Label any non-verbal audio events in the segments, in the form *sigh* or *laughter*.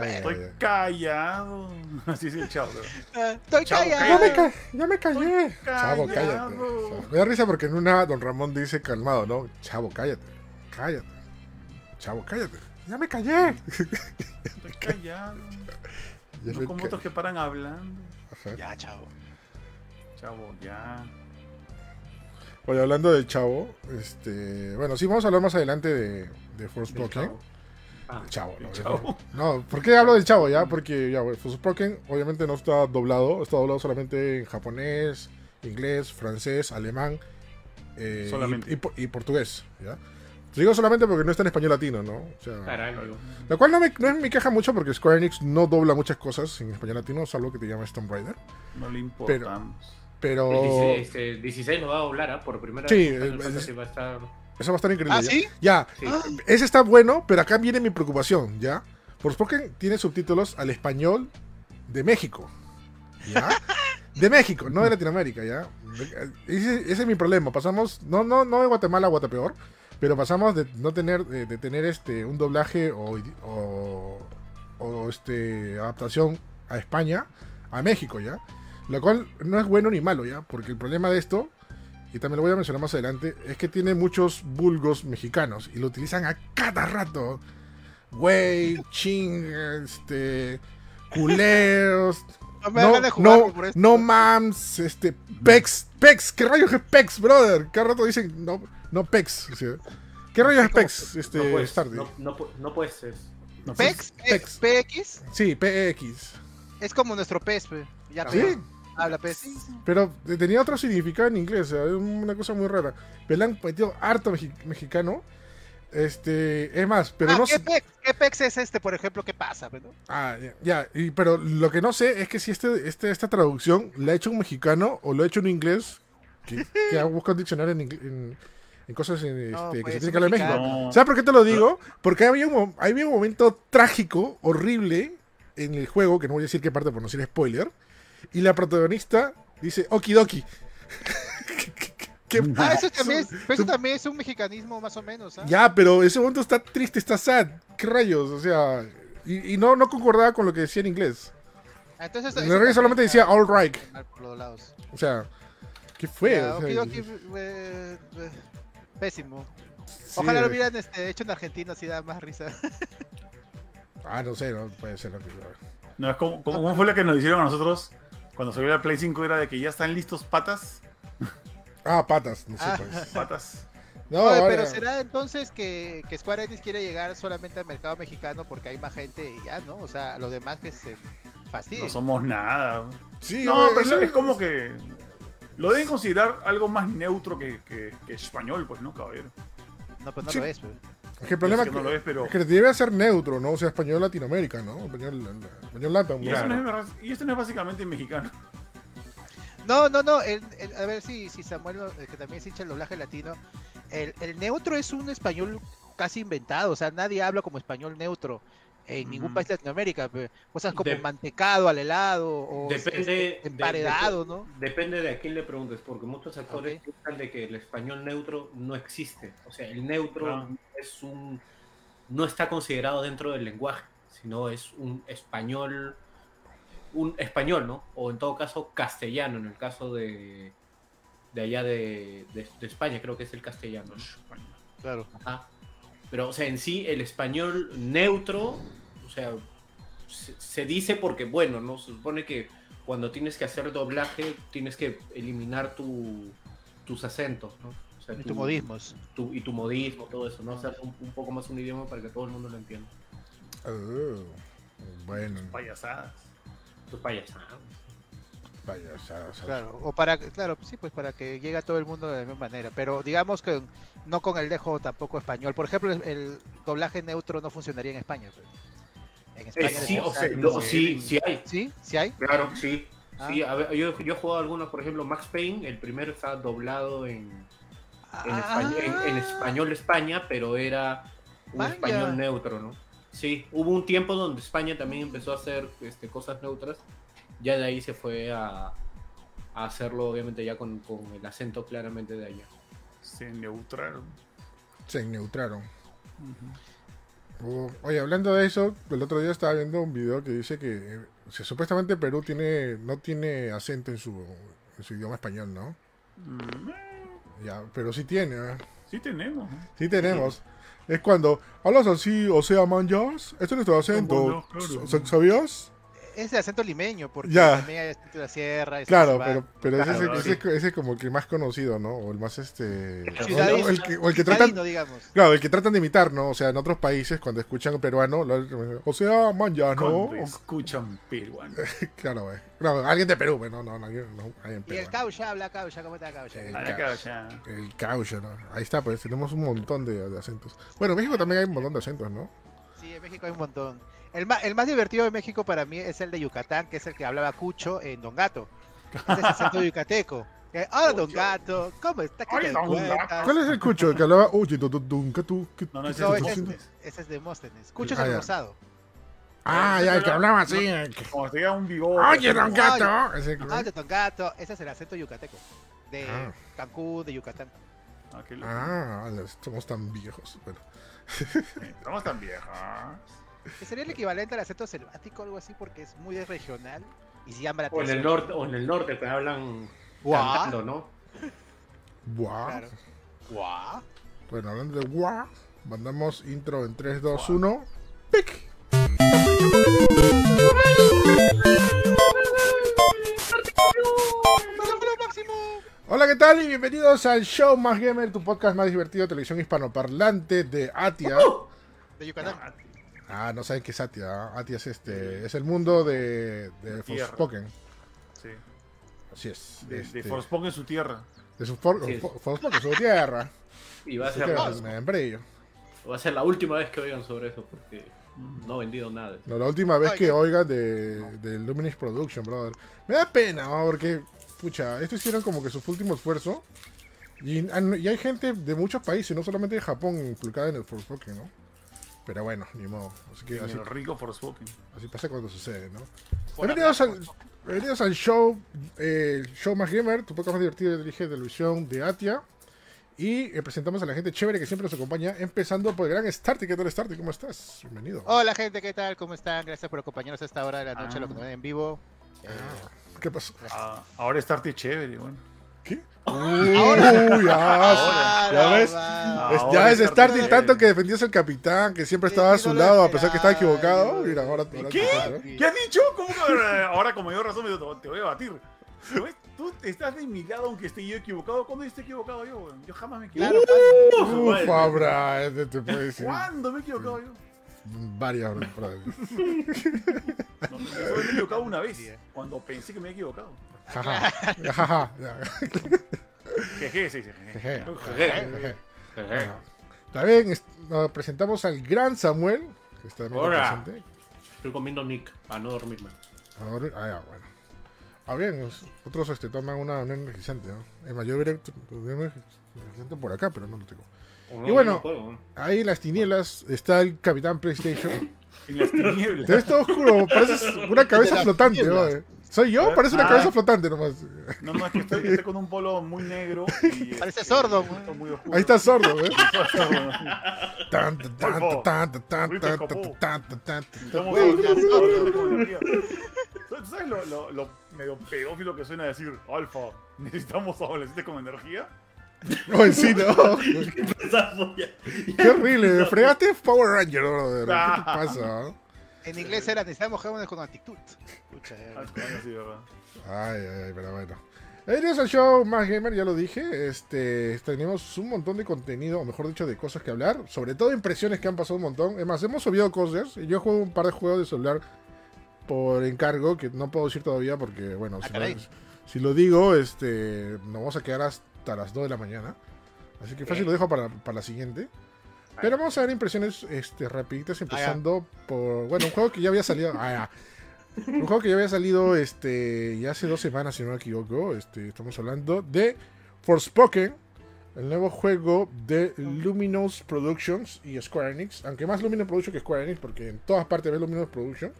Estoy callado. *laughs* Así es el chavo. Estoy callado. Ya me, ca ya me callé. Chavo, cállate. me da risa porque en una Don Ramón dice calmado, ¿no? Chavo, cállate. Cállate. Chavo, cállate. Ya me callé. Estoy callado. Ya no como otros que paran hablando. Ya, chavo. Chavo, ya. Oye, hablando del chavo, este. Bueno, sí, vamos a hablar más adelante de, de Forspoken. Ah, chavo, no, chavo. no, ¿por qué hablo del chavo ya? Porque ya, Forspoken obviamente no está doblado, está doblado solamente en japonés, inglés, francés, alemán eh, y, y, portugués, ¿ya? Digo solamente porque no está en español latino, ¿no? O sea, Lo cual no me, no me queja mucho porque Square Enix no dobla muchas cosas en español latino, salvo que te llama Tomb Raider. No le importa. Pero. El 16, lo va a doblar, ¿ah? Por primera sí, vez. Sí, va a estar... Eso va a estar increíble. ¿Ah, sí? Ya. Ah. Ese está bueno, pero acá viene mi preocupación, ¿ya? Porque tiene subtítulos al español de México. ¿Ya? *laughs* De México, no de Latinoamérica, ¿ya? Ese, es mi problema. Pasamos, no, no, no de Guatemala a Guatepeor, pero pasamos de no tener, de, tener este, un doblaje o, o, o, este, adaptación a España a México, ¿ya? Lo cual no es bueno ni malo, ¿ya? Porque el problema de esto, y también lo voy a mencionar más adelante, es que tiene muchos vulgos mexicanos y lo utilizan a cada rato. Güey, ching, este, culeros. No, no, no mams, este, pex, pex, ¿qué rayos es pex, brother? Cada rato dicen, no, no pex. ¿Qué rayos es pex, este, no puedes, no, no, no puedes ¿Pex? ¿Pex? ¿PX? Sí, PX. Es como nuestro pez, Ya sí. Habla pez. Pero tenía otro significado en inglés, es una cosa muy rara. Pero le han metido harto mexicano. Este, es más, pero ah, no ¿qué sé. ¿Qué pex es este, por ejemplo? ¿Qué pasa? Ah, ya, y, pero lo que no sé es que si este, este, esta traducción la ha hecho un mexicano o lo ha hecho un inglés que, que ha buscado un diccionario en, en, cosas este, que pues, se tiene que hablar en México. ¿Sabes por qué te lo digo? Porque había un, había un momento trágico, horrible, en el juego, que no voy a decir qué parte por no ser spoiler, y la protagonista dice okidoki. *laughs* ah, eso también, es, eso también es un mexicanismo más o menos. ¿ah? Ya, pero ese momento está triste, está sad. ¿Qué rayos? O sea, y, no, no concordaba con lo que decía en inglés. Ah, entonces, en inglés solamente decía all right. O sea, ¿qué fue? okidoki, eh, eh, pésimo. Ojalá lo hubieran este, hecho en Argentina, así da más risa. Ah, no sé, no puede ser. No, es como, ¿Cómo fue lo que nos hicieron a nosotros cuando salió la Play 5? Era de que ya están listos patas. Ah, patas, no sé. Ah. Pues. *laughs* Patas. No, pero será entonces que, que, Square Enix quiere llegar solamente al mercado mexicano porque hay más gente y ya, ¿no? O sea, los demás que se fastidien. No somos nada. Sí, no, pero es como que lo deben considerar algo más neutro que, que, español, pues, ¿no, caballero? No, pues no lo es, pues. Es que el problema es que, no es, pero... que debe ser neutro, ¿no? O sea, español Latinoamérica, ¿no? Español, español Latam. Y, eso no es, y esto no es básicamente mexicano. No, no, no. a ver si, si Samuel, eh, que también se hincha el doblaje latino, el, el, neutro es un español casi inventado. O sea, nadie habla como español neutro en ningún país de Latinoamérica. Cosas como mantecado al helado o depende, este, emparedado, ¿no? Depende de a quién le preguntes, porque muchos actores piensan de que el español neutro no existe. O sea, el neutro ah. es un no está considerado dentro del lenguaje, sino es un español un español, ¿no? O en todo caso castellano, en el caso de de allá de, de, España, creo que es el castellano. Claro. Ajá. Pero, o sea, en sí, el español neutro, o sea, se, dice porque, bueno, ¿no? Se supone que cuando tienes que hacer doblaje, tienes que eliminar tu, tus acentos, ¿no? O sea, y tu, modismos. Tu, y tu modismo, todo eso, ¿no? O sea, un, un, poco más un idioma para que todo el mundo lo entienda. Oh, bueno. payasadas. Tus payasadas. Claro, o para, claro, sí, pues para que llegue a todo el mundo de la misma manera. Pero digamos que no con el dejo tampoco español. Por ejemplo, el, doblaje neutro no funcionaría en España. Pues. En España eh, sí, o sea, sí, sí hay. ¿Sí? ¿Sí hay? Claro, sí. Ah. sí a ver, yo, yo he jugado algunos, por ejemplo, Max Payne, el primero estaba doblado en, en, ah. español, España, pero era un español neutro, ¿no? Sí, hubo un tiempo donde España también empezó a hacer este, cosas neutras ya de ahí se fue a, hacerlo obviamente ya con, el acento claramente de allá. Se neutraron. Se neutraron. Oh, oye, hablando de eso, el otro día estaba viendo un video que dice que eh, supuestamente Perú tiene no tiene acento en su, en su idioma español, ¿no? Mm, Ya, pero sí tiene, ¿eh? sí tenemos. Sí tenemos. Es cuando hablas así, o sea, manjas, este es nuestro acento. Manjas, claro. ¿Sa- ¿Sabías? Es de acento limeño, porque Ya. también hay acento de la sierra. Claro, pero, pero ese, Claro, ese, sí. ese es como el que más conocido, ¿no? O el más este. o- Ciudadino. o el que, o el que tratan, claro, el que tratan de imitar, ¿no? O sea, en otros países, cuando escuchan peruano, lo- o sea, manjas, ¿no? Cuando escuchan peruano. *laughs* Claro, güey. Claro, alguien de Perú, güey. No, no, no, alguien, no, alguien Y el caucha, habla caucha, ¿cómo está caucha? Eh, que ya. El caucho, ¿no? Ahí está, pues tenemos un montón de, de acentos. Bueno, en México también hay un montón de acentos, ¿no? Sí, en México hay un montón. El más, el más divertido de México para mí es el de Yucatán, que es el que hablaba Cucho en Don Gato. Ese es acento *laughs* yucateco. Hola, Don Gato, ¿cómo está? ¿Qué Ay, Don? Gato. ¿Cuál es el cucho? El que hablaba, oye, tu, que tú, que- No, no, ese No, es ese tú". es, Demóstenes. Cucho Ah, es el ya. rosado. Ah, ya, el que hablaba así. el Como tenga un bigote. Oye, don gato. Ese- Ah, de Don Gato, ese es el acento yucateco. De Ah. Cancún, de Yucatán. Ah, qué. Ah, somos tan viejos. Bueno, Estamos tan viejas. Que sería el equivalente al acento selvático, algo así, porque es muy regional y se llama la O en el atención. norte, o en el norte que hablan Guau. cantando, ¿no? guau. Claro. Bueno, hablando de guau, mandamos intro en 3, 2, 1. ¡Pic! Hola, ¿qué tal? Y bienvenidos al Show Más Gamer, tu podcast más divertido de televisión hispanoparlante de Atia. De Yucatán. Ah, no saben qué es Atia. ¿ah? Atia es este, es el mundo de, de. Forspoken. Sí. Así es. De, este, de Forspoken en su tierra. de su for- Sí. for- Forspoken, su tierra. Y va a ser, me va a ser la última vez que oigan sobre eso, porque no he vendido nada. No, la última vez Ay, que oigan de, de Luminous Production, brother. Me da pena, ¿no? porque, pucha, esto hicieron como que su último esfuerzo. Y hay gente de muchos países, no solamente de Japón, implicada en el Forspoken, ¿no? Pero bueno, ni modo. Así que pasa cuando sucede, ¿no? Bienvenidos al, bienvenidos al show, eh, el show más gamer, tu podcast más divertido de dirige de televisión de Atia. Y eh, presentamos a la gente chévere que siempre nos acompaña, empezando por el gran Starty. ¿Qué tal, Starty? ¿Cómo estás? Bienvenido. Hola gente, ¿qué tal? ¿Cómo están? Gracias por acompañarnos a esta hora de la noche, Ah. lo que nos ven en vivo. Eh, ¿Qué pasó? Ah, ahora es Tarty chévere, bueno. Uy, ya, ya ves. Ahora ya es es Starty Starty. tanto que defendías al capitán, que siempre estaba a su lado a pesar que estaba equivocado. yo- Mira, ahora, ¿Qué? te- ¿Qué has dicho? ¿Cómo que ahora, como yo razón, te voy a batir? ¿Lo ves? Tú estás de mi lado aunque esté yo equivocado. ¿Cuándo esté equivocado yo? Yo jamás me equivoco. Claro, Uf, Fabra, este te puede decir ¿Cuándo me he equivocado yo? varias brother. No, me he equivocado una vez. Cuando pensé que me había equivocado. Jaja, *laughs* jaja. Jeje, sí, jeje. Jeje, nos presentamos al gran Samuel, que está también Hola. presente. Estoy comiendo Nick para no dormirme. Ahora, ah, ya, bueno. Ah, bien, os- otros este, toman una, un energizante, ¿no? Es más, yo energizante por acá, pero no lo tengo. Y no, bueno. no puedo. Ahí en las tinieblas está el Capitán PlayStation. *laughs* En las Te tinieblas. ves todo oscuro, pareces una cabeza flotante. ¿no? ¿Soy yo? Parece una Ah. cabeza flotante nomás. No, no, es que estoy, estoy con un polo muy negro. Y, Parece este, sordo, muy oscuro. Ahí está sordo, ¿eh? *laughs* Sordo. Tan, tan, tan, Golfo. tan, tan, tan, Ahorita tan, escapó. tan, tan, tan. Estamos Güey, ahorita ya sordo. hablando con energía. ¿Tú sabes lo, lo, lo medio pedófilo que suena decir, Alfa, necesitamos adolescentes con energía? No, en sí, no. *laughs* Qué horrible, fregaste Power Ranger, brother. ¿Qué te pasa? *laughs* En inglés era necesitamos jóvenes con actitud. Eh. Ah. Ay, ay, pero bueno. Bienvenidos al show más gamer, ya lo dije. Este, tenemos un montón de contenido, o mejor dicho, de cosas que hablar. Sobre todo impresiones que han pasado un montón. Es más, hemos subido cosas. Yo juego un par de juegos de celular por encargo, que no puedo decir todavía porque, bueno, Ah, si, lo, si lo digo, este, nos vamos a quedar hasta las 2 de la mañana. Así que fácil lo dejo para, para la siguiente. Pero vamos a ver impresiones este, rapiditas, empezando por, bueno, un juego que ya había salido. *laughs* Ah. Un juego que ya había salido este ya hace dos semanas, si no me equivoco. Este, estamos hablando de Forspoken, el nuevo juego de Luminous Productions y Square Enix. Aunque más Luminous Productions que Square Enix, porque en todas partes ves Luminous Productions.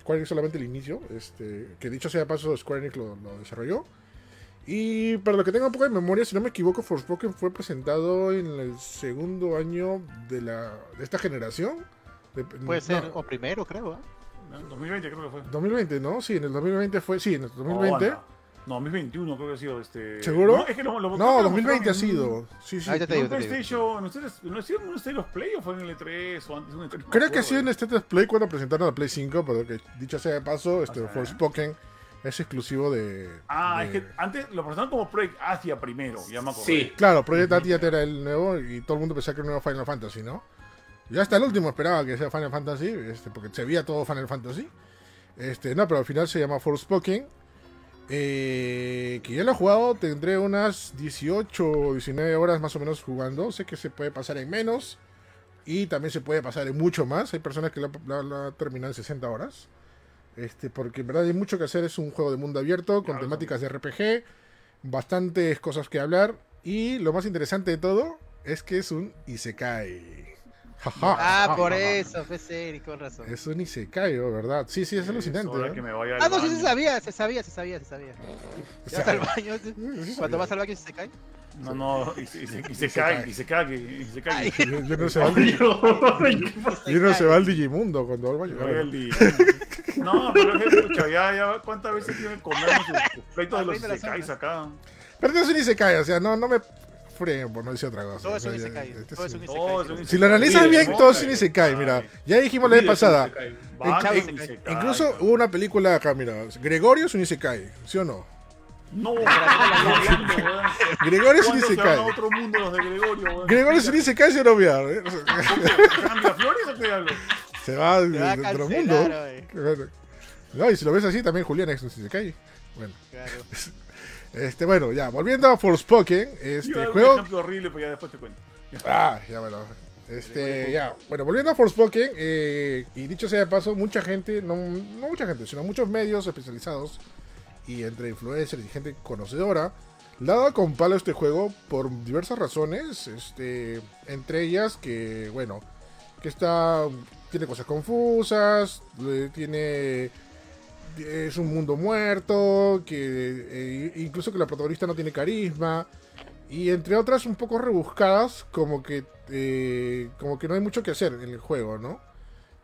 Square Enix solamente el inicio, este, que dicho sea de paso, Square Enix lo, lo desarrolló. Y para lo que tengo un poco de memoria, si no me equivoco, Forspoken fue presentado en el segundo año de, la, de esta generación. Puede ser, o primero, creo. ¿eh? 2020 creo que fue. 2020, ¿no? Sí, en el 2020 fue. Sí, en el 2020. No, 2021 creo que ha sido este. ¿Seguro? No, es que lo, lo, no 2020 ha sido. Sí, sí. Ahí te digo, ¿No PlayStation, ¿ustedes, ¿no hicieron un State of Play o fue en el E3 o antes un E3? Creo que ha sido en State of Play cuando presentaron la Play 5, pero que dicho sea de paso, este O sea, Forspoken es exclusivo de. Ah, de- es que antes lo presentaron como Project Asia primero, ya me acordé. Sí. Claro, Project Atia era el nuevo y todo el mundo pensaba que era el nuevo Final Fantasy, ¿no? Yo hasta el último esperaba que sea Final Fantasy, este, porque se veía todo Final Fantasy. Este, no, pero al final se llama Forspoken. Eh, que ya lo he jugado, tendré unas 18 o 19 horas más o menos jugando. Sé que se puede pasar en menos y también se puede pasar en mucho más. Hay personas que lo han terminado en 60 horas. Este, porque en verdad hay mucho que hacer. Es un juego de mundo abierto con Claro, temáticas de RPG, bastantes cosas que hablar. Y lo más interesante de todo es que es un Isekai. Jaja. Ah, por eso, fue serio, con razón. Es un Isekai, ¿no? ¿verdad? Sí, sí, es alucinante. hora ¿eh? que me vaya al Ah, no, sí se sabía, se sabía, se sabía, se sabía. O sea, vas al baño, sí cuando vas al baño se cae. No, no, y se, y se, y se se cae, cae. y se cae, y se cae. Yo, yo no se va al yo no se va al Digimundo cuando va al baño. No, pero es que, escucha, ya, ya, ¿cuántas veces tienen que comernos sus, sus *laughs* pleitos de los Isekais acá? Pero no es un Isekai, o sea, no, no me freguen por no decir otra cosa. Todo es un Isekai. Si lo analizas bien, todo es un Isekai, mira. Ya dijimos la vez pasada. Incluso hubo una película acá, mira. Gregorio es un Isekai, ¿sí o no? No. Gregorio es un ¿Cuándo se Isekai. otro mundo los de Gregorio, weón? Gregorio es un Isekai, ¿sí o no, mira? ¿eh? ¿Cambia flores o qué hablo? Se va de, Te va a de otro mundo. No, y si lo ves así, también Julián es un Isekai. Bueno, Claro. Este, bueno, ya, volviendo a Forspoken, Yo este a dar un juego. ejemplo horrible, pero ya después te cuento. Ah, ya bueno. Este, ya. Bueno, volviendo a Forspoken, eh, y dicho sea de paso, mucha gente, no, no mucha gente, sino muchos medios especializados y entre influencers y gente conocedora, dado con palo este juego por diversas razones. Este, entre ellas que, bueno, que está. tiene cosas confusas, tiene. Es un mundo muerto, que eh, incluso que la protagonista no tiene carisma. Y entre otras un poco rebuscadas, como que eh, como que no hay mucho que hacer en el juego, ¿no?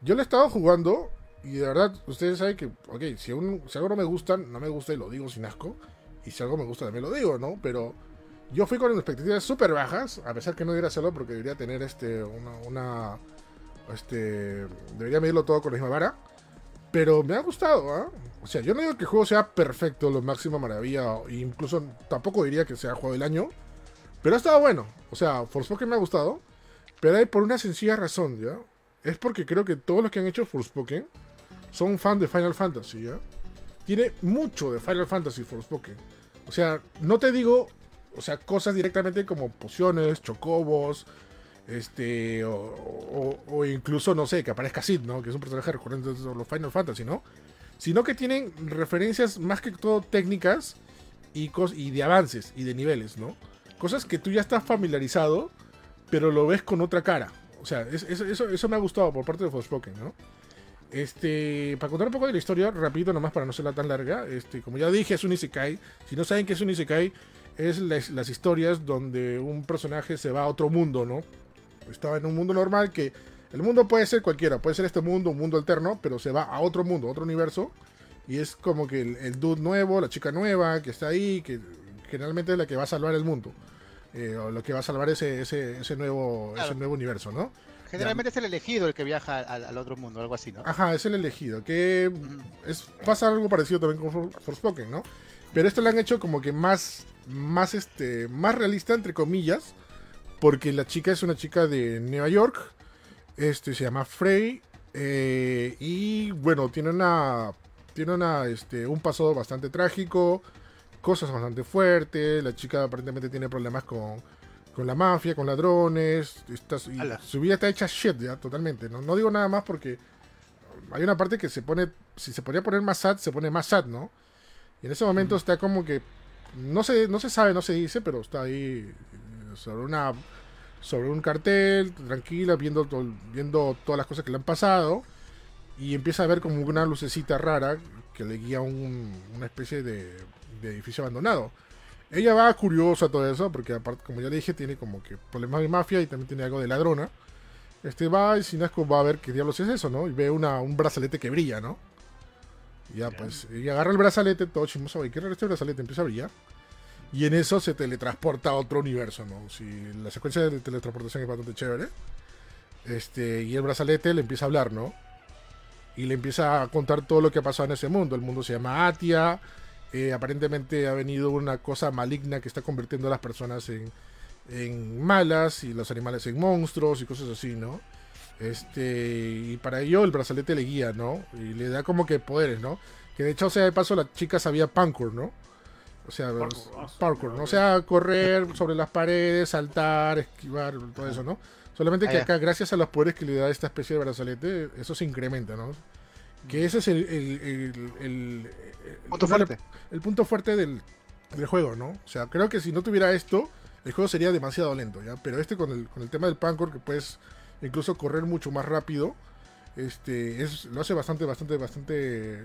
Yo lo he estado jugando y de verdad, ustedes saben que, ok, si, algo no me gusta, no me gusta y lo digo sin asco. Y si algo me gusta, también lo digo, ¿no? Pero yo fui con expectativas súper bajas, a pesar que no debería hacerlo porque debería tener este, una, una este, debería medirlo todo con la misma vara. Pero me ha gustado, ¿ah? O sea, yo no digo que el juego sea perfecto, lo máximo maravilla, incluso tampoco diría que sea juego del año. Pero ha estado bueno. O sea, Forspoken me ha gustado. Pero hay por una sencilla razón, ¿ya? Es porque creo que todos los que han hecho Forspoken son fan de Final Fantasy, ¿ya? Tiene mucho de Final Fantasy Forspoken. O sea, no te digo, o sea, cosas directamente como pociones, chocobos, este, o, o- incluso, no sé, que aparezca Sid, ¿no? Que es un personaje recurrente de los Final Fantasy, ¿no? Sino que tienen referencias más que todo técnicas y, y de avances y de niveles, ¿no? Cosas que tú ya estás familiarizado, pero lo ves con otra cara. O sea, es- es- eso, me ha gustado por parte de Forspoken, ¿no? Este, para contar un poco de la historia, rapidito nomás para no serla tan larga, este, como ya dije, es un Isekai. Si no saben qué es un Isekai, es las historias donde un personaje se va a otro mundo, ¿no? Estaba en un mundo normal que el mundo puede ser cualquiera, puede ser este mundo, un mundo alterno, pero se va a otro mundo, otro universo. Y es como que el, el dude nuevo, la chica nueva que está ahí, que generalmente es la que va a salvar el mundo. eh, o lo que va a salvar ese, ese, ese nuevo, Claro. ese nuevo universo, ¿no? Generalmente es el elegido el que viaja al, al otro mundo, algo así, ¿no? Ajá, es el elegido. Que es, pasa algo parecido también con For- Forspoken, ¿no? Pero esto lo han hecho como que más, más, este, más realista, entre comillas, porque la chica es una chica de Nueva York, este, se llama Frey, eh, y bueno, tiene una, tiene una, este, un pasado bastante trágico, cosas bastante fuertes, la chica aparentemente tiene problemas con, con la mafia, con ladrones, está, su vida está hecha shit ya, totalmente, ¿no? No digo nada más porque hay una parte que se pone, si se podría poner más sad, se pone más sad, ¿no? Y en ese momento está como que, no se, no se sabe, no se dice, pero está ahí sobre una, sobre un cartel, tranquila, viendo, viendo todas las cosas que le han pasado, y empieza a ver como una lucecita rara que le guía un- una especie de, de edificio abandonado. Ella va curiosa a todo eso, porque aparte, como ya le dije, tiene como que problemas de mafia y también tiene algo de ladrona. Este va y Sinasco va a ver qué diablos es eso, ¿no? Y ve una, un brazalete que brilla, ¿no? Ya, pues, y agarra el brazalete, todo chismoso, ¿qué raro este brazalete? Empieza a brillar. Y en eso se teletransporta a otro universo, ¿no? Si la secuencia de teletransportación es bastante chévere. Este, y el brazalete le empieza a hablar, ¿no? Y le empieza a contar todo lo que ha pasado en ese mundo. El mundo se llama Atia. Eh, aparentemente ha venido una cosa maligna que está convirtiendo a las personas en, en malas y los animales en monstruos y cosas así, ¿no? Este, y para ello el brazalete le guía, ¿no? Y le da como que poderes, ¿no? Que de hecho, o sea, de paso la chica sabía parkour, ¿no? O sea, parkour, ¿no? O sea, correr sobre las paredes, saltar, esquivar, todo eso, ¿no? Solamente que acá, gracias a los poderes que le da esta especie de brazalete, eso se incrementa, ¿no? Que ese es el, el, el, punto fuerte, el punto fuerte del, del, juego, ¿no? O sea, creo que si no tuviera esto, el juego sería demasiado lento, ¿ya? Pero este con el, con el tema del parkour, que puedes incluso correr mucho más rápido, este, es, lo hace bastante, bastante, bastante,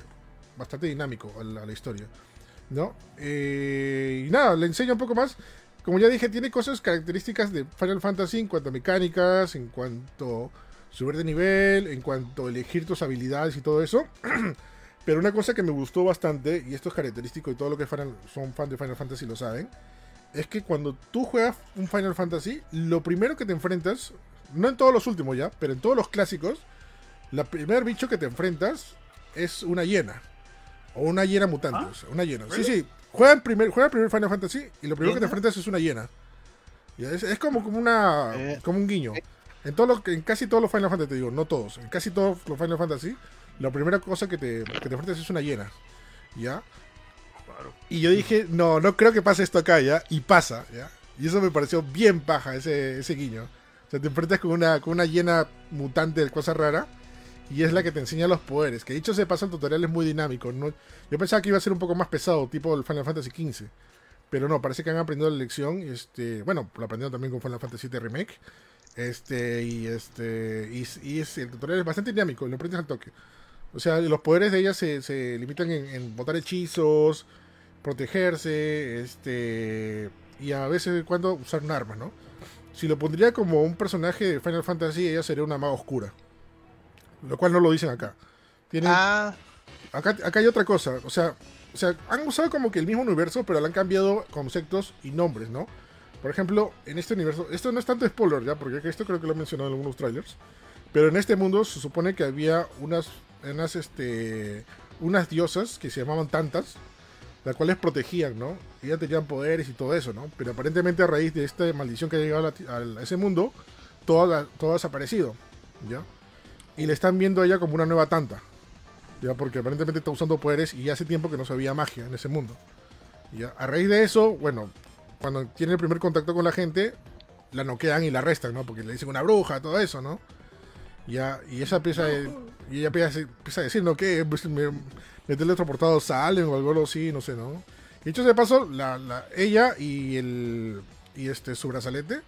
bastante dinámico a la, historia, ¿no? Eh, y nada, le enseño un poco más. Como ya dije, tiene cosas características de Final Fantasy en cuanto a mecánicas, en cuanto subir de nivel, en cuanto a elegir tus habilidades y todo eso. *clears throat* Pero una cosa que me gustó bastante, y esto es característico y todo lo que son fans de Final Fantasy lo saben, es que cuando tú juegas un Final Fantasy, lo primero que te enfrentas no en todos los últimos ya, pero en todos los clásicos, la primer bicho que te enfrentas es una hiena. O una hiena mutante. ¿Ah? una hiena. Sí, sí. Juega el, primer, juega el primer Final Fantasy y lo primero que te enfrentas es una hiena. Es, es, como, como, una, eh. como un guiño. En, todos en casi todos los Final Fantasy, te digo, no todos. En casi todos los Final Fantasy, la primera cosa que te, que te enfrentas es una hiena. ¿Ya? Y yo dije, no, no creo que pase esto acá, ¿ya? Y pasa, ¿ya? Y eso me pareció bien paja, ese, ese guiño. O sea, te enfrentas con una, con una llena mutante de cosa rara. Y es la que te enseña los poderes. Que dicho se pasa, el tutorial es muy dinámico. ¿no? Yo pensaba que iba a ser un poco más pesado, tipo el Final Fantasy XV. Pero no, parece que han aprendido la lección. Este, bueno, lo aprendieron también con Final Fantasy VII Remake. Este, y este. Y, es, el tutorial es bastante dinámico, lo aprendes al toque. O sea, los poderes de ella se, se limitan en, en, botar hechizos, protegerse, este. Y a veces cuando usar un arma, ¿no? Si lo pondría como un personaje de Final Fantasy, ella sería una maga oscura. Lo cual no lo dicen acá. Tiene, ah. acá, acá hay otra cosa. O sea, o sea, han usado como que el mismo universo, pero le han cambiado conceptos y nombres, ¿no? Por ejemplo, en este universo, esto no es tanto spoiler ya, porque esto creo que lo he mencionado en algunos trailers. Pero en este mundo se supone que había unas, unas, este, unas diosas que se llamaban tantas, las cuales protegían, ¿no? Ya tenían poderes y todo eso, ¿no? Pero aparentemente a raíz de esta maldición que ha llegado a, ese mundo, todo, todo ha desaparecido, ¿ya? Y le están viendo a ella como una nueva tanta, ¿ya? Porque aparentemente está usando poderes y hace tiempo que no sabía magia en ese mundo. ¿ya? A raíz de eso, bueno, cuando tiene el primer contacto con la gente, la noquean y la arrestan, ¿no? Porque le dicen una bruja, todo eso, ¿no? Ya, y esa empieza, y ella empieza, a decir, ¿no? Que pues, de teletransportado salen o algo así, no sé, ¿no? Y dicho de paso, la, ella y el y este su brazalete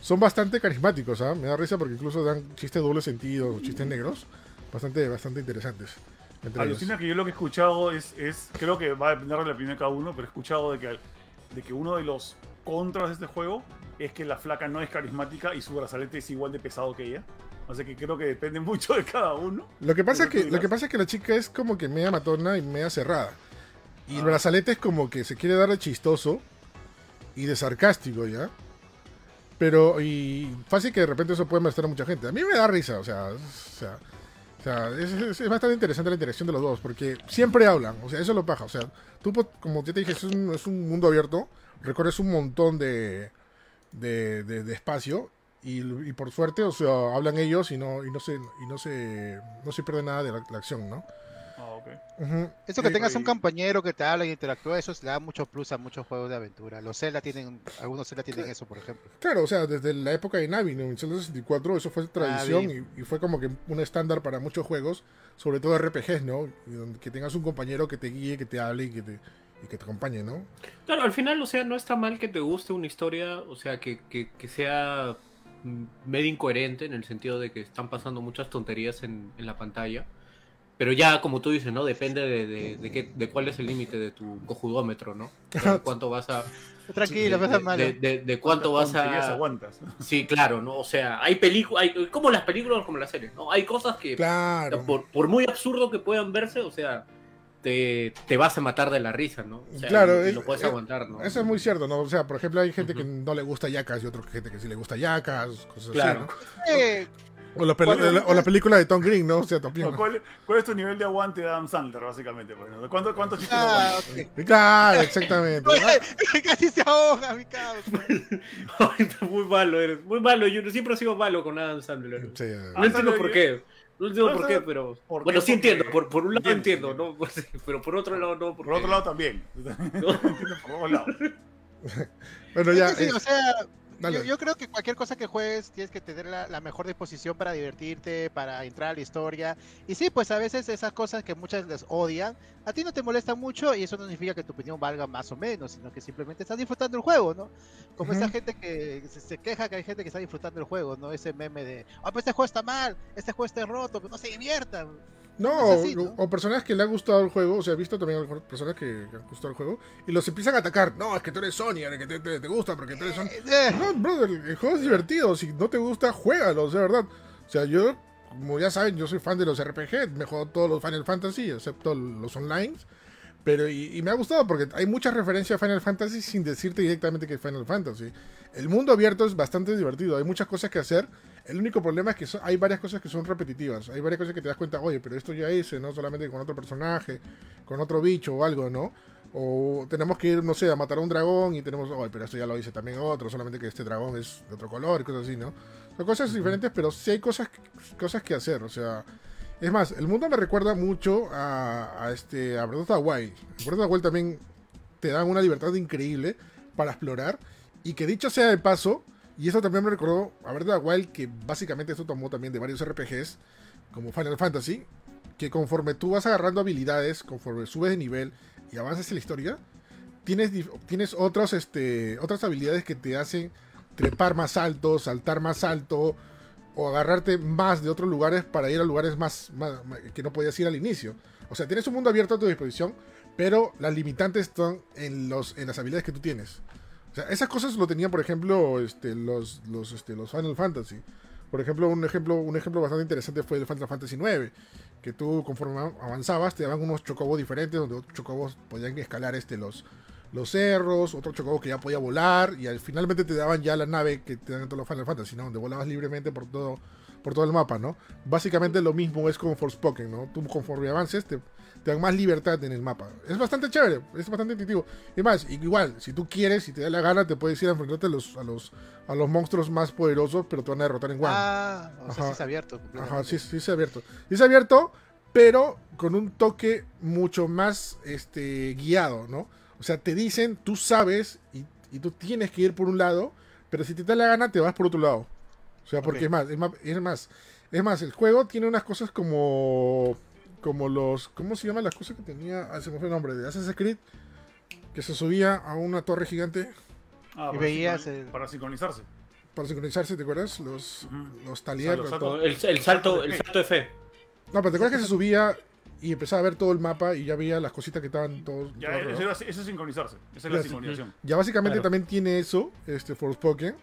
son bastante carismáticos, ¿ah? Me da risa porque incluso dan chistes doble sentido, chistes negros, bastante, bastante interesantes. Alucina que yo lo que he escuchado es, es, creo que va a depender de la opinión de cada uno, pero he escuchado de que, de que uno de los contras de este juego es que la flaca no es carismática y su brazalete es igual de pesado que ella. O sea que creo que depende *laughs* mucho de cada uno. Lo que pasa, que, lo que, pasa es que la chica es como que media matona y media cerrada. Y el ah. brazalete es como que se quiere dar de chistoso y de sarcástico, ¿ya? Pero, y fácil que de repente eso puede molestar a mucha gente. A mí me da risa, o sea, o sea, es, bastante interesante la interacción de los dos, porque siempre hablan, o sea, eso lo paja. O sea, tú, como ya te dije, es un, es un mundo abierto, recorres un montón de, de, de espacio y, por suerte, o sea, hablan ellos y no, y no se, y no se, no se pierde nada de la, acción, ¿no? Ah, Eso que tengas un compañero que te habla y interactúa, eso le da mucho plus a muchos juegos de aventura. Los Zelda tienen, algunos Zelda tienen eso, por ejemplo. Claro, o sea, desde la época de Navi, en Zelda 64, eso fue tradición y, fue como que un estándar para muchos juegos, sobre todo RPGs, ¿no? que tengas un compañero que te guíe, que te hable y que te, y que te acompañe, ¿no? Claro, al final, o sea, no está mal que te guste una historia, o sea, que, que, que sea medio incoherente en el sentido de que están pasando muchas tonterías en, la pantalla. Pero ya, como tú dices, ¿no? Depende de, de, de, qué, de cuál es el límite de tu cojudómetro, ¿no? De cuánto vas a... Tranquilo, de, mal. De, de, cuánto vas a... aguantas. Sí, claro, ¿no? O sea, hay películas, como las películas como las series, ¿no? Hay cosas que, claro. por, por muy absurdo que puedan verse, o sea, te, te, vas a matar de la risa, ¿no? O sea, claro, lo puedes es, aguantar, ¿no? Eso es muy cierto, ¿no? O sea, por ejemplo, hay gente uh -huh. que no le gusta Yacas y otra gente que sí le gusta Yacas, cosas claro. así. ¿no? Eh, o, la o, la película de Tom Green, ¿no? O sea, también. ¿cuál, ¿cuál, es tu nivel de aguante de Adam Sandler, básicamente? ¿Cuánto, cuántos chistes ah, okay. Claro, exactamente. *laughs* Casi se ahoga, mi cabrón. *laughs* muy malo eres, muy malo. Yo siempre he sido malo con Adam Sandler. Sí, no entiendo por qué. No entiendo por qué, pero. ¿Por bueno, qué? sí entiendo. Por, por un lado entiendo, ¿no? *laughs* Pero por otro lado no. Por otro lado también. No. por otro lado. bueno, ya. Es que sí, eh, o sea, yo, yo, creo que cualquier cosa que juegues tienes que tener la, la, mejor disposición para divertirte, para entrar a la historia. Y sí, pues a veces esas cosas que muchas les odian, a ti no te molestan mucho y eso no significa que tu opinión valga más o menos, sino que simplemente estás disfrutando el juego, ¿no? Como uh -huh. esa gente que se, se, queja que hay gente que está disfrutando el juego, ¿no? Ese meme de, oh, pues este juego está mal, este juego está roto, pues no se diviertan. No, así, ¿no? O, o, personas que le han gustado el juego, o sea, he visto también personas que, que han gustado el juego y los empiezan a atacar. No, es que tú eres Sony, que te, te, te gusta, porque tú eres Sony. Eh, no, brother, el juego es divertido. Si no te gusta, juégalo, de verdad. O sea, yo, como ya saben, yo soy fan de los RPG. Me juego todos los Final Fantasy, excepto los online. Pero, y, y, me ha gustado porque hay muchas referencias a Final Fantasy sin decirte directamente que es Final Fantasy. El mundo abierto es bastante divertido, hay muchas cosas que hacer. El único problema es que son, hay varias cosas que son repetitivas. Hay varias cosas que te das cuenta, oye, pero esto ya hice, ¿no? Solamente con otro personaje, con otro bicho o algo, ¿no? O tenemos que ir, no sé, a matar a un dragón y tenemos, oye, pero esto ya lo hice también otro, solamente que este dragón es de otro color y cosas así, ¿no? Son cosas diferentes, pero sí hay cosas, cosas que hacer, o sea. Es más, el mundo me recuerda mucho a, a este a Breath of the Wild. En Breath of the Wild también te dan una libertad increíble para explorar. Y que dicho sea de paso, y eso también me recordó a Breath Wild, que básicamente esto tomó también de varios RPGs, como Final Fantasy, que conforme tú vas agarrando habilidades, conforme subes de nivel y avanzas en la historia, tienes, tienes otros, este, otras habilidades que te hacen trepar más alto, saltar más alto, o agarrarte más de otros lugares para ir a lugares más, más, que no podías ir al inicio. O sea, tienes un mundo abierto a tu disposición, pero las limitantes están en, los, en las habilidades que tú tienes. Sea, esas cosas lo tenían, por ejemplo, este, los, los, este, los Final Fantasy. Por ejemplo, un ejemplo, un ejemplo bastante interesante fue el Final Fantasy IX, que tú conforme avanzabas te daban unos chocobos diferentes, donde otros chocobos podían escalar este, los, los cerros, otro chocobo que ya podía volar, y al, finalmente te daban ya la nave que te dan en todos los Final Fantasy, ¿no? Donde volabas libremente por todo, por todo el mapa, ¿no? Básicamente lo mismo es con Forspoken, ¿no? Tú conforme avances te, te, dan más libertad en el mapa. Es bastante chévere, es bastante intuitivo. Y más, igual, si tú quieres, si te da la gana, te puedes ir a enfrentarte a los, a los, a los monstruos más poderosos, pero te van a derrotar en One. Ah, o sea, sí es abierto. Ajá, sí, sí es abierto. Sí es abierto, pero con un toque mucho más este, guiado, ¿no? O sea, te dicen, tú sabes y, y, tú tienes que ir por un lado, pero si te da la gana, te vas por otro lado. O sea, porque okay. es, más, es, más, es más, es más, el juego tiene unas cosas como, como los, ¿cómo se llaman las cosas que tenía? Ah, se me fue el nombre de Assassin's Creed, que se subía a una torre gigante. Ah, y veías el... para sincronizarse. Para sincronizarse, ¿te acuerdas? Los, uh -huh. los talieres. O sea, el, el, salto, el salto F. No, pero te acuerdas que se subía y empezaba a ver todo el mapa y ya veía las cositas que estaban todos. Ya, todo eso, eso, es sincronizarse. Esa es la, la sincronización. Ya básicamente claro. también tiene eso, este Forspoken,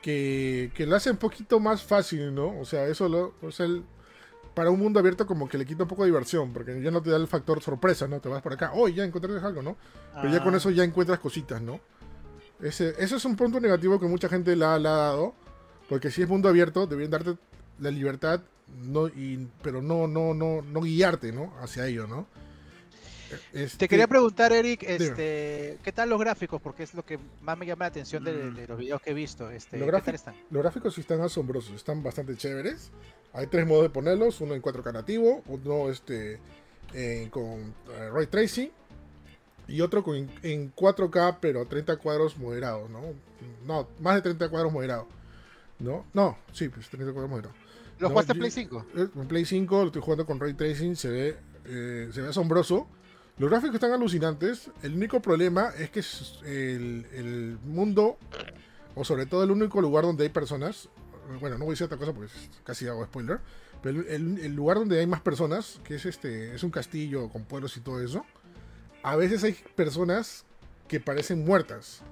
que, que lo hace un poquito más fácil, ¿no? O sea, eso lo, o sea, el, para un mundo abierto como que le quita un poco de diversión, porque ya no te da el factor sorpresa, ¿no? Te vas por acá, oh, ya encontraste algo, ¿no? Pero ah. ya con eso ya encuentras cositas, ¿no? Ese, eso es un punto negativo que mucha gente le ha, dado, porque si es mundo abierto, deberían darte la libertad no, y, pero no, no, no, no guiarte, ¿no? Hacia ello, ¿no? Este... Te quería preguntar, Eric, este, ¿qué tal los gráficos? Porque es lo que más me llama la atención de, de los videos que he visto. Este, los, gráficos, están? los gráficos sí están asombrosos, están bastante chéveres. Hay tres modos de ponerlos, uno en 4K nativo, uno este, eh, con uh, ray tracing y otro con, en 4K pero a 30 cuadros moderados, ¿no? No, más de 30 cuadros moderados. ¿No? No, sí, pues 30 cuadros moderados. ¿Lo jugaste en Play 5? En Play 5 lo estoy jugando con Ray Tracing, se ve, eh, se ve asombroso. Los gráficos están alucinantes. El único problema es que el, mundo, o sobre todo el único lugar donde hay personas, bueno, no voy a decir otra cosa porque casi hago spoiler, Pero el, lugar donde hay más personas, que es este, es un castillo con pueblos y todo eso, a veces hay personas que parecen muertas,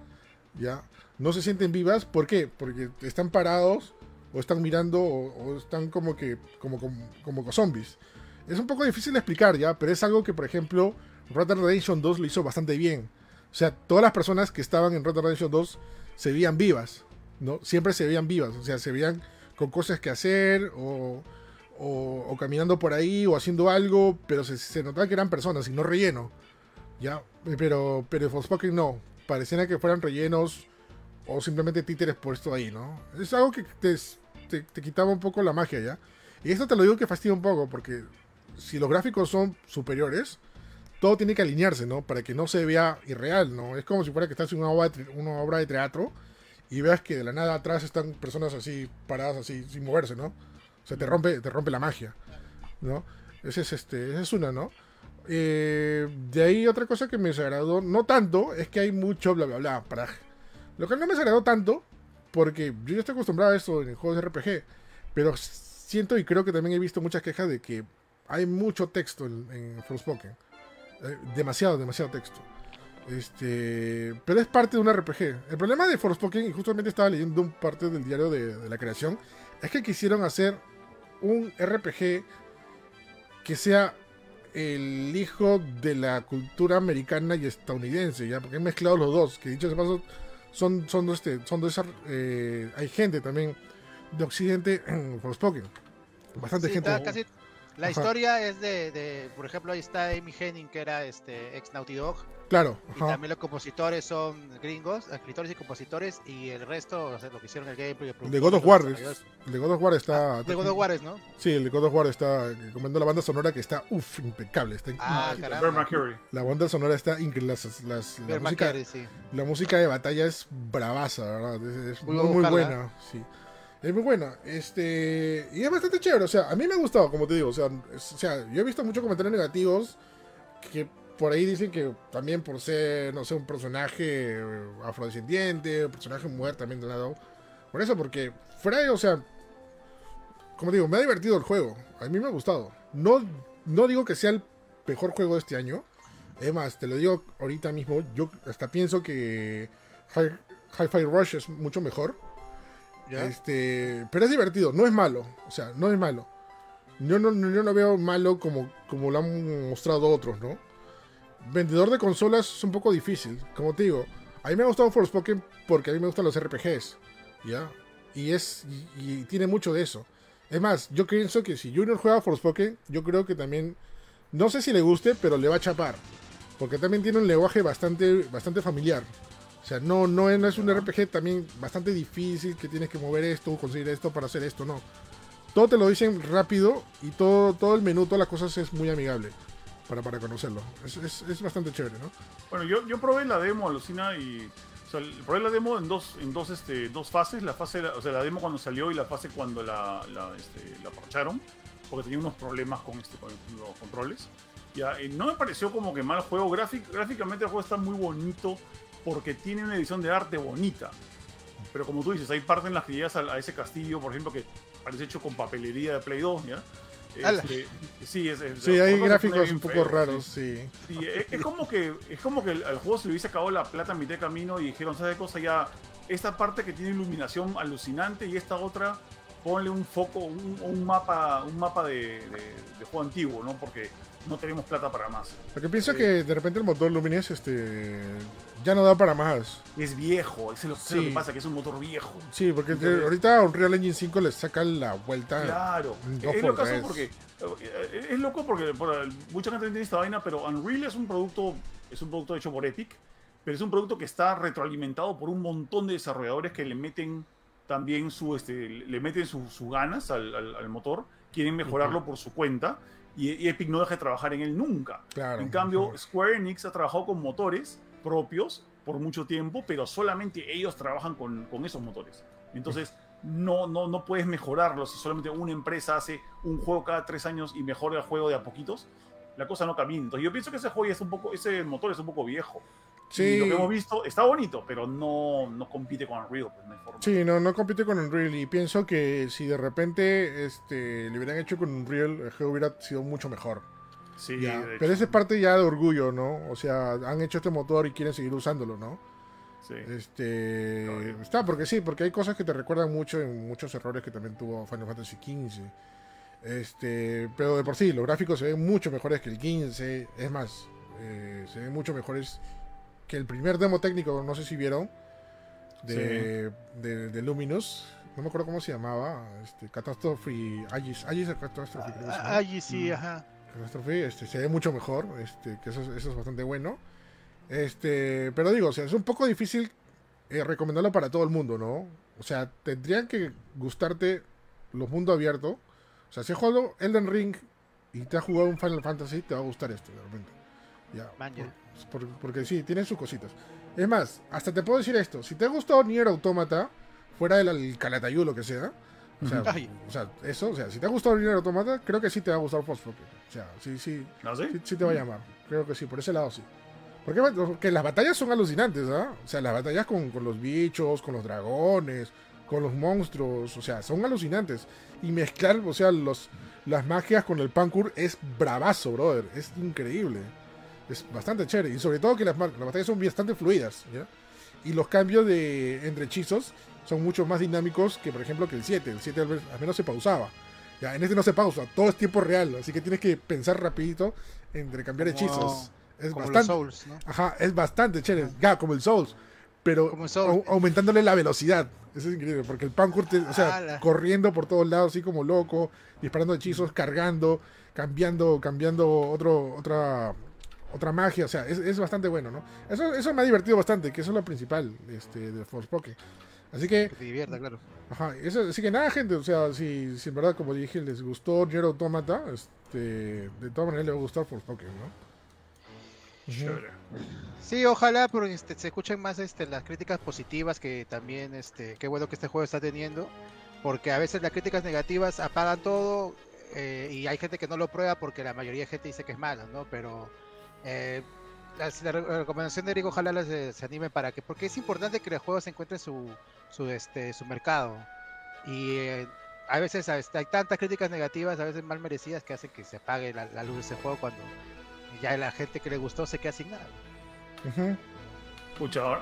¿ya? No se sienten vivas, ¿por qué? Porque están parados o están mirando o, o están como que como, como, como zombies. Es un poco difícil de explicar, ¿ya? Pero es algo que, por ejemplo, Red Redemption 2 lo hizo bastante bien. O sea, todas las personas que estaban en Red Dead Redemption 2 se veían vivas, ¿no? Siempre se veían vivas, o sea, se veían con cosas que hacer o, o, o caminando por ahí o haciendo algo, pero se, notaba que eran personas y no relleno, ¿ya? Pero, pero Forspoken no, pareciera que fueran rellenos o simplemente títeres puestos ahí, ¿no? Es algo que te, te, te quitaba un poco la magia, ¿ya? Y esto te lo digo que fastidia un poco, porque si los gráficos son superiores, todo tiene que alinearse, ¿no? Para que no se vea irreal, ¿no? Es como si fuera que estás en una obra de, teatro y veas que de la nada atrás están personas así, paradas así, sin moverse, ¿no? O sea, te rompe, te rompe la magia, ¿no? Ese es, este, esa es una, ¿no? Eh, de ahí otra cosa que me desagradó, no tanto, es que hay mucho bla bla bla. Para... Lo que no me desagradó tanto, porque yo ya estoy acostumbrado a esto en juegos de RPG, pero siento y creo que también he visto muchas quejas de que hay mucho texto en, en Forspoken. Eh, demasiado, demasiado texto. Este, pero es parte de un RPG. El problema de Forspoken, y justamente estaba leyendo un parte del diario de, de, la creación, es que quisieron hacer un RPG que sea el hijo de la cultura americana y estadounidense, ya porque han mezclado los dos, que dicho de paso son son este, son esas eh, hay gente también de occidente en *clears throat* Forspoken. Bastante sí, gente. Casi la ajá. historia es de, de, por ejemplo, ahí está Amy Henning, que era este ex Naughty Dog. Claro. Ajá. Y también los compositores son gringos, escritores y compositores, y el resto, o sea, lo que hicieron el gameplay. El de God of War. El de God of War está. Ah, de God of War ¿no? Sí, el de God of War está comando la banda sonora que está, uff, impecable. Está ah, increíble. La banda sonora está increíble. Las, las, la, música, sí. la música de batalla es bravaza, ¿verdad? Es, es muy, muy buena. Sí. Es muy buena. Este. Y es bastante chévere. O sea, a mí me ha gustado, como te digo. O sea, o sea yo he visto muchos comentarios negativos que por ahí dicen que también por ser, no sé, un personaje afrodescendiente, un personaje mujer también de lado. Por eso, porque de, o sea, como digo, me ha divertido el juego. A mí me ha gustado. No, no digo que sea el mejor juego de este año. Es más, te lo digo ahorita mismo. Yo hasta pienso que Hi-Fi Rush es mucho mejor. Este, pero es divertido, no es malo. O sea, no es malo. Yo no, yo no veo malo como, como lo han mostrado otros, ¿no? Vendedor de consolas es un poco difícil. Como te digo, a mí me ha gustado Forspoken porque a mí me gustan los RPGs. ¿Ya? Y es. Y, y tiene mucho de eso. Es más, yo pienso que si Junior juega Forspoken, yo creo que también. No sé si le guste, pero le va a chapar. Porque también tiene un lenguaje bastante, bastante familiar. O sea, no, no, no es un RPG también bastante difícil que tienes que mover esto, conseguir esto para hacer esto, no. Todo te lo dicen rápido y todo, todo el menú, todas las cosas es muy amigable para, para conocerlo. Es, es, es bastante chévere, ¿no? Bueno, yo, yo probé la demo, alucina, y. O sea, probé la demo en dos, en dos, este, dos fases. La fase, o sea, la demo cuando salió y la fase cuando la, la, este, la parcharon. Porque tenía unos problemas con, este, con los controles. Ya, y no me pareció como que mal juego. Gráfic, gráficamente el juego está muy bonito porque tiene una edición de arte bonita. Pero como tú dices, hay partes en las que llegas a, a, ese castillo, por ejemplo, que parece hecho con papelería de Play 2, ¿ya? Este, sí, es, es, sí, hay gráficos un poco raros, sí. sí. sí es, es, como que, es como que el, el, juego se le hubiese acabado la plata a mitad de camino y dijeron, ¿sabes qué cosa? Ya, esta parte que tiene iluminación alucinante y esta otra, ponle un foco, un, un mapa, un mapa de, de, de, juego antiguo, ¿no? Porque no tenemos plata para más. Porque pienso eh, que de repente el motor Lumines este, ya no da para más. Es viejo, es lo, sí. lo que pasa, que es un motor viejo. Sí, porque Entonces, ahorita a Unreal Engine 5 le saca la vuelta. Claro, es loco porque, es loco porque por, mucha gente entiende esta vaina, pero Unreal es un producto, es un producto hecho por Epic, pero es un producto que está retroalimentado por un montón de desarrolladores que le meten también su, este, le meten sus su ganas al, al, al, motor, quieren mejorarlo uh -huh. por su cuenta. Y, y, Epic no deja de trabajar en él nunca. Claro, en cambio. Square Enix ha trabajado con motores propios por mucho tiempo, pero solamente ellos trabajan con, con esos motores. Entonces, no, no, no puedes mejorarlo si solamente una empresa hace un juego cada tres años y mejora el juego de a poquitos. La cosa no camina. Entonces, yo pienso que ese juego es un poco, ese motor es un poco viejo. Sí. lo que hemos visto está bonito, pero no, no compite con Unreal. Pues no hay forma. Sí, no, no compite con Unreal. Y pienso que si de repente este, le hubieran hecho con Unreal, el juego hubiera sido mucho mejor. Sí, pero esa es parte ya de orgullo, ¿no? O sea, han hecho este motor y quieren seguir usándolo, ¿no? Sí. Este, está, porque sí, porque hay cosas que te recuerdan mucho en muchos errores que también tuvo Final Fantasy XV. Este, pero de por sí, los gráficos se ven mucho mejores que el 15. Es más, eh, se ven mucho mejores que el primer demo técnico, no sé si vieron, de, de, Luminous. No me acuerdo cómo se llamaba. Este, Catastrophe. Agis, Agis Catastrophe. Agis, sí, ajá. Catastrophe, este, se ve mucho mejor. Este, que eso, eso es bastante bueno. Este, pero digo, o sea, es un poco difícil eh, recomendarlo para todo el mundo, ¿no? O sea, tendrían que gustarte los mundos abiertos. O sea, si has jugado Elden Ring y te has jugado un Final Fantasy, te va a gustar esto, de repente. Ya. porque sí, tiene sus cositas. Es más, hasta te puedo decir esto. Si te ha gustado Nier Automata, fuera del Calatayú, lo que sea. O sea, o sea, eso, o sea, si te ha gustado Nier Automata, creo que sí te va a gustar Forspoken. O sea, sí, sí, ¿No sí? sí, te va a llamar. Creo que sí, por ese lado sí. Porque las batallas son alucinantes, ¿ah? O sea, las batallas con, los bichos, con los dragones, con los monstruos, o sea, son alucinantes. Y mezclar, o sea, los, las magias con el Pancur es bravazo, brother. Es increíble. Es bastante chévere. Y sobre todo que las, batallas son bastante fluidas, ¿ya? Y los cambios de entre hechizos son mucho más dinámicos que, por ejemplo, que el 7. El 7 al menos se pausaba. Ya, en este no se pausa, todo es tiempo real, así que tienes que pensar rapidito entre cambiar hechizos. Es bastante, Souls, ¿no? Ajá, es bastante chévere. Ya, como el Souls. Pero aumentándole la velocidad. Eso es increíble, porque el Pancur, o sea, corriendo por todos lados, así como loco, disparando hechizos, cargando, cambiando, cambiando otro, otra, otra magia. O sea, es, bastante bueno, ¿no? Eso, eso me ha divertido bastante, que eso es lo principal este, de Forspoken. Así que. Que te divierta, claro. Ajá, eso, así que nada, gente, o sea, si, si en verdad, como dije, les gustó Nier Automata, este, de todas maneras les va a gustar Forspoken, ¿no? Sí, ojalá porque este, se escuchen más este, las críticas positivas que también, este, qué bueno que este juego está teniendo, porque a veces las críticas negativas apagan todo eh, y hay gente que no lo prueba porque la mayoría de gente dice que es malo, ¿no? Pero eh, la, recomendación de Eric ojalá eh, se anime para que, porque es importante que el juego se encuentre su, su, este, su mercado y a veces este, hay tantas críticas negativas, a veces mal merecidas, que hacen que se apague la, la luz de ese juego cuando ya la gente que le gustó se queda sin nada.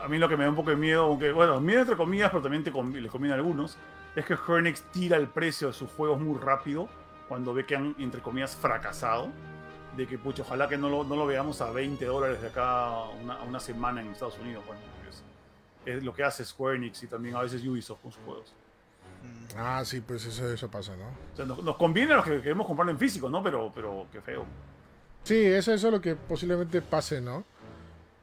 a mí lo que me da un poco de miedo, aunque, bueno, miedo entre comillas, pero también te le conviene a algunos, es que Hernex tira el precio de sus juegos muy rápido cuando ve que han, entre comillas, fracasado. De que, pucha, ojalá que no lo, no lo veamos a 20 dólares de acá una, una semana en Estados Unidos. Bueno, es, lo que hace Square Enix y también a veces Ubisoft con sus juegos. Mm. Ah, sí, pues eso, eso pasa, ¿no? O sea, nos, conviene a los que queremos comprarlo en físico, ¿no? Pero, pero qué feo. Sí, eso, es lo que posiblemente pase, ¿no?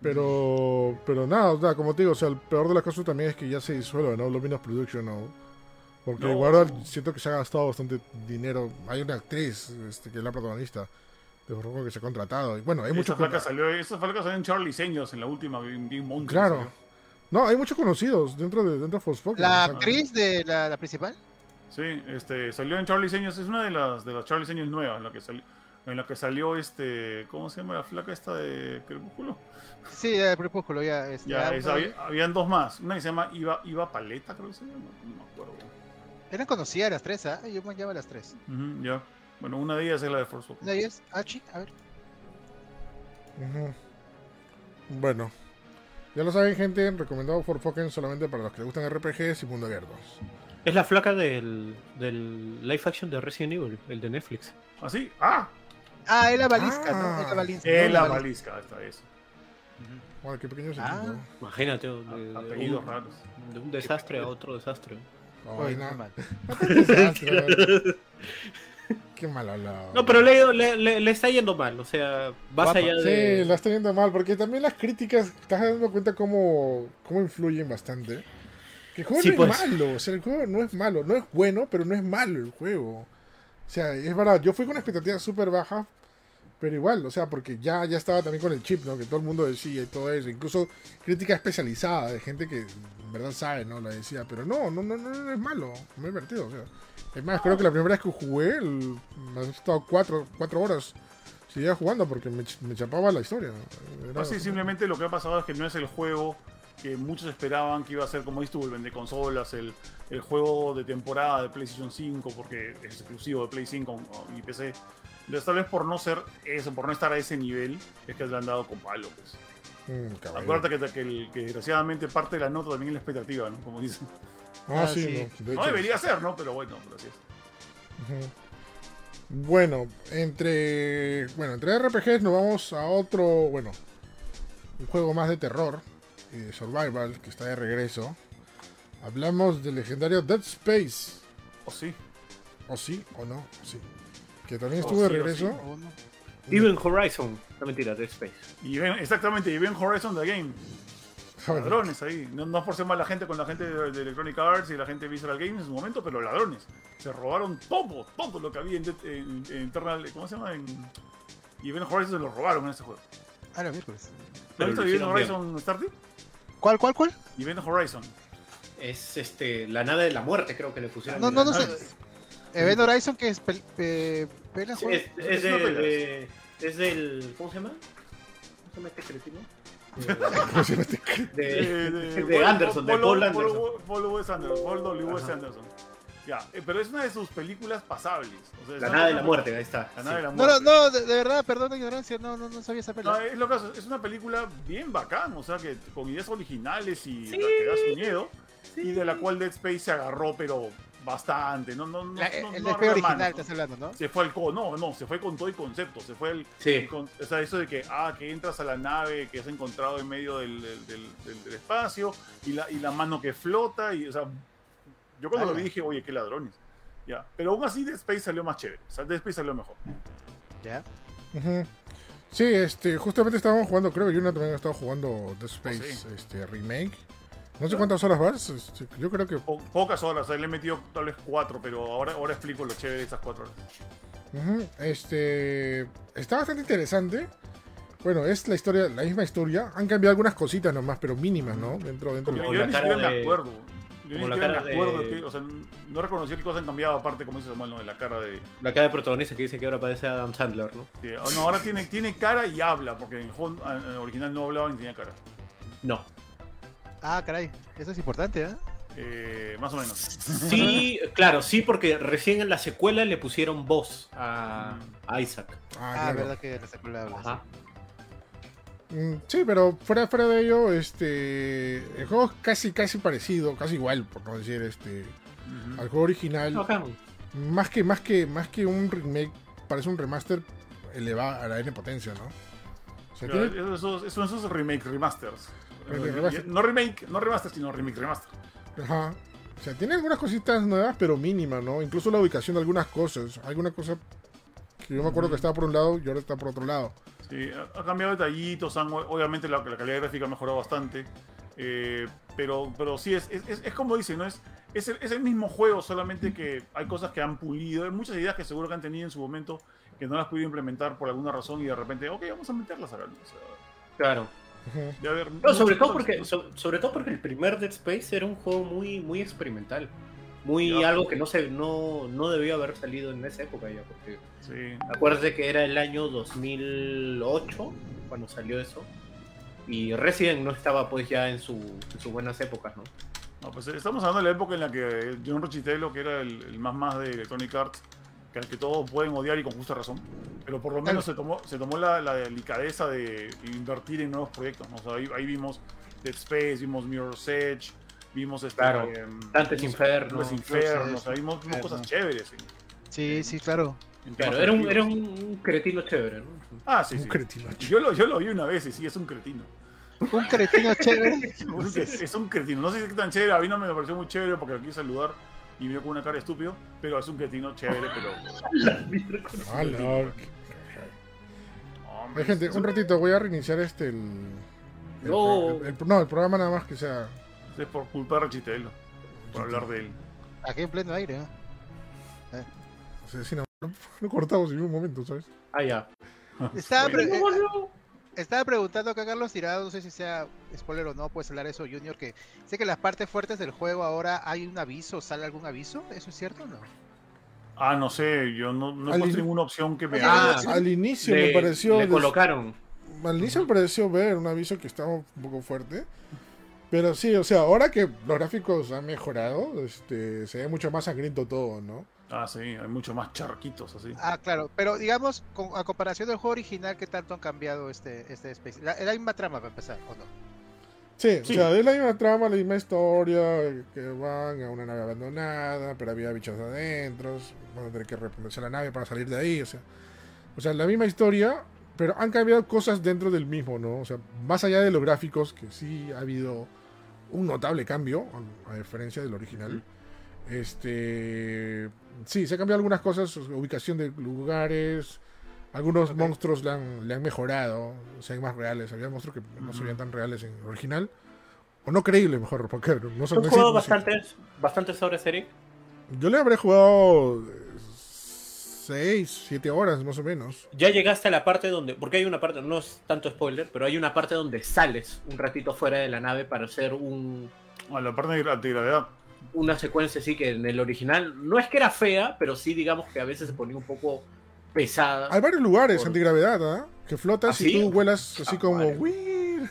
Pero, pero nada, como te digo, o sea, el peor de las cosas también es que ya se disuelve, ¿no? Luminous Production, ¿no? Porque igual siento que se ha gastado bastante dinero. Hay una actriz este, que es la protagonista de juego que se ha contratado. Y bueno, hay muchos. Esa salió, esa salió en Charlie Seños en la última Game Claro. No, hay muchos conocidos dentro de dentro de Forspoken. ¿La actriz de la, la, principal? Sí, este, salió en Charlie Seños. Es una de las de las Charlie Seños nuevas, la que salió en la que salió este, ¿cómo se llama la flaca esta de Crepúsculo? Sí, de Crepúsculo, ya. Este, ya habían dos más, una que se llama Iva, Iva Paleta, creo que se llama, no, me acuerdo. Eran conocidas las tres, ¿ah? Yo me llamo las tres. ya. Bueno, una de ellas es la de Force Una de ellas, Archie, a ver. Bueno, ya lo saben, gente, recomendado For Pokémon solamente para los que les gustan RPGs y mundo abiertos. Es la flaca del, del live action de Resident Evil, el de Netflix. ¿Ah, sí? ¡Ah! Ah, es la balisca, ¿no? Es la balisca. Es la balisca, esta es. Bueno, qué pequeño ah, Imagínate, de, apellidos raros. De un desastre a otro desastre. Ay, nada mal. *laughs* desastre. *laughs* Qué mal hablado. No, pero le, le, le, está yendo mal, o sea, vas allá de. Sí, la está yendo mal, porque también las críticas, estás dando cuenta cómo, cómo influyen bastante. Que el juego no es pues. malo, o sea, el juego no es malo, no es bueno, pero no es malo el juego. O sea, es verdad, yo fui con expectativas súper bajas, pero igual, o sea, porque ya, ya estaba también con el chip, ¿no? Que todo el mundo decía y todo eso. Incluso crítica especializada de gente que en verdad sabe, ¿no? La decía, pero no, no, no, no, es malo, me he divertido, o sea. Es más, creo que la primera vez que jugué, me han estado cuatro, cuatro horas seguía jugando porque me, me chapaba la historia. Era- No, sí, simplemente lo que ha pasado es que no es el juego que muchos esperaban que iba a ser como estuvo el vende consolas, el, el juego de temporada de PlayStation 5, porque es exclusivo de Play 5 y PC. Tal vez por no ser eso, por no estar a ese nivel, es que le han dado con palo. Pues. Mm. Acuérdate que, que, el- que desgraciadamente parte de la nota también es la expectativa, ¿no? Como dicen. Ah, Ah, sí, sí. no, de No debería ser, ¿no? Pero bueno, pero así es. Bueno, entre bueno, entre RPGs nos vamos a otro, bueno, un juego más de terror y de survival que está de regreso. Hablamos del legendario Dead Space, ¿O sí? o sí o no, sí, que también O estuvo de sí, o regreso. sí. Uno. Even Horizon. No mentira, Dead Space. Y ven, exactamente, y ven Horizon The Game. Ladrones ahí. No, no es por ser mala gente con la gente de, de Electronic Arts y la gente de Visceral Games en su momento, pero ladrones. Se robaron todo, todo lo que había en, en- en Eternal. ¿Cómo se llama? En, y Event Horizon se lo robaron en ese juego. Ah, no, miércoles. ¿Has Pero visto bien. Horizon Started? ¿Cuál, cuál, cuál? Event Horizon. Es este, la nada de la muerte, creo que le pusieron. No, no, no Ah, sé. Event Horizon que es pel- eh, pela, Sí. Es, es, Es de, de- es del. ¿Cómo se llama? ¿Cómo se llama este cretino? ¿Cómo *laughs* se llama? De, Anderson, de Paul Anderson. Paul, Paul W.S. Anderson. Paul W.S. Ajá. Anderson. Ya, eh, pero es una de sus películas pasables. O sea, es La nada de la muerte, ahí está. La nada de la No, muerte. no, no, de, de verdad, perdón la ignorancia, no, no, no sabía esa No, pelea. es lo que hace, es una película bien bacán, o sea, que con ideas originales y la que da su miedo, y de la cual Dead Space se agarró, pero bastante, no, no, no, La- no- el no despegue original manos, estás hablando, ¿no? Se fue al co, no, no, se fue con todo el concepto, se fue el, Sí. el con- o sea, eso de que, ah, que entras a la nave que has encontrado en medio del, del, del- del- espacio, y la, y la mano que flota, y, o sea, yo cuando lo vi dije, oye, qué ladrones, ya, pero aún así Dead Space salió más chévere, o sea, Dead Space salió mejor. Ya. Ujú. Sí, este, justamente estábamos jugando, creo que Yuna también ha estado jugando Dead Space sí. este, Remake. No sé cuántas horas vas, este, yo creo que Po- pocas horas, sea, le he metido tal vez cuatro, pero ahora, ahora explico lo chévere de esas cuatro horas. Este está bastante interesante. Bueno, es la historia, la misma historia. Han cambiado algunas cositas nomás, pero mínimas, ¿no? Dentro, dentro. Yo, Como yo la ni siquiera me de- acuerdo. Yo ni como la siquiera cara me acuerdo de- que, o sea, no reconocí qué cosas han cambiado aparte, como dice Samuel, ¿no? de la cara de. La cara de protagonista que dice que ahora parece Adam Sandler, ¿no? oh, no, ahora tiene, tiene cara y habla, porque en el juego en el original no hablaba ni tenía cara. No. Ah, caray, eso es importante, ¿eh? Eh, más o menos. Sí, claro, sí, porque recién en la secuela le pusieron voz a, a Isaac. Ah, Ah, claro. verdad que la secuela habla. Ajá. Mm, Sí, pero fuera, fuera de ello, este. El juego es casi, casi parecido, casi igual, por no decir, este. Ujú. Al juego original. Más que, más que, más que un remake, parece un remaster elevado a la N potencia, ¿no? O sea, Pero tiene- Esos, esos, esos remake remasters. Remaster. No remake, no remaster, sino remake remaster. Ajá. O sea, tiene algunas cositas nuevas, pero mínimas, ¿no? Incluso la ubicación de algunas cosas. Alguna cosa que yo me acuerdo que estaba por un lado y ahora está por otro lado. Sí, ha, cambiado detallitos, han- obviamente la, la calidad gráfica ha mejorado bastante. eh, pero, pero sí, es, es, es- es como dicen, ¿no? Es, es, el, es el mismo juego, solamente que hay cosas que han pulido. Hay muchas ideas que seguro que han tenido en su momento que no las pudieron implementar por alguna razón y de repente, ok, vamos a meterlas acá. O sea, Claro. Ujú. de haber No, sobre todo porque so- sobre todo porque el primer Dead Space era un juego muy muy experimental. Muy Ya. algo que no se no, no debió haber salido en esa época ya porque Sí. acuérdate que era el año 2008 cuando salió eso y Resident no estaba pues ya en, su, en sus buenas épocas, ¿no? No, pues estamos hablando de la época en la que John Rochitello, que era el, el más más de Electronic Arts, que al que todos pueden odiar y con justa razón, pero por lo menos se tomó, se tomó la, la delicadeza de invertir en nuevos proyectos. ¿no? O sea, ahí, ahí vimos Dead Space, vimos Mirror's Edge, vimos este, Claro. em, Dante's vimos Inferno. Dante's Inferno, o sea, vimos, vimos cosas chéveres. en- Sí, sí, claro. en temas Claro, era un, era un cretino chévere, ¿no? Ah, sí, Un sí. cretino. Yo lo, yo lo vi una vez y sí, es un cretino. Un cretino chévere. *laughs* Es, es un cretino. No sé si es tan chévere, a mí no me pareció muy chévere porque lo quise saludar y vio con una cara estúpido, pero es un cretino chévere, pero... Ah, no. Hombre, Hay gente, un ratito, voy a reiniciar este. El, el- No. el- el- no, el programa nada más que sea. Es por culpa de Rachitelo, por hablar de él. Aquí en pleno aire, ¿no? o sea, sí, no, no, *laughs* no cortamos en un momento, ¿sabes? Ah, ya. Estaba, pre- Bueno, eh, estaba preguntando acá Carlos Tirado, no sé si sea spoiler o no, puedes hablar eso, Junior, que sé que las partes fuertes del juego ahora hay un aviso, ¿sale algún aviso? ¿Eso es cierto o no? Ah, no sé, yo no, no encontré in- ninguna opción que me Ah, haga. al inicio Le- me pareció. Le des- colocaron. Al inicio me pareció ver un aviso que estaba un poco fuerte. Pero sí, o sea, ahora que los gráficos han mejorado, este, se ve mucho más sangriento todo, ¿no? Ah, sí, hay mucho más charquitos así. Ah, claro, pero digamos, con- a comparación del juego original, ¿qué tanto han cambiado este, este Space? La, la misma trama para empezar, ¿o no? Sí, Sí. o sea, es la misma trama, la misma historia, que van a una nave abandonada, pero había bichos adentro, van a tener que reponerse la nave para salir de ahí, o sea, o sea, la misma historia, pero han cambiado cosas dentro del mismo, ¿no? O sea, más allá de los gráficos, que sí ha habido un notable cambio, a a diferencia del original. Este, sí, se han cambiado algunas cosas, ubicación de lugares, algunos monstruos le han, le han mejorado, se ven más reales. Había monstruos que no se veían tan reales en el original. O no creíbles, mejor, porque no son ¿Tú has jugado bastantes, bastantes horas, Eric? Yo le habré jugado 6, 7 horas más o menos. Ya llegaste a la parte donde, porque hay una parte, no es tanto spoiler, pero hay una parte donde sales un ratito fuera de la nave para hacer un, A la parte de gra- de gravedad. Una secuencia así que en el original no es que era fea, pero sí digamos que a veces se ponía un poco pesada. Hay varios lugares Por- antigravedad, ¿ah? Que flotas ¿Ah, y tú vuelas así Ah, como... vale. "Uir".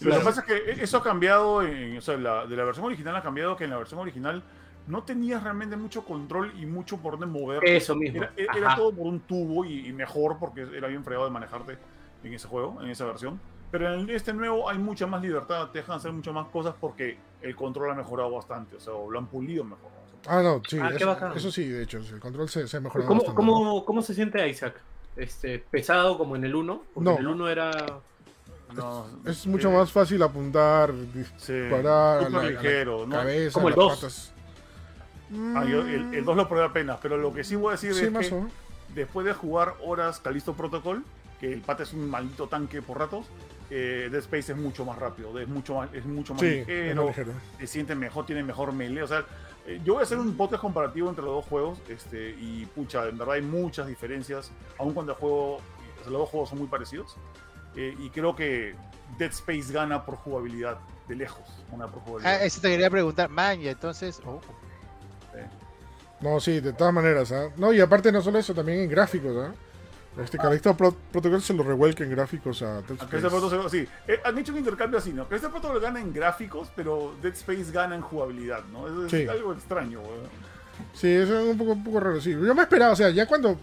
Lo Claro. que pasa es que eso ha cambiado, en, o sea, la- de la versión original ha cambiado que en la versión original no tenías realmente mucho control y mucho por dónde mover. Eso mismo. Era, Ajá. todo por un tubo y, y mejor porque era bien fregado de manejarte en ese juego, en esa versión. Pero en este nuevo hay mucha más libertad, te dejan hacer muchas más cosas porque el control ha mejorado bastante, o sea, o lo han pulido mejor. Ah, no, sí, Ah, eso, sí, de hecho, el control se, se ha mejorado ¿Cómo, bastante. cómo, cómo se siente Isaac? Este, ¿Pesado como en el 1? Porque No. en el 1 era... No, Es mucho eh, más fácil apuntar, sí, disparar a la, a la ligero, ¿no? cabeza, Como el las 2. patas. Ah, yo- el, el 2 lo probé apenas, pero lo que sí voy a decir Sí, es más que o menos. después de jugar horas Calisto Protocol, que el pata es un maldito tanque por ratos, eh, Dead Space es mucho más rápido, es mucho más, es mucho más Sí, ligero, se siente mejor, tiene mejor melee. O sea, eh, yo voy a hacer un podcast comparativo entre los dos juegos, este, y pucha, en verdad hay muchas diferencias, aun cuando el juego, o sea, los dos juegos son muy parecidos. eh, y creo que Dead Space gana por jugabilidad, de lejos, una por Ah, jugabilidad. eso te quería preguntar, man, y entonces, oh, No, sí, de todas maneras. ¿ah? No, y aparte no solo eso, también en gráficos. ¿ah? Este Calixto Pro- Protocol se lo revuelca en gráficos a Dead A Space. Callisto Protocol, sí, eh, han hecho un intercambio así, ¿no? Callisto Protocol gana en gráficos, pero Dead Space gana en jugabilidad, ¿no? Eso es Sí. algo extraño, weón. Sí, eso es un poco, un poco raro. Sí. Yo me esperaba, o sea, ya cuando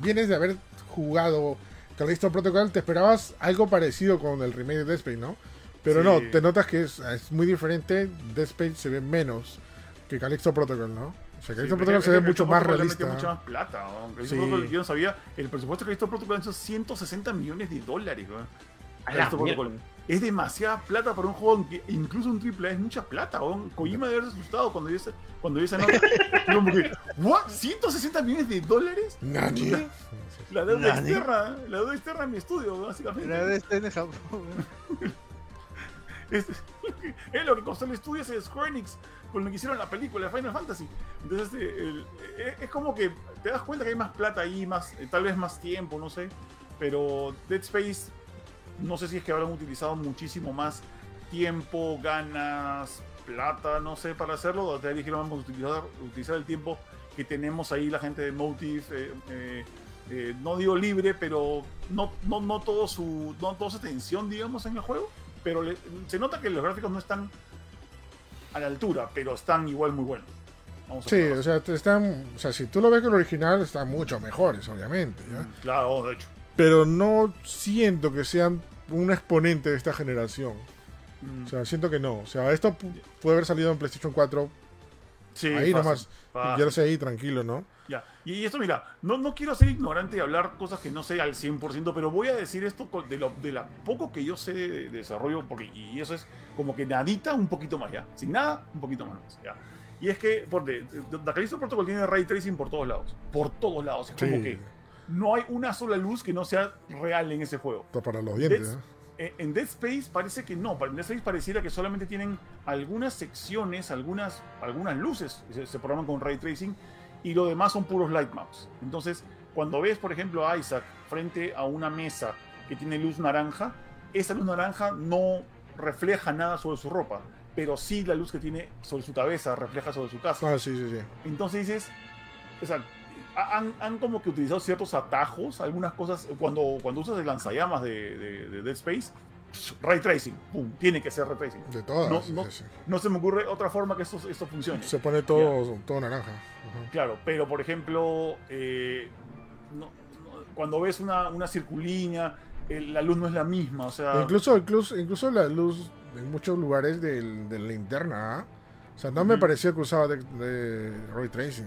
vienes de haber jugado Callisto Protocol, te esperabas algo parecido con el remake de Dead Space, ¿no? Pero Sí. no, te notas que es, es muy diferente. Dead Space se ve menos que Callisto Protocol, ¿no? Sea, Sí, Protocol es se ve mucho más realista. mucha más plata, Sí. Protocol, yo no sabía, el presupuesto de Callisto Protocol sido 160 millones de dólares, la. Es demasiada plata para un juego que incluso un triple A es mucha plata, weón. Kojima debe haberse asustado cuando esa, cuando esa nota. Fue como que, ¿what? ¿160 millones de dólares? Nani. ¿Qué? La deuda Nani. externa, la deuda externa en mi estudio, básicamente. pero está en Japón. *laughs* Es, *laughs* es lo que costó el estudio ese de Square Enix con lo que hicieron la película de Final Fantasy. Entonces, eh, el- eh, es como que te das cuenta que hay más plata ahí, más, eh, tal vez más tiempo, no sé. Pero Dead Space, no sé si es que habrán utilizado muchísimo más tiempo, ganas, plata, no sé, para hacerlo. O te dijeron, vamos a utilizar, utilizar el tiempo que tenemos ahí la gente de Motive. eh, eh, no digo libre, pero no, no, no, todo su, no toda su atención, digamos, en el juego pero se nota que los gráficos no están a la altura, pero están igual muy buenos. Vamos a Sí, o sea, están, o sea, si tú lo ves con el original, están mucho mejores, obviamente. ¿ya? Claro, de hecho. Pero no siento que sean un exponente de esta generación. Mm, O sea, siento que no. O sea, esto pu- puede haber salido en PlayStation 4, sí, ahí fácil, nomás. fácil. ya sé ahí, tranquilo, ¿no? Ya. Y esto, mira, no, no quiero ser ignorante y hablar cosas que no sé al 100%, pero voy a decir esto de lo de la poco que yo sé de, de desarrollo, porque, y eso es como que nadita un poquito más, ¿ya? Sin nada, un poquito más, ¿ya? Y es que, por de, Protocol tiene ray tracing por todos lados. Por todos lados. Es como Sí. que no hay una sola luz que no sea real en ese juego. Está para los dientes. ¿eh? Eh, En Dead Space parece que no, en Dead Space pareciera que solamente tienen algunas secciones, algunas, algunas luces se, se programan con ray tracing y lo demás son puros light maps. Entonces, cuando ves, por ejemplo, a Isaac frente a una mesa que tiene luz naranja, esa luz naranja no refleja nada sobre su ropa, pero sí la luz que tiene sobre su cabeza refleja sobre su casa. Ah, sí, sí, sí. Entonces dices, o sea, han, han, como que utilizado ciertos atajos, algunas cosas, cuando, cuando usas el lanzallamas de, de, de Dead Space, ray tracing, pum, tiene que ser ray tracing. De todas. No, no, sí. no se me ocurre otra forma que esto, esto funcione. Se pone todo, todo naranja. Ajá. Claro, pero por ejemplo, eh, no- cuando ves una, una circulínea, el- la luz no es la misma, o sea... Incluso, incluso, incluso la luz en muchos lugares de la linterna. ¿ah? O sea, no me Ujú. pareció que usaba de, de ray tracing.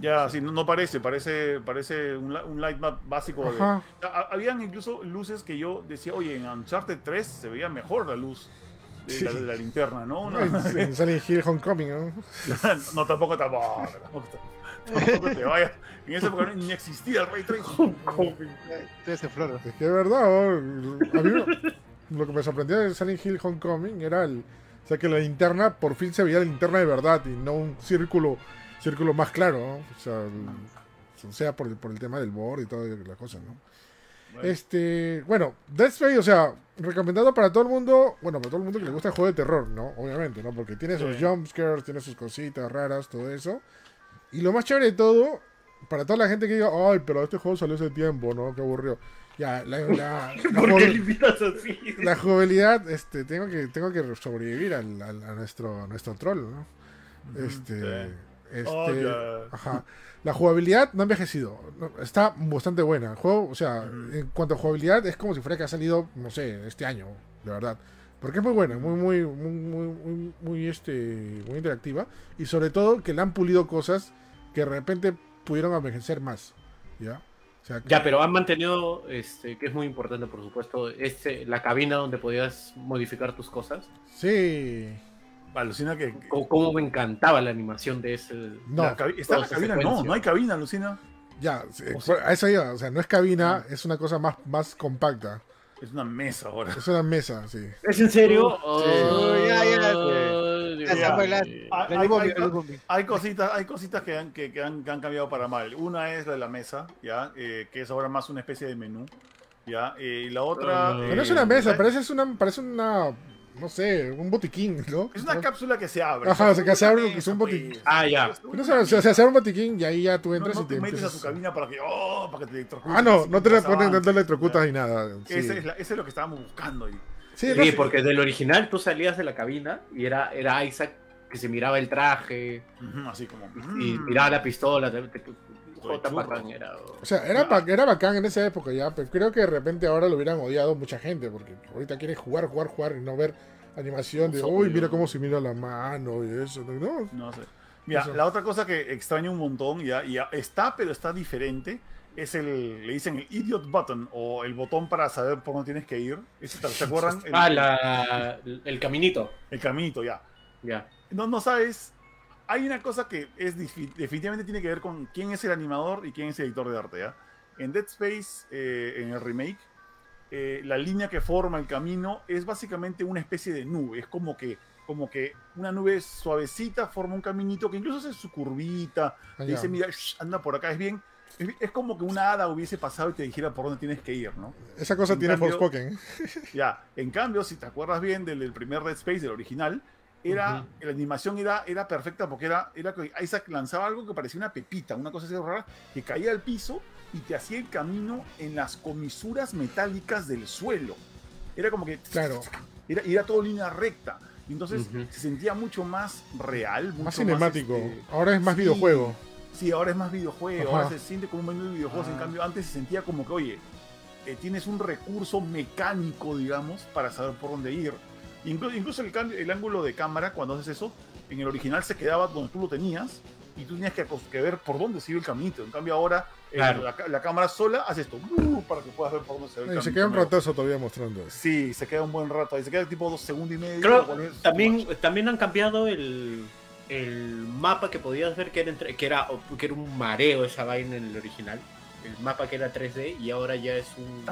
Ya, sí, no, no parece, parece, parece un, un light map básico. de- habían incluso luces que yo decía, oye, en Uncharted 3 se veía mejor la luz de, la, Sí. de la linterna, ¿no? No, *laughs* En, en Silent Hill Homecoming, ¿no? *laughs* no, tampoco, tampoco, tampoco, tampoco te vayas. En esa época ni existía el ray tracing. Entonces se flora. Es que es verdad, ¿no? a mí lo- lo que me sorprendió de Silent Hill Homecoming era el, o sea, que la linterna por fin se veía la linterna de verdad y no un círculo círculo más claro, ¿no? O sea, el- sea por, el- por el tema del borde y todas las cosas, ¿no? Bueno, Este, bueno, Dead Space, o sea, recomendado para todo el mundo, bueno, para todo el mundo que le gusta el juego de terror, ¿no? Obviamente, ¿no? Porque tiene sus Sí. jumpscares, tiene sus cositas raras, todo eso. Y lo más chévere de todo, para toda la gente que diga, ay, pero este juego salió hace tiempo, ¿no? Qué aburrido. Ya, la, la, *laughs* la ¿Por qué así? la jugabilidad, este, tengo que, tengo que sobrevivir al, al- a nuestro, a nuestro troll, ¿no? Este, Sí. Este, Oh, ya. ajá. La jugabilidad no ha envejecido, está bastante buena. El juego, o sea, en cuanto a jugabilidad, es como si fuera que ha salido, no sé, este año, de verdad. Porque es muy buena, muy, muy, muy, muy, muy, muy, este, muy interactiva. Y sobre todo que le han pulido cosas que de repente pudieron envejecer más. ¿Ya? O sea, que- Ya, pero han mantenido, este, que es muy importante, por supuesto, este, la cabina donde podías modificar tus cosas. Sí. Alucina que... que- Cómo, cómo me encantaba la animación de ese. No, la ¿Está la cabina? No, no hay cabina, alucina. Ya, sí, O sea- a eso iba, o sea, no es cabina, es una cosa más, más compacta. Es una mesa ahora. Es una mesa, sí. ¿Es en serio? Hay- cositas, hay cositas que han, que, que han, que han cambiado para mal. Una es la de la mesa, ¿ya? Eh, que es ahora más una especie de menú. ¿ya? Eh, y la otra... Pero no es eh, una mesa, la- parece una, parece una, no sé, un botiquín, ¿no? Es una cápsula que se abre. Ajá, o sea, que se abre, que es un botiquín. pues. Ah, ya. No sé, o sea, se hace un botiquín y ahí ya tú No, entras no y te, te metes a tu cabina para que, oh, para que te electrocutes. Ah, no, no te ponen, no te avances, electrocutas ni nada. Sí, Ese, es la- ese es lo que estábamos buscando. y- Sí, Sí, no porque del original tú salías de la cabina y era, era Isaac que se miraba el traje Ujú, Así como... y mm, miraba la pistola. te- O sea, era, era bacán en esa época ya, pero creo que de repente ahora lo hubieran odiado mucha gente, porque ahorita quieres jugar, jugar, jugar y no ver animación de, uy, mira cómo se mira la mano y eso. No, No sé. Mira, Eso. la otra cosa que extraño un montón, ya, ya está, pero está diferente, es el, le dicen el idiot button, o el botón para saber por dónde tienes que ir. Ese, ¿te- ¿Se *laughs* acuerdan? El, Ah, la, el caminito. el caminito, ya. Ya. No, no sabes, hay una cosa que es definitivamente tiene que ver con quién es el animador y quién es el editor de arte, ¿ya? En Dead Space, eh, en el remake, eh, la línea que forma el camino es básicamente una especie de nube. Es como que, como que una nube suavecita forma un caminito que incluso hace su curvita. Ah, Te dice, mira, shh, anda por acá, es bien. Es, es como que una hada hubiese pasado y te dijera por dónde tienes que ir, ¿no? esa cosa en tiene cambio- Forspoken. Ya, en cambio, si te acuerdas bien del, del primer Dead Space, del original, era, la animación era, era perfecta porque era, era que Isaac lanzaba algo que parecía una pepita, una cosa así rara, que caía al piso y te hacía el camino en las comisuras metálicas del suelo. Era como que... Claro. Era, era todo línea recta. Entonces se sentía mucho más real, mucho Más cinemático. este, Ahora es más sí. videojuego. Sí, ahora es más videojuego, Ajá. ahora se siente como un menú de videojuegos. En Ah. cambio, antes se sentía como que, oye, eh, tienes un recurso mecánico, digamos, para saber por dónde ir. Incluso, incluso el, cambio, el ángulo de cámara, cuando haces eso, en el original se quedaba donde tú lo tenías y tú tenías que, acos- que ver por dónde sigue el caminito. En cambio, ahora eh, Claro. la, la cámara sola hace esto uh, para que puedas ver por dónde se ve el Y se queda un ratazo todavía mostrando eso. Sí, se queda un buen rato ahí. Se queda tipo dos segundos y medio. Creo también, much. también han cambiado el, el mapa que podías ver que era, entre- que, era, que era un mareo esa vaina en el original. El mapa que era 3D y ahora ya es un...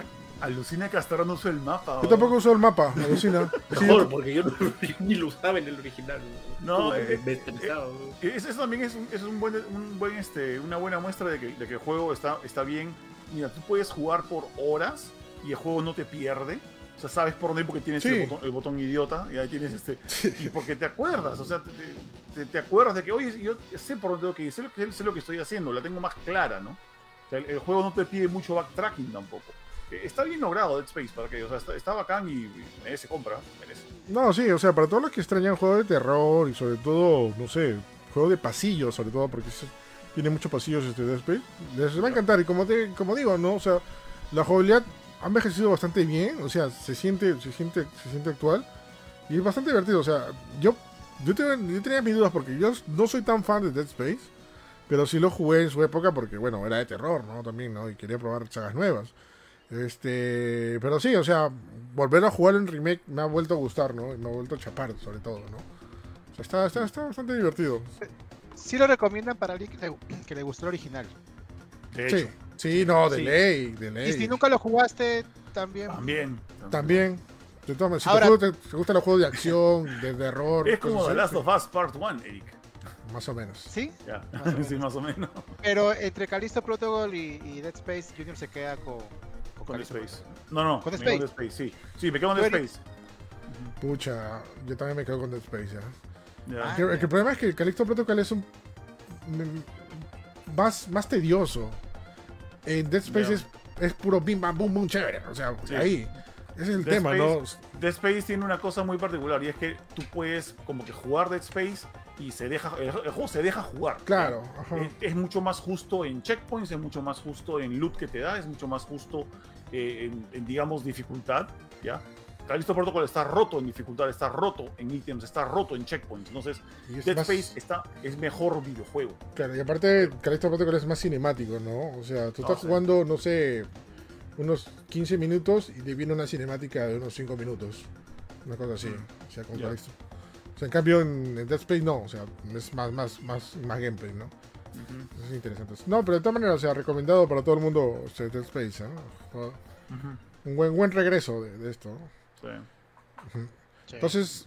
Alucina que hasta ahora no uso el mapa. Yo tampoco uso el mapa, me alucina. *laughs* Sí, Mejor, porque yo, no- *laughs* yo ni lo usaba en el original. No, me, eh, me estresaba. Eso, eso también es, un, es un buen, un buen, este, una buena muestra de que, de que el juego está, está bien. Mira, tú puedes jugar por horas y el juego no te pierde. O sea, sabes por dónde porque tienes Sí. el, botón, el botón idiota y ahí tienes este. *laughs* Y porque te acuerdas, o sea, te, te- te acuerdas de que, oye, yo sé por dónde tengo que ir, sé lo que, sé lo que estoy haciendo, la tengo más clara, ¿no? O sea, el, el juego no te pide mucho backtracking tampoco. Está bien logrado Dead Space, para que, o sea, está, está bacán y, y merece compra, merece. No, sí, o sea, para todos los que extrañan juegos de terror y sobre todo, no sé, juego de pasillos, sobre todo, porque tiene muchos pasillos este Dead Space, les va a encantar. Y como, te, como digo, ¿no? O sea, la jugabilidad ha envejecido bastante bien, o sea, se siente, se siente, se siente actual y es bastante divertido. O sea, yo, yo tenía mis dudas porque yo no soy tan fan de Dead Space, pero sí lo jugué en su época porque, bueno, era de terror, ¿no? También, ¿no? Y quería probar sagas nuevas. Este, pero sí, o sea, volver a jugar en remake me ha vuelto a gustar, ¿no? Y me ha vuelto a chapar, sobre todo, ¿no? O sea, está, está, está bastante divertido. Sí lo recomiendan para alguien que le, que le gustó el original. De Sí, hecho, sí, no, de Sí. ley, de ley. Y si nunca lo jugaste, también. también. También. De todas maneras, si Ahora- te, gusta- te gustan los juegos de acción, de terror, Es como The Last of Us Part 1, Eric. más o menos. Sí, Ya, Más o *laughs* menos. sí, más o menos. pero entre Callisto Protocol y, y Dead Space, Junior se queda con, con Con Space. No, no, ¿Con Dead Space, sí. Sí, me quedo con. Space. Pucha, yo también me quedo con Dead Space. Ah, Que- el, que el problema es que el Calixto Protocol es un más, más tedioso. En Dead Space es, es puro bim bam boom boom chévere. O sea, Sí. ahí. Ese es el Dead tema, Space- Dead Space tiene una cosa muy particular y es que tú puedes como que jugar Dead Space y se deja el, el juego se deja jugar. ¿no? Claro. Es, es mucho más justo en checkpoints, es mucho más justo en loot que te da, es mucho más justo eh, en, en, digamos, dificultad, ¿ya? Callisto Protocol está roto en dificultad, está roto en ítems, está roto en checkpoints. Entonces, es Dead más- Space está, es mejor videojuego. Claro, y aparte, Calixto Protocol es más cinemático, ¿no? O sea, tú No, estás sí. jugando, no sé, unos 15 minutos y te viene una cinemática de unos 5 minutos. Una cosa así. O sea, con. Calixto. O sea, en cambio, en, en Dead Space no. O sea, es más, más, más, más gameplay, ¿no? Eso es interesante. No, pero de todas maneras, o sea, recomendado para todo el mundo o sea, Dead Space, ¿no? Un buen, buen regreso de, de esto, ¿no? Sí. Sí. Entonces,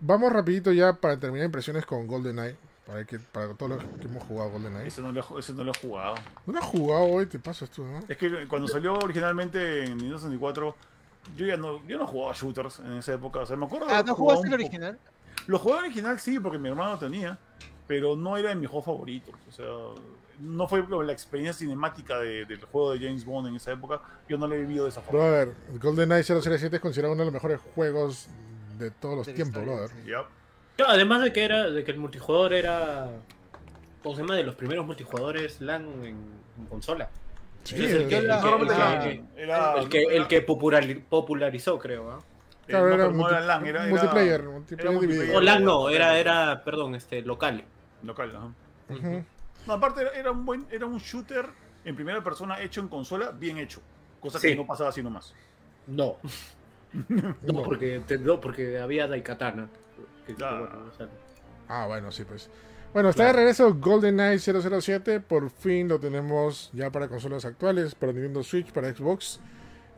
vamos rapidito ya para terminar impresiones con GoldenEye. Para, que, para todos los que hemos jugado GoldenEye. Ese no, lo, ese no lo he jugado. No lo has jugado hoy, te pasas tú, ¿no? Es que cuando salió originalmente en Nintendo 64, yo ya no, yo no jugaba shooters en esa época. O sea, me acuerdo de Ah, ¿no jugaste el original? Lo jugué original sí, porque mi hermano tenía, pero no era de mis juegos favoritos. O sea, no fue la experiencia cinemática de- del juego de James Bond en esa época. Yo no lo he vivido de esa forma. Brother, GoldenEye 007 es considerado uno de los mejores juegos de todos los De la tiempos, historia, brother. sí. No, además de que era, de que el multijugador era. ¿Cómo se llama? De los primeros multijugadores LAN en, en consola. Sí, Es el que- el- el popularizó, creo. ¿ah? eh, claro, no, era, multi- era LAN, era, era multiplayer, multiplayer multiplayer. LAN no, era, era, perdón, este, local. Local. ajá. No, aparte era, era un buen, era un shooter en primera persona hecho en consola, bien hecho. Cosa Sí. que no pasaba así nomás. *laughs* No. No, porque, te- no, porque había Daikatana. Que- Claro. bueno, o sea, Ah, bueno, sí, pues. Bueno, está de regreso GoldenEye 007. Por fin lo tenemos ya para consolas actuales, para Nintendo Switch, para Xbox.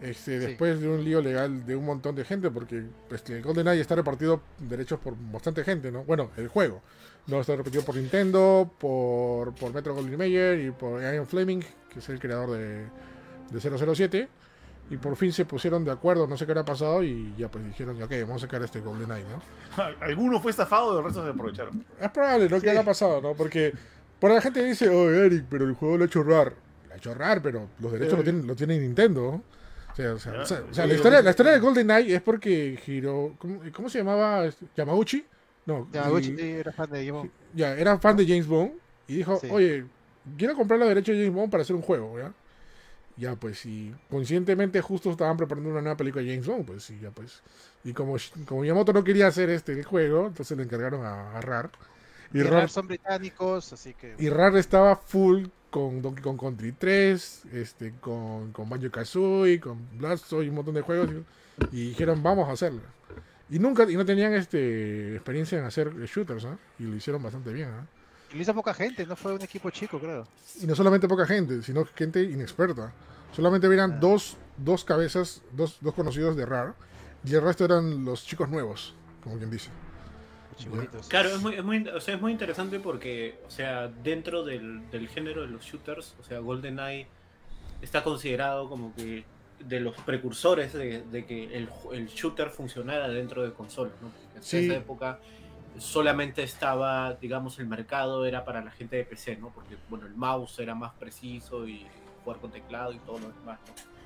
Este, Sí. Después de un lío legal de un montón de gente, porque este, el GoldenEye está repartido derechos por bastante gente, ¿no? Bueno, el juego. No está repartido por Nintendo, por, por Metro Goldwyn Mayer y por Ian Fleming, que es el creador de, de 007. Y por fin se pusieron de acuerdo, no sé qué habrá pasado, y ya pues dijeron, ok, vamos a sacar este GoldenEye, ¿no? *laughs* Alguno fue estafado y el resto se aprovecharon. Es probable, ¿no? Que Sí. haya pasado, ¿no? Porque por la gente dice, oh, Eric, pero el juego lo ha hecho RAR. Lo ha hecho RAR, pero los derechos Sí. lo, tiene, lo tiene Nintendo. O sea, o sea, Ya. o sea, o sea, Sí, la, historia, la historia de GoldenEye es porque Hiro... ¿Cómo, cómo se llamaba? este? ¿Yamauchi? No, Yamaguchi y- era fan de Digimon. ya, era fan de James Bond y dijo, Sí. oye, quiero comprar los derechos de James Bond para hacer un juego, ¿ya? Ya, pues, y conscientemente justo estaban preparando una nueva película de James Bond, pues, y ya, pues. Y como, como Yamamoto no quería hacer este el juego, entonces le encargaron a, a RAR. Y Y RAR, son británicos, así que. y RAR estaba full con Donkey Kong Country 3, este, con, con Banjo Kazooie, con Blastoise y un montón de juegos. Y, y dijeron, vamos a hacerlo. Y nunca, y no tenían este experiencia en hacer shooters, ¿ah? Y lo hicieron bastante bien, ¿ah? Y lo hizo poca gente, no fue un equipo chico, creo. Y no solamente poca gente, sino gente inexperta. Solamente eran Ah. dos, dos cabezas, dos, dos conocidos de RAR, y el resto eran los chicos nuevos, como quien dice. Chibolitos. Claro, es muy, es, muy, o sea, es muy interesante porque, o sea, dentro del, del género de los shooters, o sea, GoldenEye está considerado como que de los precursores de, que el, el, shooter funcionara dentro de consolas, ¿no? en esa época solamente estaba, digamos, el mercado era para la gente de PC, ¿no? Porque, bueno, el mouse era más preciso y jugar con teclado y todo lo demás, ¿no?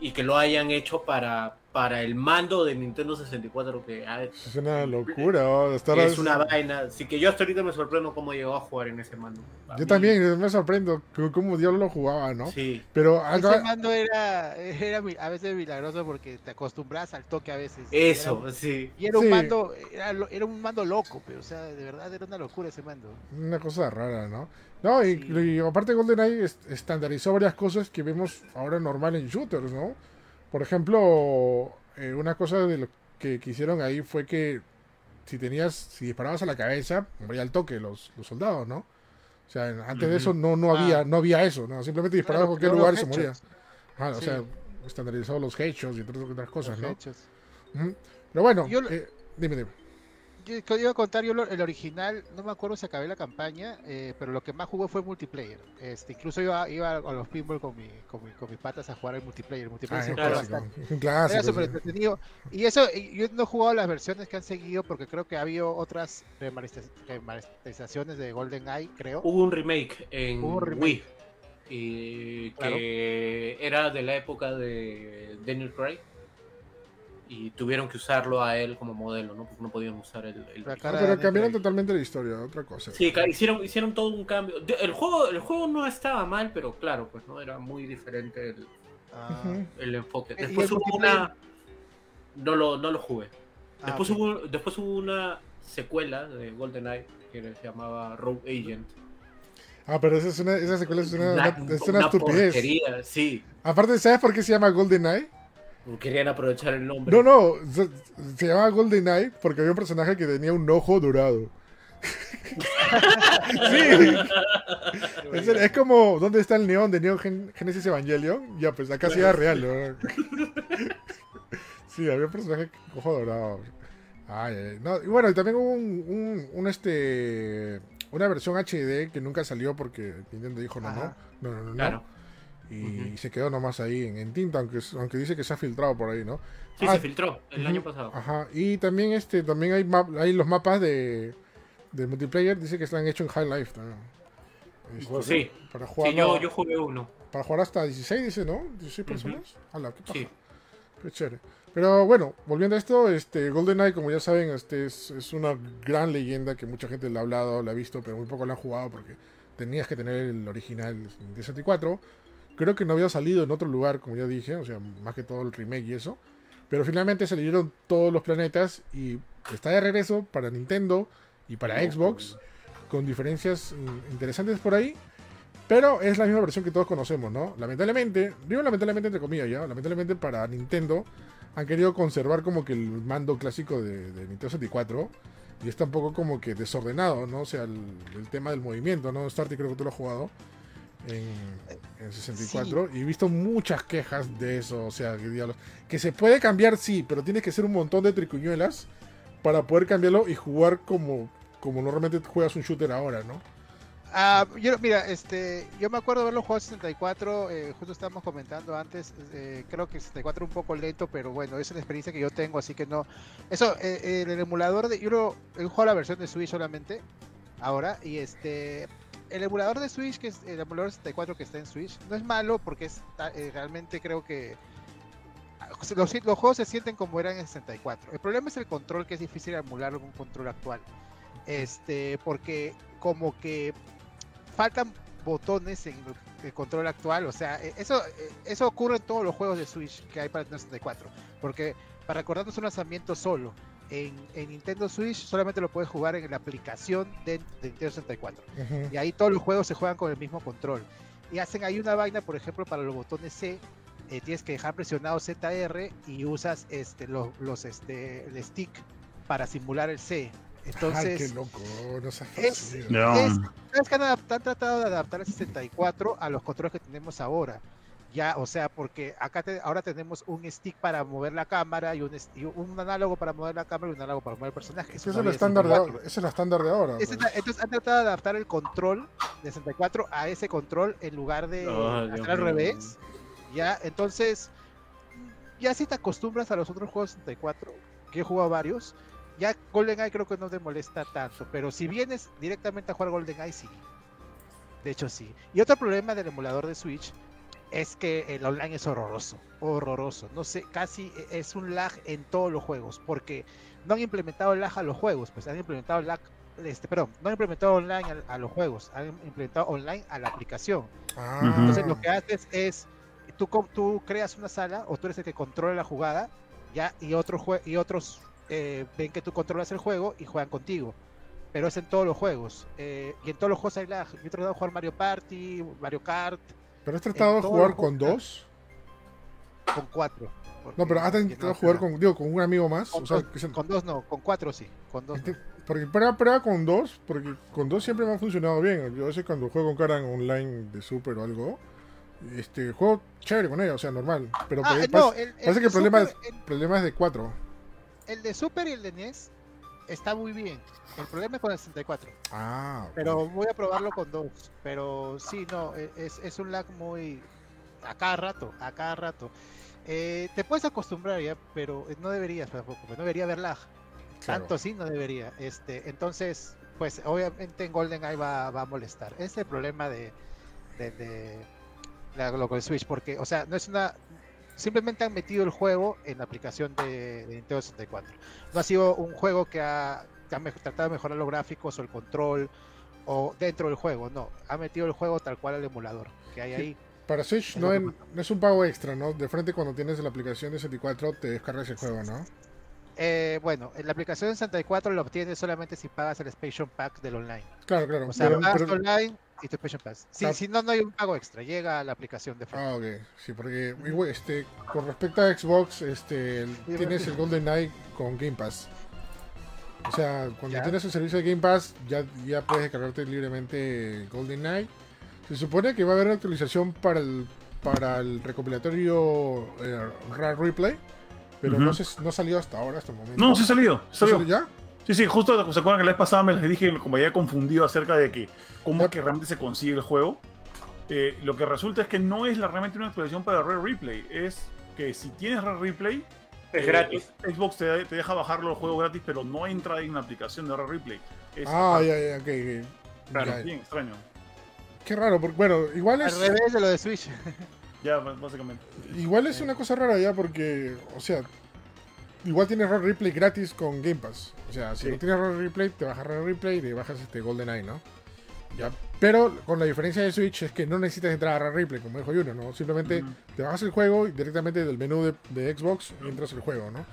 Y, que lo hayan hecho para, para el mando de Nintendo 64 que es una locura es una vaina. Así que yo hasta ahorita me sorprendo cómo llegó a jugar en ese mando. Yo también me sorprendo cómo Dios lo jugaba no sí. Pero ese mando era, era a veces milagroso porque te acostumbras al toque a veces. Eso sí. y era un mando era, un mando loco pero o sea de verdad era una locura ese mando. Una cosa rara no no, y, aparte GoldenEye estandarizó varias cosas que vemos ahora normal en shooters, ¿no? Por ejemplo, eh, una cosa de lo que, hicieron ahí fue que si tenías, si disparabas a la cabeza, moría al toque los, los soldados, ¿no? O sea, antes de eso no, no había, ah. no había eso, ¿no? Simplemente disparabas a cualquier lugar y se moría. Ah, o sea, estandarizó los headshots y otras, cosas, ¿no? Pero bueno, eh, dime, dime yo iba a contar yo el original, no me acuerdo si acabé la campaña, eh, pero lo que más jugué fue multiplayer. Este, incluso iba, iba a los pinball con, mi, con, con mis patas a jugar el multiplayer. El multiplayer ah, bastante. Era súper entretenido. Y eso, yo no he jugado las versiones que han seguido porque creo que ha habido otras remasterizaciones de GoldenEye, creo. Hubo un remake en Wii. Y que era de la época de Daniel Craig y tuvieron que usarlo a él como modelo, ¿no? Porque no podían usar el... pero cambiaron totalmente la historia, otra cosa. Sí, hicieron, hicieron todo un cambio. El juego, el juego no estaba mal, pero claro, pues no era muy diferente el, ah. el enfoque. Después hubo una... No lo, no lo jugué. Ah, después, hubo, después hubo una secuela de GoldenEye que se llamaba Rogue Agent. Ah, pero esa, es una, esa secuela es una, es una, estupidez. sí. Aparte, ¿sabes por qué se llama GoldenEye? Querían aprovechar el nombre. No, no, se, se llamaba GoldenEye porque había un personaje que tenía un ojo dorado. *laughs* sí. *laughs* Es, como, ¿dónde está el neón de Neon Genesis Evangelion? Ya, pues acá sí era real, ¿no? *laughs* sí, había un personaje con ojo dorado. Ay, no, y bueno, y también hubo un, un, este una versión HD que nunca salió porque Nintendo dijo no, no, no, no, no. Claro y se quedó nomás ahí en, tinta, aunque, aunque dice que se ha filtrado por ahí, ¿no? Sí, se ah, filtró el año pasado. Ajá, y también este también hay, hay los mapas de, de multiplayer, dice que están hechos en High Life también. Este, sí, para jugar yo, yo, jugué uno. Para jugar hasta 16, dice, ¿no? 16 personas. qué Sí. Qué chévere. Pero bueno, volviendo a esto, este GoldenEye, como ya saben, este es, es, una gran leyenda que mucha gente le ha hablado, la ha visto, pero muy poco la han jugado porque tenías que tener el original de 64 Creo que no había salido en otro lugar, como ya dije, o sea, más que todo el remake y eso. Pero finalmente salieron todos los planetas y está de regreso para Nintendo y para Xbox, con diferencias mm, interesantes por ahí. Pero es la misma versión que todos conocemos, ¿no? Lamentablemente, digo lamentablemente entre comillas ya, lamentablemente para Nintendo han querido conservar como que el mando clásico de, Nintendo 64 y está un poco como que desordenado, ¿no? O sea, el, el tema del movimiento, ¿no? Starty creo que tú lo has jugado en, 64 y he visto muchas quejas de eso, o sea, que, que se puede cambiar, sí, pero tienes que hacer un montón de tricuñuelas para poder cambiarlo y jugar como, como normalmente juegas un shooter ahora, ¿no? Ah, yo, mira, este, yo me acuerdo de verlo jugado 64, eh, justo estábamos comentando antes, eh, creo que 64 es un poco lento, pero bueno, es una experiencia que yo tengo, así que no. Eso, eh, el emulador de, yo lo, he jugado la versión de Switch solamente, ahora, y este, el emulador de Switch, que es el emulador 64 que está en Switch, no es malo porque es eh, realmente creo que los, los, juegos se sienten como eran en 64. El problema es el control, que es difícil emular un control actual. Este, porque como que faltan botones en el control actual, o sea, e, eso, e, eso ocurre en todos los juegos de Switch que hay para el 64, porque para recordarnos un lanzamiento solo, en, Nintendo Switch solamente lo puedes jugar en la aplicación de, Nintendo 64. Y ahí todos los juegos se juegan con el mismo control. Y hacen ahí una vaina, por ejemplo, para los botones C, eh, tienes que dejar presionado ZR y usas este, los, los este, el stick para simular el C. Entonces, Ay, qué loco, no es, es, es, que han, tratado de adaptar el 64 a los controles que tenemos ahora ya, o sea, porque acá ahora tenemos un stick para mover la cámara y un, un, análogo para mover la cámara y un análogo para mover el personaje. Eso, es el estándar de ahora. es el estándar de ahora. Pues. entonces han tratado de adaptar el control de 64 a ese control en lugar de hacer al revés. Ya, entonces ya si te acostumbras a los otros juegos 64, que he jugado varios, ya GoldenEye creo que no te molesta tanto, pero si vienes directamente a jugar GoldenEye, sí. De hecho, sí. Y otro problema del emulador de Switch es que el online es horroroso, horroroso. No sé, casi e, es un lag en todos los juegos, porque no han implementado lag a los juegos, pues han implementado lag, este, perdón, no han implementado online a, los juegos, han implementado online a la aplicación. Ah. Entonces lo que haces es, tú, tú creas una sala o tú eres el que controla la jugada, ya, y, otro y otros eh, ven que tú controlas el juego y juegan contigo. Pero es en todos los juegos. Eh, y en todos los juegos hay lag. Yo he tratado de jugar Mario Party, Mario Kart. ¿Pero has tratado de jugar con dos? Con cuatro. No, pero has intentado jugar con, digo, con un amigo más. Con, dos, con dos no, con cuatro sí. Con dos. Porque prueba, prueba con dos, porque con dos siempre me ha funcionado bien. Yo a veces cuando juego con Karan online de Super o algo, este juego chévere con ella, o sea, normal. Pero ah, parece, que el problema, es, el problema es de cuatro el de Super y el de NES está muy bien. El problema es con el 64. Ah. Pero voy a probarlo con dos. Pero sí, no, e, es, un lag muy. a cada rato, a cada rato. Eh, te puedes acostumbrar ya, pero no deberías tampoco, no debería haber lag. Tanto sí no debería. Este, entonces, pues obviamente en GoldenEye va, va a molestar. Es el problema de, de, de, lo con el Switch, porque, o sea, no es una simplemente han metido el juego en la aplicación de, Nintendo 64. No ha sido un juego que ha, tratado de mejorar los gráficos o el control o dentro del juego, no. Ha metido el juego tal cual al emulador que hay ahí. Para Switch no, es un pago extra, ¿no? De frente cuando tienes la aplicación de 64 te descargas el juego, ¿no? Eh, bueno, en la aplicación de 64 lo obtienes solamente si pagas el Expansion Pack del online. Claro, claro. O sea, pagas online y tu Expansion Pass. Sí, si no, no hay un pago extra, llega a la aplicación de Ah, ok. Sí, porque este, con respecto a Xbox, este, tienes el Golden Knight con Game Pass. O sea, cuando tienes el servicio de Game Pass, ya, ya puedes descargarte libremente Golden Knight. Se supone que va a haber una actualización para el, para el recopilatorio eh, Rare Replay, pero no, se, no salió hasta ahora, hasta el momento. No, se ha salido. ¿Salió ya? Sí, sí, justo se acuerdan que la vez pasada me les dije, como había confundido acerca de que cómo es que realmente se consigue el juego. Eh, lo que resulta es que no es la, realmente una actualización para Rare Replay, es que si tienes Rare Replay, es gratis. Eh, Xbox te, deja bajarlo el juego gratis, pero no entra en una aplicación de Rare Replay. ah, ya, ya, ok. Claro, bien extraño. Qué raro, porque bueno, igual es. Al revés de lo de Switch. ya, básicamente. Igual es una cosa rara ya, porque, o sea, igual tienes Rare Replay gratis con Game Pass. O sea, si no tienes Rare Replay, te bajas Rare Replay y te bajas este GoldenEye, ¿no? Ya. Pero con la diferencia de Switch es que no necesitas entrar a Replay, como dijo Juno, ¿no? Simplemente te bajas el juego y directamente del menú de, Xbox entras el juego, ¿no?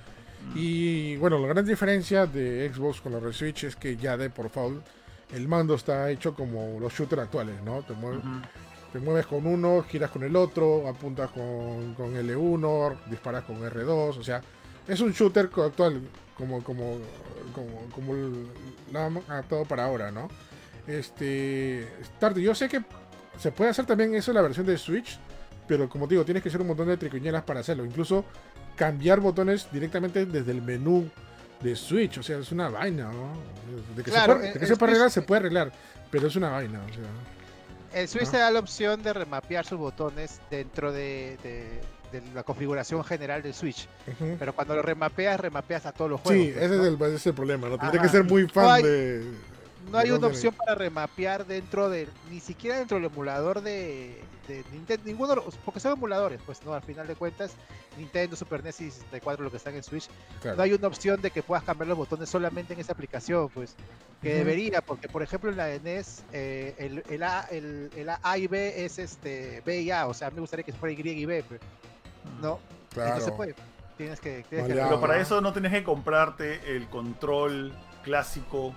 Y bueno, la gran diferencia de Xbox con la de Switch es que ya de por default el mando está hecho como los shooters actuales, ¿no? Te mueves, te mueves con uno, giras con el otro, apuntas con, con L1, disparas con R2, o sea, es un shooter actual, como, como, como, como lo han adaptado para ahora, ¿no? Este. Tarde, yo sé que se puede hacer también eso en la versión de Switch, pero como te digo, tienes que hacer un montón de triquiñelas para hacerlo. Incluso cambiar botones directamente desde el menú de Switch, o sea, es una vaina, ¿no? De que, se, puede, de que se puede arreglar, se puede arreglar, pero es una vaina, o sea. El Switch te da la opción de remapear sus botones dentro de de la configuración general del Switch. Pero cuando lo remapeas, remapeas a todos los juegos. Sí, pues, ese, es el, problema. ¿no? Tendría que ser muy fan de. No hay una opción para remapear dentro de. Ni siquiera dentro del emulador de, de Nintendo. Ninguno. Porque son emuladores, pues no, al final de cuentas. Nintendo, Super NES y 64, lo que están en Switch. No hay una opción de que puedas cambiar los botones solamente en esa aplicación, pues. Que debería, porque por ejemplo en la de NES, eh, el, el, A, el, el, A y B es este B y A. O sea, me gustaría que fuera Y y B. Pues. No, claro. no se puede. Tienes que, Pero para eso no tienes que comprarte el control clásico,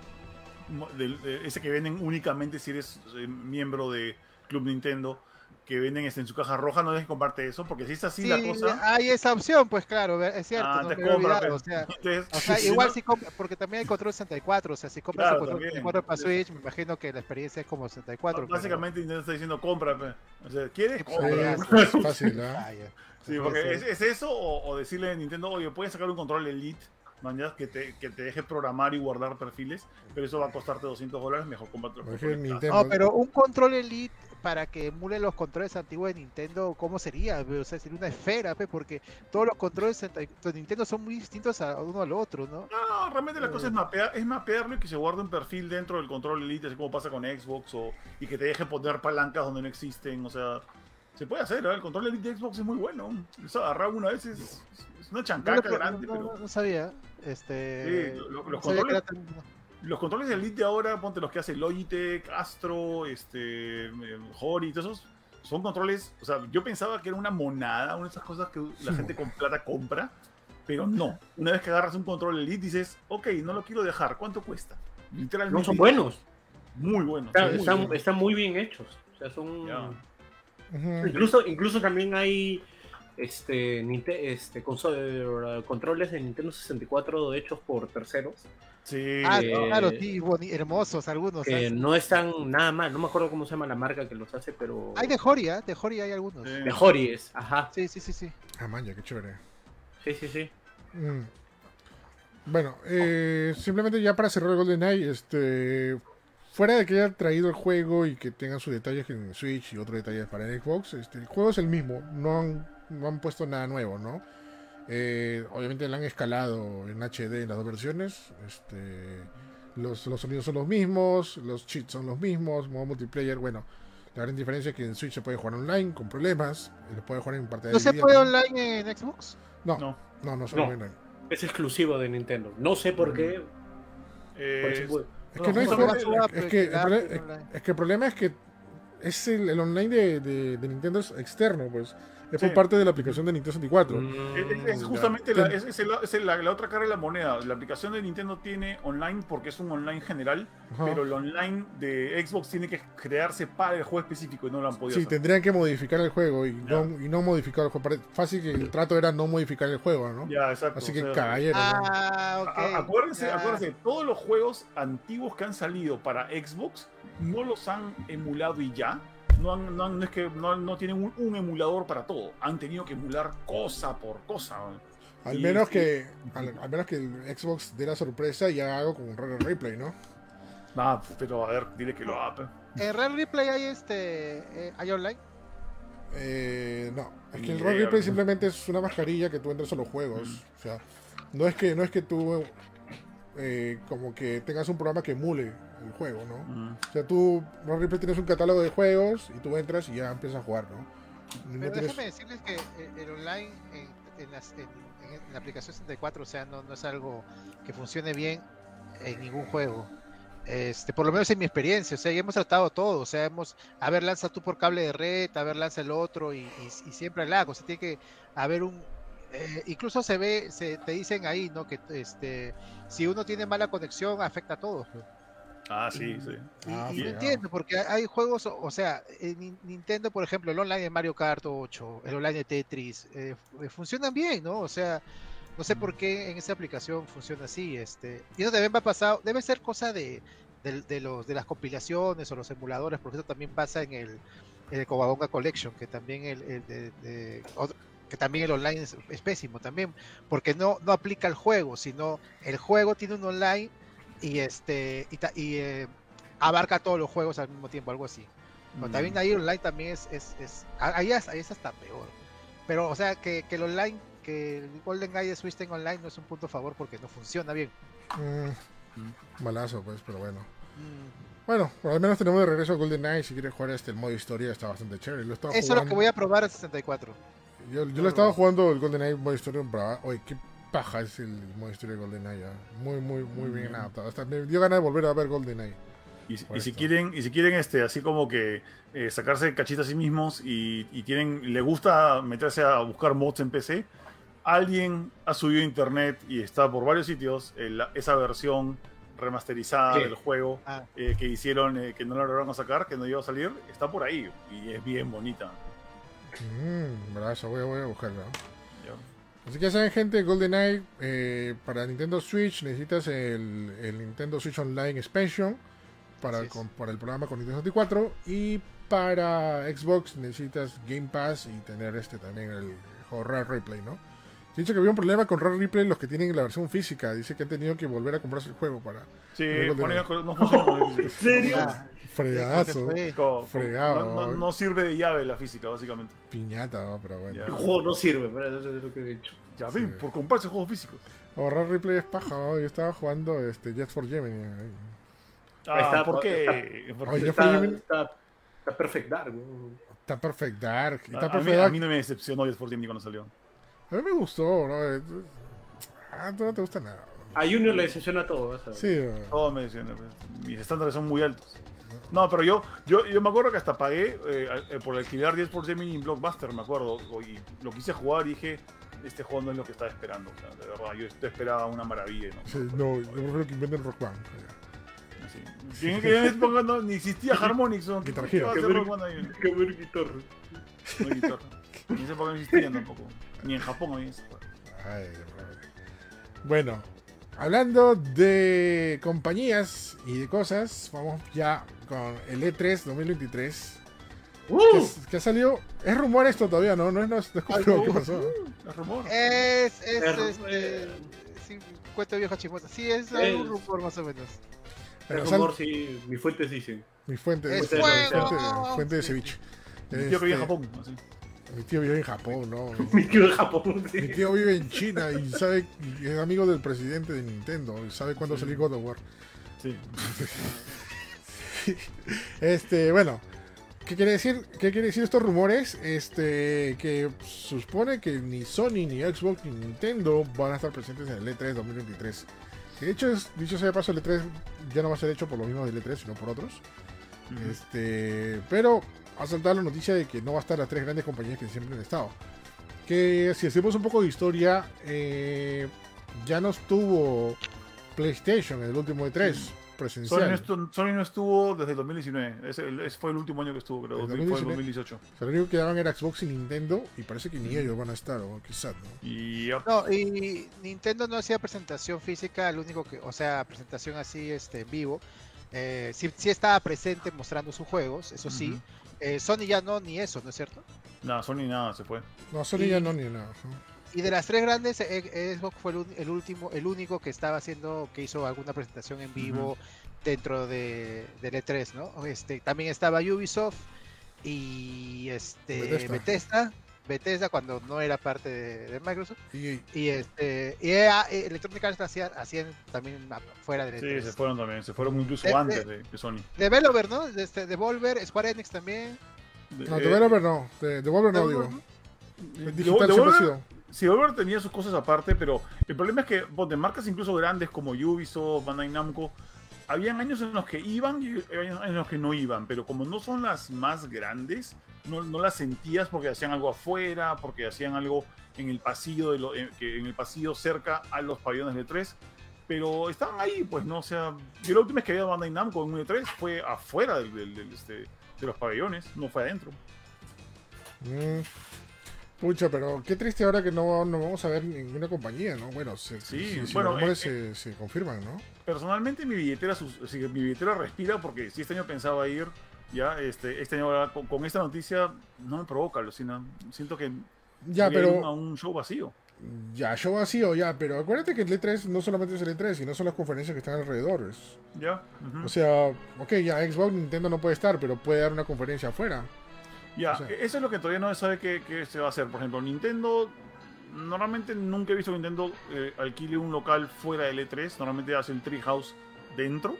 ese que venden únicamente si eres eh, miembro de Club Nintendo que venden este, en su caja roja, no dejes comprarte eso, porque si es así la cosa. Hay esa opción, pues claro, es cierto. Ah, no te compras, o sea, *laughs* o sea *laughs* igual si compras, porque también hay control 64, o sea, si compras el control 64 para Switch, me imagino que la experiencia es como 64. Básicamente Nintendo está diciendo compra, o sea, ¿quieres? es fácil, ¿no? Sí, porque es, eso o, decirle a Nintendo, oye, puedes sacar un control Elite mañas que te, que te deje programar y guardar perfiles, pero eso va a costarte 200 dólares, mejor Nintendo- No, pero un control Elite para que emule los controles antiguos de Nintendo, ¿cómo sería? O sea, sería una esfera, pe, porque todos los controles de Nintendo son muy distintos a uno al otro, ¿no? No, realmente la cosa Eh. es, mapear, es mapearlo y que se guarde un perfil dentro del control Elite, así como pasa con Xbox, o, y que te deje poner palancas donde no existen, o sea, se puede hacer, ¿eh? el control Elite de Xbox es muy bueno, eso agarrar una vez es, es una chancaca no, grande, no, pero... no- no sabía. Este, Sí, lo- lo- no los sabía controles- tan- Los controles de Elite de ahora, ponte los que hace Logitech, Astro, este, eh, Hori, todos esos, son controles, o sea, yo pensaba que era una monada, una de esas cosas que la gente con plata compra, pero no. Una vez que agarras un control Elite dices, ok, no lo quiero dejar, ¿cuánto cuesta? Literalmente. No son buenos. Muy buenos. Están, muy están- buenos. están muy bien hechos. O sea, son. Ya. Incluso, incluso también hay este, este eh, controles de Nintendo 64 hechos por terceros Sí. Ah, Eh, claro, sí, hermosos algunos. no están nada mal. No me acuerdo cómo se llama la marca que los hace, pero. Hay de Hori, ¿ah? De Hori hay algunos. Sí. De Hories, ajá. Sí, sí, sí, sí. Ah, man, ya, qué chévere. Sí, sí, sí. Mm. Bueno, eh, simplemente ya para cerrar el GoldenEye, este, fuera de que haya traído el juego y que tengan sus detalles en Switch y otros detalles para el Xbox, este, el juego es el mismo, no han, no han puesto nada nuevo, ¿no? Eh, obviamente lo han escalado en HD en las dos versiones, este, los, los sonidos son los mismos, los cheats son los mismos, modo multiplayer, bueno, la gran diferencia es que en Switch se puede jugar online con problemas, se puede jugar en partida ¿No se puede online en Xbox? No, No. no, no, se No. puede online. Es exclusivo de Nintendo. No sé por qué. Eh, por. Es que no hay forma- es, que el prole- es- es que el problema es que es el, el online de, de- de Nintendo es externo, pues. Es por Sí. parte de la aplicación de Nintendo 64. Mm, Es, es- justamente la, es- es el- es el- la, la otra cara de la moneda. La aplicación de Nintendo tiene online porque es un online general, Ajá. pero el online de Xbox tiene que crearse para el juego específico y no lo han podido Sí, hacer. tendrían que modificar el juego y no, y no modificar el juego. Fácil que el trato era no modificar el juego, ¿no? Ya, exacto. Así o que sea, caballero. Ah, acuérdense, ya. acuérdense, todos los juegos antiguos que han salido para Xbox no los han emulado y ya. No, han- no, han- no es que no, no tienen un, un emulador para todo. Han tenido que emular cosa por cosa. Al y- menos y- que al, al menos que el Xbox dé la sorpresa y haga algo con un Rare Replay, ¿no? Ah, pero a ver, dile que lo haga. En Real Replay hay este. eh, ¿Hay online? Eh, no, es que el Rare Replay simplemente es una mascarilla que tú entras a los juegos. O sea, no es que no es que tú eh, como que tengas un programa que emule el juego, ¿no? Mm. O sea, tú, Rare Replay tienes un catálogo de juegos y tú entras y ya empiezas a jugar, ¿no? No Pero tienes- déjeme decirles que eh, el online en, en las- en- en- la aplicación 64, o sea, no, no es algo que funcione bien en ningún juego. Este, por lo menos en mi experiencia, o sea, ya hemos tratado todo, o sea, hemos, a ver, lanza tú por cable de red, a ver, lanza el otro, y, y- y siempre lag, o sea, tiene que haber un, eh, incluso se ve, se te dicen ahí, ¿no? Que este, si uno tiene mala conexión, afecta a todos. pues. Ah, sí, sí. Y, Ah, y sí, no entiendo, porque hay- juegos, o sea, en Nin- Nintendo, por ejemplo, el online de Mario Kart 8, el online de Tetris, eh, fu- funcionan bien, ¿no? O sea, no sé por qué en esa aplicación funciona así, este, y eso también va a pasar, debe ser cosa de, de, de los, de las compilaciones o los emuladores, porque eso también pasa en el, en el Cowabunga Collection, que también el, el de- de- otro- que también el online es, es pésimo también, porque no, no aplica el juego, sino el juego tiene un online y este y, ta- y, eh, abarca todos los juegos al mismo tiempo, algo así. Pero Mm. también ahí online también es, es, es ahí, es, ahí es hasta peor. Pero o sea que, que el online, que el Golden Eye de Switch tenga online no es un punto a favor porque no funciona bien. Mm, malazo, pues, pero bueno. Mm, Bueno, por al menos tenemos de regreso a GoldenEye. Si quieres jugar este el modo historia, está bastante chévere. Lo Eso es lo que voy a probar en 64. Yo, yo lo estaba jugando el GoldenEye modo historia. Oye, qué paja es el historia de GoldenEye. ya. Muy, muy, muy bien adaptado. Hasta me dio ganas de volver a ver GoldenEye. Y, si quieren, y si quieren este, así como que eh, sacarse cachita a sí mismos y, y tienen, le gusta meterse a buscar mods en PC, alguien ha subido a internet y está por varios sitios eh, esa versión remasterizada Sí. del juego Ah. eh, que hicieron, eh, que no la lograron sacar, que no iba a salir, está por ahí y es bien bonita. Mmm, brazo, voy, a- voy a buscarla. Así que ya saben, gente, GoldenEye eh, para Nintendo Switch necesitas el, el Nintendo Switch Online Expansion para, con- para el programa con Nintendo 64 y para Xbox necesitas Game Pass y tener este también el Rare Replay, ¿no? Dice que había un problema con Rare Replay los que tienen la versión física. Dice que han tenido que volver a comprarse el juego para. Sí, ponía- no funciona ¿En serio? Ah, Fregazo. Fregado. No, no- no sirve de llave la física, básicamente. Piñata, ¿no? pero bueno. El juego no sirve, pero eso es lo que he dicho. Ya ven, por comprarse juegos físicos. O Rare Replay es paja. ¿no? Yo estaba jugando este, Jet for Gemini. ahí. Ah, está, ¿por qué? Oye, Porque- Está, está, está Perfect Dark. Está Perfect Dark. a, Está a Perfect mí, a Dark. mí no me decepcionó Jet for Gemini cuando salió. A mí me gustó, ¿no? Eh, Ah, tú no te gusta nada. A Junior le decepciona todo. ver. Sí, ¿no? Todo me decían, pues, mis estándares son muy altos. No, pero yo, yo, yo me acuerdo que hasta pagué eh, eh, por alquilar 10 por Gemini en Blockbuster, me acuerdo. Y lo quise jugar y dije, este juego no es lo que estaba esperando. O sea, de verdad, yo esto esperaba una maravilla. ¿no? Sí, no, yo prefiero que inventen Rock Band. Así. ¿Quién- quién es? Porque no- ni existía Harmonix. ¿no? *laughs* ¿Qué, qué guitarra. Ni sé por qué tampoco. Ni en Japón había eso. Ay, bueno, hablando de compañías y de cosas, vamos ya con el E E3 2023. Que, ¡Uh! es- que ha salido. Es rumor esto todavía, ¿no? No es, no es, no es pasó. Es rumor. Es, es, Er- este, eh. sí, cuento viejo chismoso. Sí, es Es- algún rumor más o menos. Pero El sal- rumor, sí, mis fuentes dicen. mi fuente, ¡Es fuente, fuente- fuente de Sí. ceviche. Tío que en Este, Japón. Así. Mi tío vive en Japón, ¿no? *laughs* Mi tío de Japón. sí. Mi tío vive en China y sabe y es amigo del presidente de Nintendo y sabe cuándo salir God of War. Sí. *laughs* Este, bueno, ¿qué quiere decir? ¿Qué quiere decir estos rumores? Este, que supone que ni Sony, ni Xbox, ni Nintendo van a estar presentes en el E3 2023. Que de hecho, es, dicho sea de paso, el E3 ya no va a ser hecho por los mismos del E3, sino por otros. Este, pero ha saltado la noticia de que no va a estar las tres grandes compañías que siempre han estado. Que si hacemos un poco de historia, eh, ya no estuvo PlayStation en el último E3 Sony presencial. no, estu- Sony no estuvo desde el 2019. Ese, el- ese fue el último año que estuvo, creo. ¿El Fue el 2019? 2018. O sea, lo único que quedaban era Xbox y Nintendo y parece que ni ellos van a estar, o quizás, ¿no? Y. No, y Nintendo no hacía presentación física, el único que, o sea, presentación así este, en vivo. Eh, sí, sí estaba presente mostrando sus juegos, eso sí. Eh, Sony ya no, ni eso, ¿no es cierto? Nada, Sony nada, se fue. No, Sony Y- ya no ni nada. ¿no? Y de las tres grandes, eh, Xbox fue el, el último, el único que estaba haciendo, que hizo alguna presentación en vivo dentro de, del E3, ¿no? Este, también estaba Ubisoft y este Bethesda. Bethesda, Bethesda, cuando no era parte de, de Microsoft. Y, Y este y EA, eh, Electronic Arts hacían, hacían también fuera del Sí, E3. se fueron también. Se fueron incluso De- antes de, de Sony. Developer, ¿no? Este, Devolver, Square Enix también. no, Eh, Developer no, de, Devolver no, digo. Devolver- El digital siempre ha Devolver- sido. Sí, Devolver tenía sus cosas aparte, pero el problema es que pues, de marcas incluso grandes como Ubisoft, Bandai Namco, habían años en los que iban y años en los que no iban, pero como no son las más grandes, no, no las sentías porque hacían algo afuera, porque hacían algo en el pasillo de lo- en, que- en el pasillo cerca a los pabellones de 3 pero estaban ahí, pues no, o sea, yo la última vez que había Bandai Namco en un E3 fue afuera del, del- del, este, de los pabellones, no fue adentro. Mm. Pucha, pero qué triste ahora que no, no vamos a ver ninguna compañía, ¿no? Bueno, se, Sí, si- bueno, los eh, se, se confirman, ¿no? personalmente mi billetera mi billetera respira porque si este año pensaba ir ya este este año con, con esta noticia no me provoca alucina siento que Ya, voy a ir pero a un show vacío ya, show vacío, ya, pero acuérdate que el E3 no solamente es el E3, sino son las conferencias que están alrededor. ya. O sea, ok, ya Xbox, Nintendo no puede estar, pero puede dar una conferencia afuera. ya o sea- eso es lo que todavía no se sabe qué, qué se va a hacer por ejemplo Nintendo normalmente nunca he visto que Nintendo eh, alquile un local fuera del E3 normalmente hace el Treehouse dentro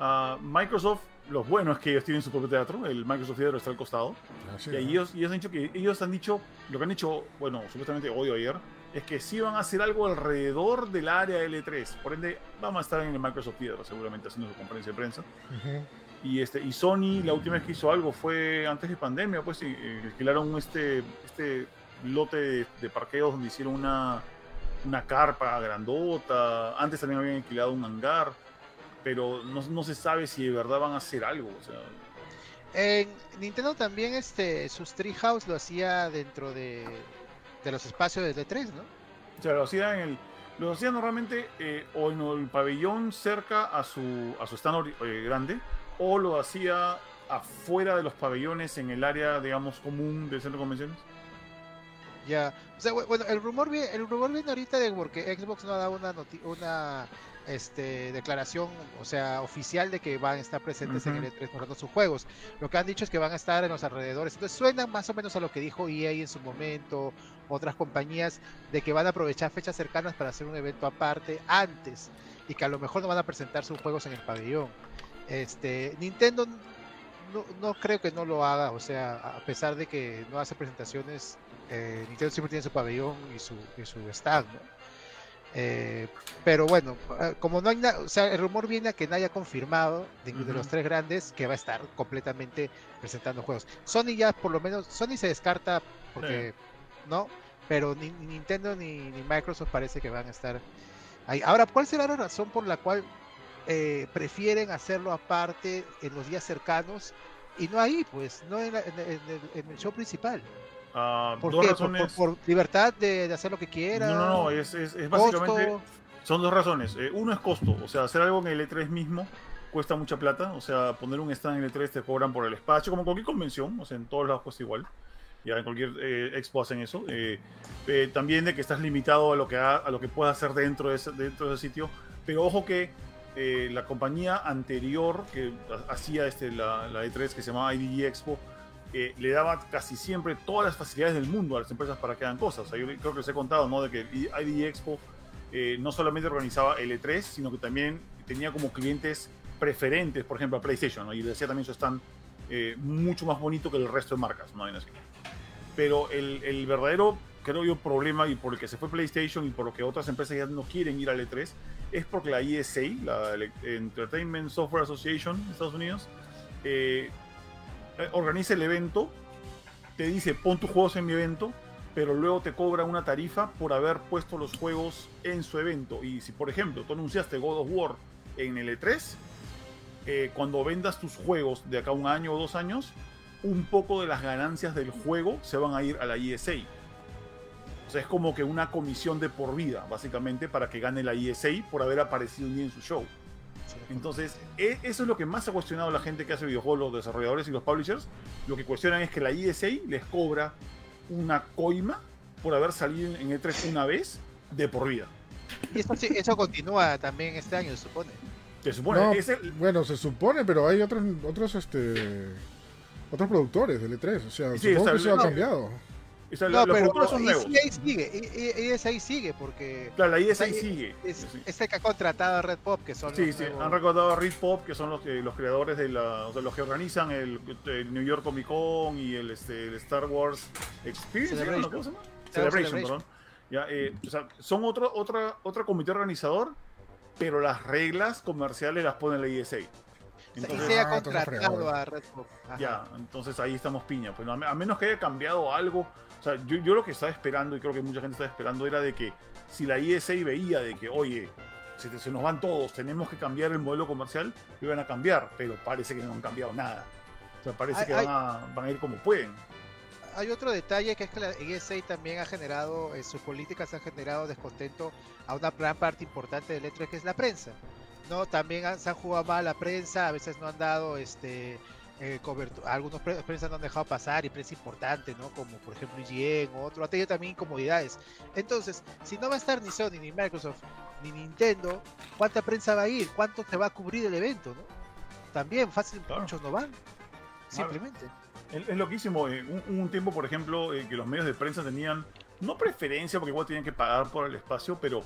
Ah, Microsoft lo bueno es que ellos tienen su propio teatro el Microsoft Theater está al costado Así, Y ¿no? ellos, ellos han dicho que ellos han dicho, lo que han dicho, bueno, supuestamente hoy o ayer, es que sí van a hacer algo alrededor del área L3. Por ende, vamos a estar en el Microsoft Theater seguramente haciendo su conferencia de prensa. Ujú. Y este y Sony la última vez que hizo algo fue antes de pandemia, pues eh, alquilaron este este lote de, de parqueos donde hicieron una una carpa grandota. Antes también habían alquilado un hangar, pero no, no se sabe si de verdad van a hacer algo. O sea, En Nintendo también este sus Treehouse lo hacía dentro de, de los espacios de E3, ¿no? O sea, lo hacía en el. Lo hacía normalmente eh, o en el pabellón cerca a su, a su stand eh, grande, o lo hacía afuera de los pabellones en el área, digamos, común del centro de convenciones. Ya, o sea, bueno, el rumor viene, el rumor viene ahorita de porque Xbox no ha dado una una este, declaración, o sea, oficial de que van a estar presentes en el E3 mostrando sus juegos. Lo que han dicho es que van a estar en los alrededores. Entonces suena más o menos a lo que dijo EA en su momento, otras compañías, de que van a aprovechar fechas cercanas para hacer un evento aparte antes y que a lo mejor no van a presentar sus juegos en el pabellón. Este, Nintendo no, no creo que no lo haga, o sea, a pesar de que no hace presentaciones, eh, Nintendo siempre tiene su pabellón y su, y su stand, eh, pero bueno, eh, como no hay nada, o sea, el rumor viene a que nadie ha confirmado de, los tres grandes que va a estar completamente presentando juegos. Sony ya por lo menos, Sony se descarta porque no, pero ni, Nintendo ni, Microsoft parece que van a estar ahí. Ahora, ¿cuál será la razón por la cual eh, prefieren hacerlo aparte en los días cercanos y no ahí, pues, no en el show principal? Ah, ¿Por, dos razones. Por, libertad de, hacer lo que quiera. No, no, no, es, es, básicamente. Son dos razones. Eh, uno es costo, o sea, hacer algo en el E3 mismo cuesta mucha plata, o sea, poner un stand en el E3 te cobran por el espacio, como cualquier convención, o sea, en todos lados cuesta igual. Ya en cualquier eh, expo hacen eso. Eh, también de que estás limitado a lo que, a lo que puedas hacer dentro de ese, dentro de ese sitio. Pero ojo que la compañía anterior que hacía este, la, la, E3, que se llamaba IDG Expo, le daba casi siempre todas las facilidades del mundo a las empresas para que hagan cosas. yo creo que les he contado, ¿no? De que ID Expo eh, no solamente organizaba el E3, sino que también tenía como clientes preferentes, por ejemplo, a PlayStation, ¿no? Y decía también su stand eh, mucho más bonito que el resto de marcas, ¿no? Pero el, el, verdadero, creo yo, problema y por el que se fue PlayStation y por lo que otras empresas ya no quieren ir al E3 es porque la ESA, la Entertainment Software Association de Estados Unidos, eh, eh, organiza el evento, te dice pon tus juegos en mi evento, pero luego te cobra una tarifa por haber puesto los juegos en su evento. Y si, por ejemplo, tú anunciaste God of War en el E3, eh, cuando vendas tus juegos de acá un año o dos años, un poco de las ganancias del juego se van a ir a la ESA. O sea, es como que una comisión de por vida, básicamente, para que gane la ESA por haber aparecido un día en su show. Entonces, e, eso es lo que más ha cuestionado la gente que hace videojuegos, los desarrolladores y los publishers. Lo que cuestionan es que la ESA les cobra una coima por haber salido en E3 una vez de por vida. Y eso, eso continúa también este año, se supone. Se supone. Bueno, se supone, pero hay otros, otros, este, otros productores del E3. O sea, supongo que eso ha cambiado no, pero, son nuevos. ahí sigue, ahí sigue, porque... Claro, la ESA sigue. Es, que ha contratado a Red Pop, que son Sí, sí, han recordado a Red Pop, que son los, que, los creadores de la... O sea, los que organizan el, New York Comic Con y el, este, Star Wars Experience, Celebration, ¿cómo se llama? Celebration, perdón. Ya, eh, o sea, son otro, otra, otro comité organizador, pero las reglas comerciales las pone la ESA. Entonces, y se ha ah, contratado a Red Pop. Ya, entonces ahí estamos piña. Pues, a menos que haya cambiado algo o sea, yo, yo, lo que estaba esperando, y creo que mucha gente estaba esperando, era de que si la ISA veía de que, oye, se, se nos van todos, tenemos que cambiar el modelo comercial, iban a cambiar, pero parece que no han cambiado nada. O sea, parece que van, a, van, a, ir como pueden. Hay otro detalle que es que la ISA también ha generado, en sus políticas han generado descontento a una gran parte importante del E3 que es la prensa. ¿no? También se han jugado mal la prensa, a veces no han dado este eh, algunos prensa no han dejado pasar y prensa importante, ¿no? Como por ejemplo IGN o otro, ha tenido también incomodidades. Entonces, si no va a estar ni Sony, ni Microsoft, ni Nintendo, ¿cuánta prensa va a ir? ¿Cuánto te va a cubrir el evento, no? También, fácil, muchos no van. Simplemente. Es, loquísimo. Eh, un, tiempo, por ejemplo, eh, que los medios de prensa tenían, no preferencia, porque igual tenían que pagar por el espacio, pero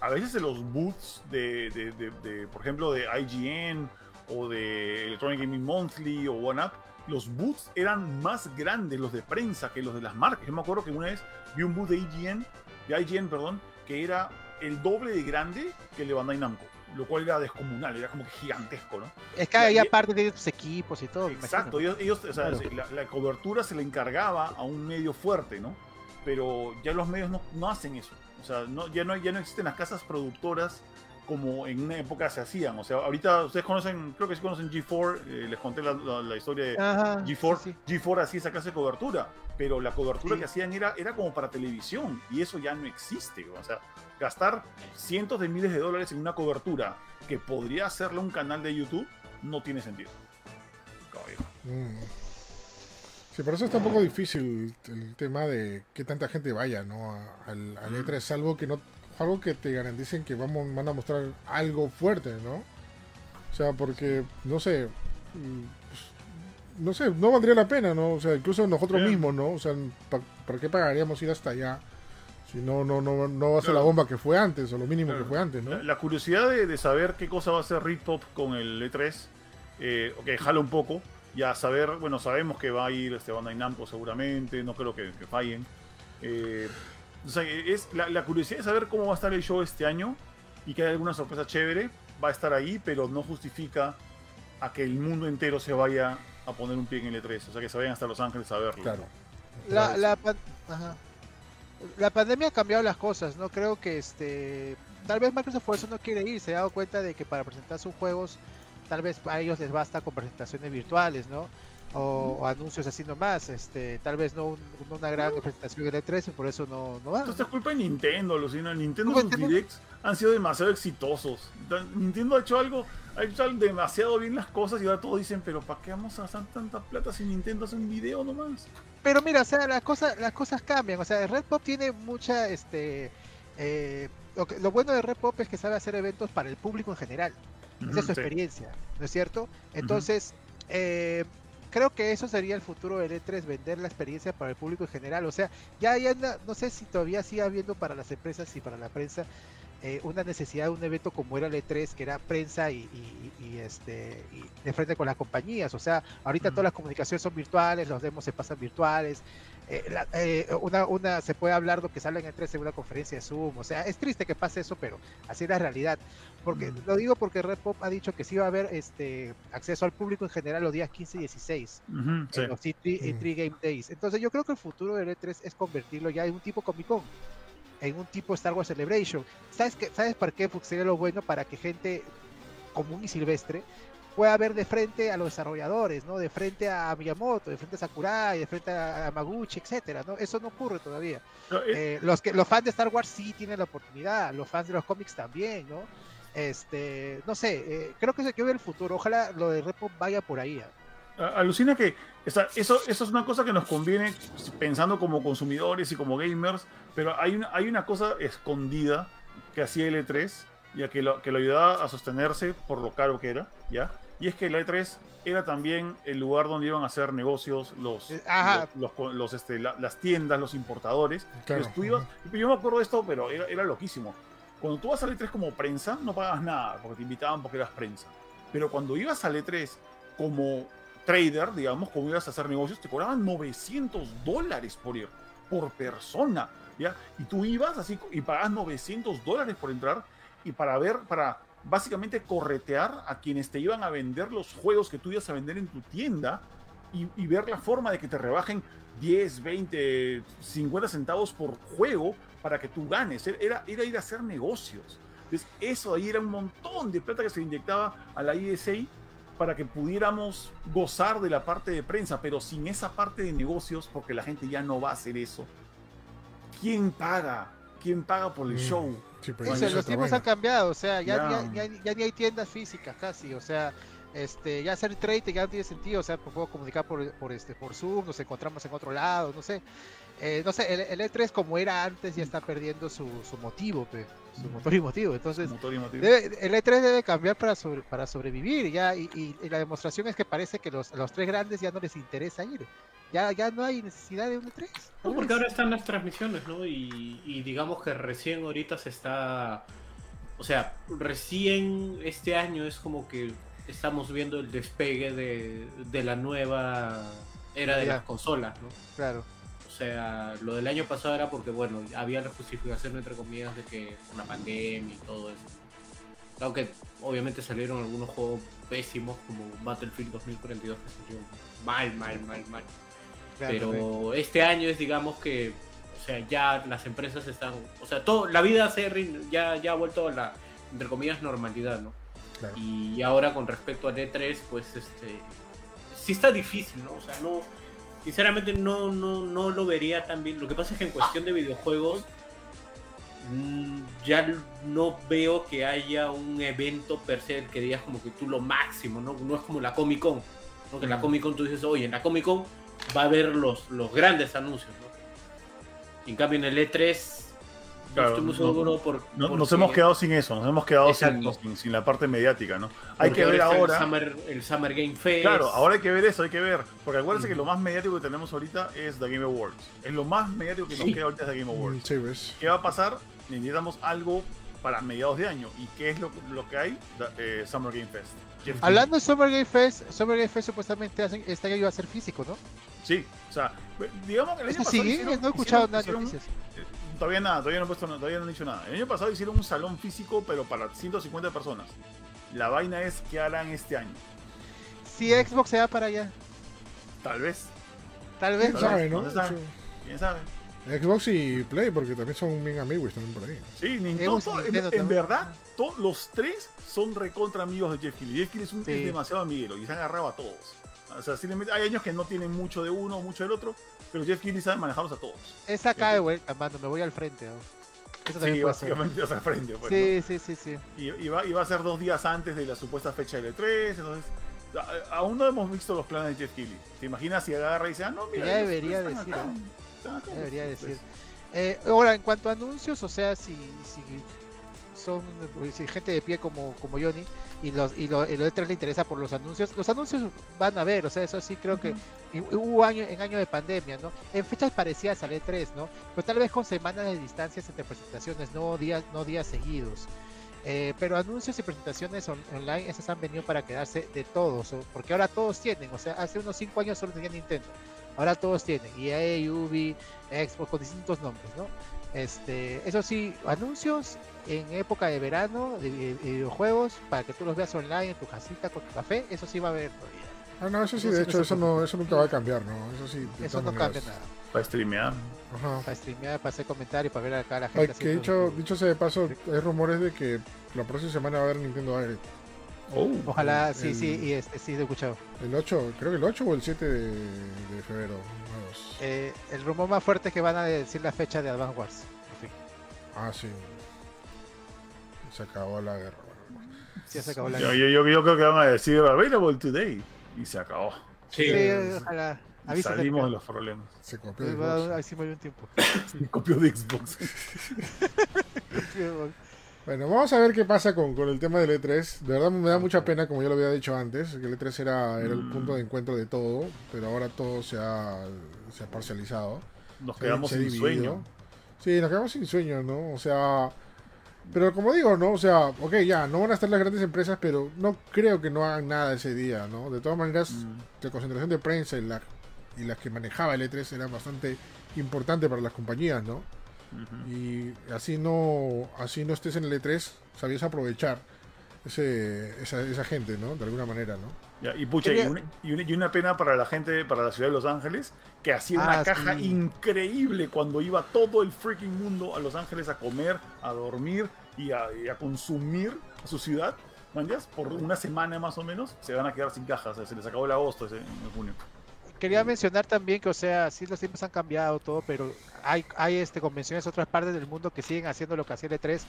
a veces en los booths de, de por ejemplo, de IGN o de Electronic Gaming Monthly o OneUp, los booths eran más grandes, los de prensa, que los de las marcas. Yo me acuerdo que una vez vi un booth de IGN, de IGN, perdón, que era el doble de grande que el de Bandai Namco, lo cual era descomunal, era como que gigantesco, ¿no? Es que había parte de sus equipos y todo. Exacto, ellos, o sea, la, cobertura se le encargaba a un medio fuerte, ¿no? Pero ya los medios no, no hacen eso. O sea, no, ya, no, ya no existen las casas productoras como en una época se hacían. O sea, ahorita ustedes conocen, creo que sí conocen G4, eh, les conté la, historia de G4. G4 hacía esa clase de cobertura, pero la cobertura que hacían era, era como para televisión y eso ya no existe. O sea, gastar cientos de miles de dólares en una cobertura que podría hacerle un canal de YouTube no tiene sentido. Mm. Sí, por eso está un poco difícil el tema de que tanta gente vaya, ¿no? Al, al E3, salvo que no, algo que te garanticen que vamos, van a mostrar algo fuerte, ¿no? O sea, porque, no sé, mm, pues, no sé, no valdría la pena, ¿no? O sea, incluso nosotros Bien. mismos, ¿no? O sea, ¿pa- ¿para qué pagaríamos ir hasta allá? Si no, no, no, no va a ser Claro. la bomba que fue antes, o lo mínimo Claro. que fue antes, ¿no? La, la curiosidad de, de saber qué cosa va a hacer Ritpop con el E3, eh, ok, jala un poco. Ya saber, bueno, sabemos que va a ir este Bandai Namco seguramente, no creo que, que fallen. Eh, o sea, es la, la curiosidad de saber cómo va a estar el show este año y que hay alguna sorpresa chévere, va a estar ahí, pero no justifica a que el mundo entero se vaya a poner un pie en el E3, o sea, que se vayan hasta Los Ángeles a verlo. Claro. La, la, pan- ajá. la pandemia ha cambiado las cosas, ¿no? Creo que este tal vez Microsoft por eso no quiere ir, se ha dado cuenta de que para presentar sus juegos tal vez a ellos les basta con presentaciones virtuales, ¿no? O, o anuncios así nomás, este, tal vez no, un- no una gran presentación en E3 y por eso no, no van. Esto es culpa de Nintendo, Lucina. Nintendo ¿Cómo sus Nintendo? directs han sido demasiado exitosos. Nintendo ha hecho algo, ha hecho demasiado bien las cosas y ahora todos dicen, pero ¿para qué vamos a gastar tanta plata si Nintendo hace un video nomás? Pero mira, o sea, las cosas, las cosas cambian. O sea, Red Pop tiene mucha, este, eh, lo, que- lo bueno de Red Pop es que sabe hacer eventos para el público en general. Esa es su Sí. experiencia, ¿no es cierto? Entonces, eh, creo que eso sería el futuro del E3, vender la experiencia para el público en general. O sea, ya, ya no, sé si todavía sigue habiendo para las empresas y para la prensa eh, una necesidad de un evento como era el E3, que era prensa y, y- y, este y de frente con las compañías. O sea, ahorita todas las comunicaciones son virtuales, los demos se pasan virtuales. Eh, la- eh, una, una se puede hablar lo que sale en E3 en una conferencia de Zoom. O sea, es triste que pase eso, pero así es la realidad. Porque Ujú. lo digo porque Red Pop ha dicho que sí va a haber este acceso al público en general los días 15 y 16 Ujú, sí. en los E3, Mm. E3 Game Days. Entonces yo creo que el futuro del E3 es convertirlo ya en un tipo Comic Con, en un tipo Star Wars Celebration. ¿Sabes qué? ¿Sabes por qué? Sería lo bueno para que gente común y silvestre pueda ver de frente a los desarrolladores, ¿no? De frente a Miyamoto, de frente a Sakurai, de frente a Maguchi, etcétera, ¿no? Eso no ocurre todavía. Eh, Eh, los que los fans de Star Wars sí tienen la oportunidad, los fans de los cómics también, ¿no? Este, no sé, eh, creo que se quedó el futuro. Ojalá lo de Repo vaya por ahí. ¿ah? a- alucina que eso, eso es una cosa que nos conviene pensando como consumidores y como gamers, pero hay una, hay una cosa escondida que hacía el E3, ya que lo, que lo ayudaba a sostenerse por lo caro que era, ¿ya? Y es que el E3 era también el lugar donde iban a hacer negocios los, Eh, ajá. los, los- los, este, la- las tiendas, los importadores. Claro. Tú ibas- yo me acuerdo de esto, pero era, era loquísimo. Cuando tú vas al E3 como prensa, no pagas nada, porque te invitaban porque eras prensa. Pero cuando ibas al E3 como trader, digamos, como ibas a hacer negocios, te cobraban 900 dólares por ir, por persona, ¿ya? Y tú ibas así y pagabas 900 dólares por entrar y para ver, para básicamente corretear a quienes te iban a vender los juegos que tú ibas a vender en tu tienda y, ver la forma de que te rebajen 10, 20, 50 centavos por juego para que tú ganes. Era, era ir a hacer negocios. Entonces, eso ahí era un montón de plata que se inyectaba a la ISA para que pudiéramos gozar de la parte de prensa, pero sin esa parte de negocios, porque la gente ya no va a hacer eso. ¿Quién paga? ¿Quién paga por el Mm. show? Sí, es los tiempos han cambiado, o sea, ya, Ya. ya, ya- ya ni hay tiendas físicas casi, o sea, este, ya hacer trade ya no tiene sentido, o sea, pues puedo comunicar por, por este, por Zoom, nos encontramos en otro lado, no sé, Eh, no sé, el, el E3 como era antes ya está perdiendo su, su motivo, pe, su motor y motivo, entonces Motor y motivo. debe- el E3 debe cambiar para, sobre- para sobrevivir ya y, y- y la demostración es que parece que los, a los tres grandes ya no les interesa ir, ya, ya no hay necesidad de un E3. No, porque ahora están las transmisiones, ¿no? Y, y digamos que recién ahorita se está. O sea, recién este año es como que estamos viendo el despegue de, de la nueva era de Ya. las consolas, ¿no? Claro. O sea, lo del año pasado era porque, bueno, había la justificación, entre comillas, de que una pandemia y todo eso. Aunque obviamente salieron algunos juegos pésimos como Battlefield 2042 que salió mal, mal, mal, mal. Claro, Pero este año es, digamos que, o sea, ya las empresas están, o sea, todo, la vida se ya, ya ha vuelto a la, entre comillas, normalidad, ¿no? Claro. Y ahora con respecto al E3, pues, este, sí está difícil, ¿no? O sea, no, sinceramente no, no, no lo vería tan bien. Lo que pasa es que en cuestión de videojuegos, mm, ya no veo que haya un evento per se que digas como que tú lo máximo, ¿no? No es como la Comic Con, ¿no? Que en la Mm. Comic Con tú dices, oye, en la Comic Con va a haber los, los grandes anuncios, ¿no? En cambio en el E3 Claro, no, nos hemos quedado sin eso, nos hemos quedado sin, sin, la parte mediática, ¿no? Hay que ver ahora. El Summer, el Summer, Game Fest. Claro, ahora hay que ver eso, hay que ver. Porque acuérdense que lo más mediático que tenemos ahorita es The Game Awards. Es lo más mediático que nos queda ahorita es The Game Awards. Sí, ¿Qué va a pasar? Necesitamos algo para mediados de año. ¿Y qué es lo, lo que hay? Eh, Summer Game Fest. Hablando de Summer Game Fest, Summer Game Fest supuestamente este año iba a ser físico, ¿no? Sí, o sea, digamos que el año pasado. Sí, no he escuchado nada de noticias. Eh, todavía nada, todavía no, he puesto, todavía no han dicho nada. El año pasado hicieron un salón físico, pero para 150 personas. La vaina es que harán este año. Si Xbox se va para allá. Tal vez. Tal vez. ¿Quién sabe, no? ¿Quién sabe? Xbox y Play, porque también son bien amigos también por ahí. Sí, Nintendo, en, verdad, todos los tres son recontra amigos de Jeff Keighley. Jeff Keighley es, un, demasiado amiguero y se han agarrado a todos. O sea, hay años que no tienen mucho de uno, mucho del otro, pero Jeff Keighley sabe manejarlos a todos. Es acá de vuelta, mando, me voy al frente. Eso también sí, básicamente vas al frente. Pues, sí, sí, sí, sí. Y, va, a ser dos días antes de la supuesta fecha del E3, entonces... Aún no hemos visto los planes de Jeff Keighley. ¿Te imaginas si agarra y dice, ah, no, mira, ya debería decir. Ya debería decir. Eh, ahora, en cuanto a anuncios, o sea, si, si son si gente de pie como, como Johnny y los y lo, el E3 le interesa por los anuncios, los anuncios van a ver, o sea, eso sí creo que hubo año, en año de pandemia, ¿no? En fechas parecidas al E3, ¿no? Pero tal vez con semanas de distancias entre presentaciones, no días, no días seguidos. Eh, pero anuncios y presentaciones online, esas han venido para quedarse de todos, porque ahora todos tienen, o sea, hace unos 5 años solo tenía Nintendo, ahora todos tienen, EA, Ubi, Xbox, con distintos nombres, ¿no? Este, eso sí, anuncios en época de verano de, videojuegos para que tú los veas online en tu casita con tu café, eso sí va a haber todavía. Ah, no, eso sí, de hecho, eso, no, eso nunca va a cambiar, ¿no? Eso sí. Eso no cambia nada. Para streamear. Ajá. Para streamear, para hacer comentarios, para ver acá a la gente. que dicho, dicho sea de paso, hay rumores de que la próxima semana va a haber Nintendo Direct. Oh, Ojalá, sí, sí, y este, sí, he escuchado. El 8, creo que el 8 o el 7 de, febrero. Eh, el rumor más fuerte es que van a decir la fecha de Advance Wars. Ah, sí. Se acabó la guerra. Sí, se acabó la guerra. Yo, yo, yo, creo que van a decir available today. Y se acabó. Sí, ojalá. Salimos de los problemas. Se copió de Xbox. Ahí sí me dio un tiempo. *laughs* Se copió de Xbox. *laughs* Bueno, vamos a ver qué pasa con, con, el tema del E3. De verdad me da mucha pena, como ya lo había dicho antes, que el E3 era, era el mm. punto de encuentro de todo, pero ahora todo se ha, se ha parcializado. Nos quedamos sin sueño. Sí, nos quedamos sin sueño, ¿no? O sea, pero como digo, ¿no? O sea, ok, ya, no van a estar las grandes empresas, pero no creo que no hagan nada ese día, ¿no? De todas maneras, mm. la concentración de prensa y, la, y las que manejaba el E3 era bastante importante para las compañías, ¿no? Y así no, así no estés en el E3, sabías aprovechar ese, esa, esa gente, ¿no? De alguna manera, ¿no? y pucha, y una, pena para la gente, para la ciudad de Los Ángeles, que hacía una ah, caja increíble cuando iba todo el freaking mundo a Los Ángeles a comer, a dormir y a, consumir a su ciudad. Por una semana más o menos se van a quedar sin cajas, se les acabó el agosto ese, en junio. Quería mencionar también que, o sea, sí los tiempos han cambiado todo, pero hay, hay este, convenciones en otras partes del mundo que siguen haciendo lo que hacía el E3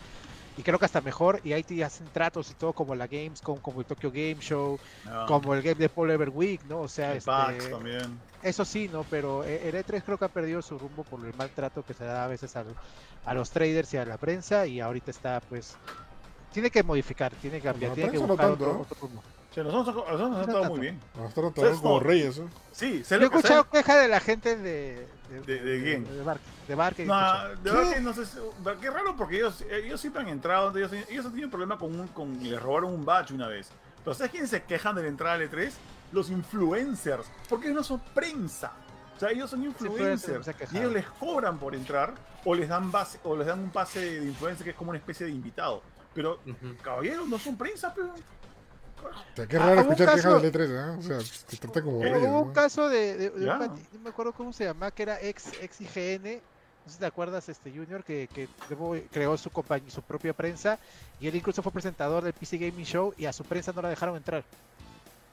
y creo que hasta mejor, y ahí te hacen tratos y todo como la Gamescom, como el Tokyo Game Show, ah. como el Game de Paul Ever Week, ¿no? O sea, este, también. eso sí, ¿no? Pero el E3 creo que ha perdido su rumbo por el maltrato que se da a veces a, a los traders y a la prensa, y ahorita está, pues, tiene que modificar, tiene que cambiar, tiene que buscar otro, rumbo. Nosotros nos han tratado muy bien. Nos han tratado como reyes, ¿eh? Sí, se Yo he escuchado queja de la gente de, ¿De, de, quién? De, Barque. De Barque. No, de Barque no sé. Qué raro porque ellos, ellos siempre han entrado. Ellos, ellos han tenido un problema con un. Con, les robaron un batch una vez. Pero ¿sabes quién se quejan de la entrada al E3? Los influencers. Porque ellos no son prensa. O sea, ellos son influencers. y ellos les cobran por entrar. O les dan base, o les dan un pase de influencer que es como una especie de invitado. Pero, caballeros, no son prensa, pero. Qué raro ah, escuchar quejas de E3, ¿eh? O sea, te trata como rey, Hubo un caso de, de, de no me acuerdo cómo se llama, que era ex, ex IGN, no sé si te acuerdas, este Junior, que, que creó su compañía, su propia prensa, y él incluso fue presentador del PC Gaming Show, y a su prensa no la dejaron entrar.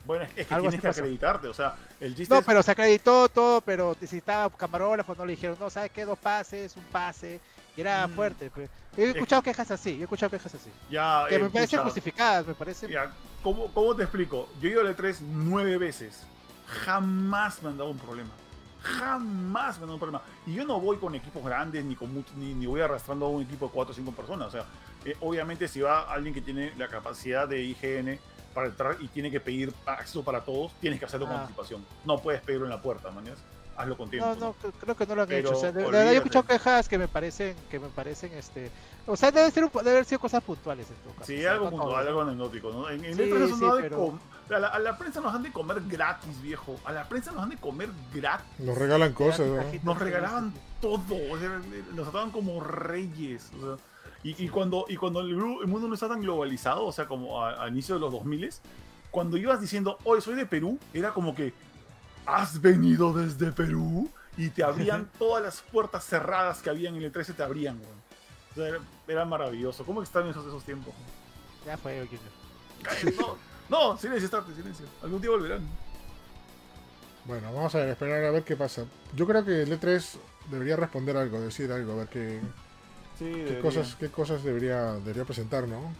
Bueno, es que tienes que acreditarte, o sea, el chiste No, pero se acreditó todo, pero necesitaba camarógrafo, no le dijeron, no, ¿sabes qué? Dos pases, un pase, y era mm. fuerte. Pues. He escuchado quejas así, yo he escuchado quejas así. Ya, que me parecen justificadas, me parece. Ya, ¿cómo, ¿cómo, te explico? Yo he ido al E3 nueve veces. Jamás me han dado un problema. Jamás me da un problema. Y yo no voy con equipos grandes ni, con ni, ni, voy arrastrando a un equipo de 4 o 5 personas. O sea, eh, obviamente si va alguien que tiene la capacidad de IGN para entrar y tiene que pedir acceso para todos, tienes que hacerlo con ah. anticipación. No puedes pedirlo en la puerta, mañana hazlo con tiempo. No, no, creo que no lo han hecho. O sea, de, verdad, yo he escuchado quejas que me parecen, que me parecen, este, o sea, debe, ser, debe haber sido cosas puntuales en todo caso. Sí, algo puntual, algo anecdótico, ¿no? En, en sí, no pero... a, la, a, la, prensa nos han de comer gratis, viejo. A la prensa nos han de comer gratis. Nos regalan cosas, ¿no? Nos regalaban todo, o sea, nos trataban como reyes, o sea. Y, y, cuando, y cuando el, el, mundo no está tan globalizado, o sea, como a, a inicio de los 2000 cuando ibas diciendo, hoy soy de Perú, era como que, ¿has venido desde Perú? Y te abrían *laughs* todas las puertas cerradas que había en el E13, te abrían, era, maravilloso. ¿Cómo están esos, esos tiempos? Ya fue, oye. No, no, silencio, estate, silencio. Algún día volverán. Bueno, vamos a ver, esperar a ver qué pasa. Yo creo que el E3 debería responder algo, decir algo, a ver qué, qué cosas, qué cosas debería, debería presentar, ¿no?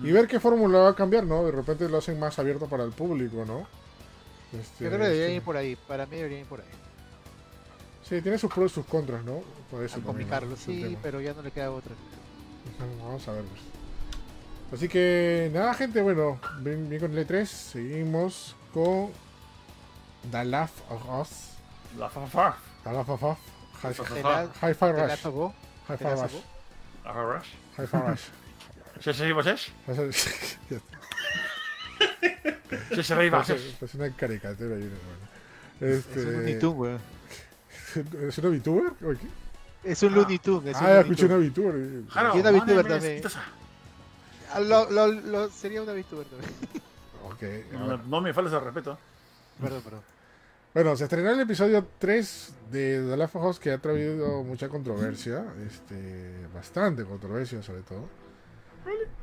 Y ver qué fórmula va a cambiar, ¿no? De repente lo hacen más abierto para el público, ¿no? Este, Yo creo que debería este. ir por ahí, para mí debería ir por ahí. Sí, tiene sus pros y sus contras, ¿no? Por eso complicarlo, sí, pero ya no le queda otra. Vamos a ver. Pues. Así que nada, gente, bueno, bien, bien con el E3. Seguimos con The Last of Us. La Fafa. The Last of Us. Hi-Fi Rush. Hi-Fi Rush. Hi-Fi Rush. ¿Se se iba Se se iba Es una caricatura. Este... *laughs* Es un Looney Tunes, weón. ¿Es una VTuber? Es un Looney Tunes. Ah, escuché una VTuber. Y una VTuber también. Ah, lo, lo, lo, sería una VTuber también. *laughs* Okay, no, no, me falta ese respeto. Perdón, perdón. Bueno, se estrenó el episodio 3 de The Last of Us que ha traído mucha controversia, este, bastante controversia sobre todo.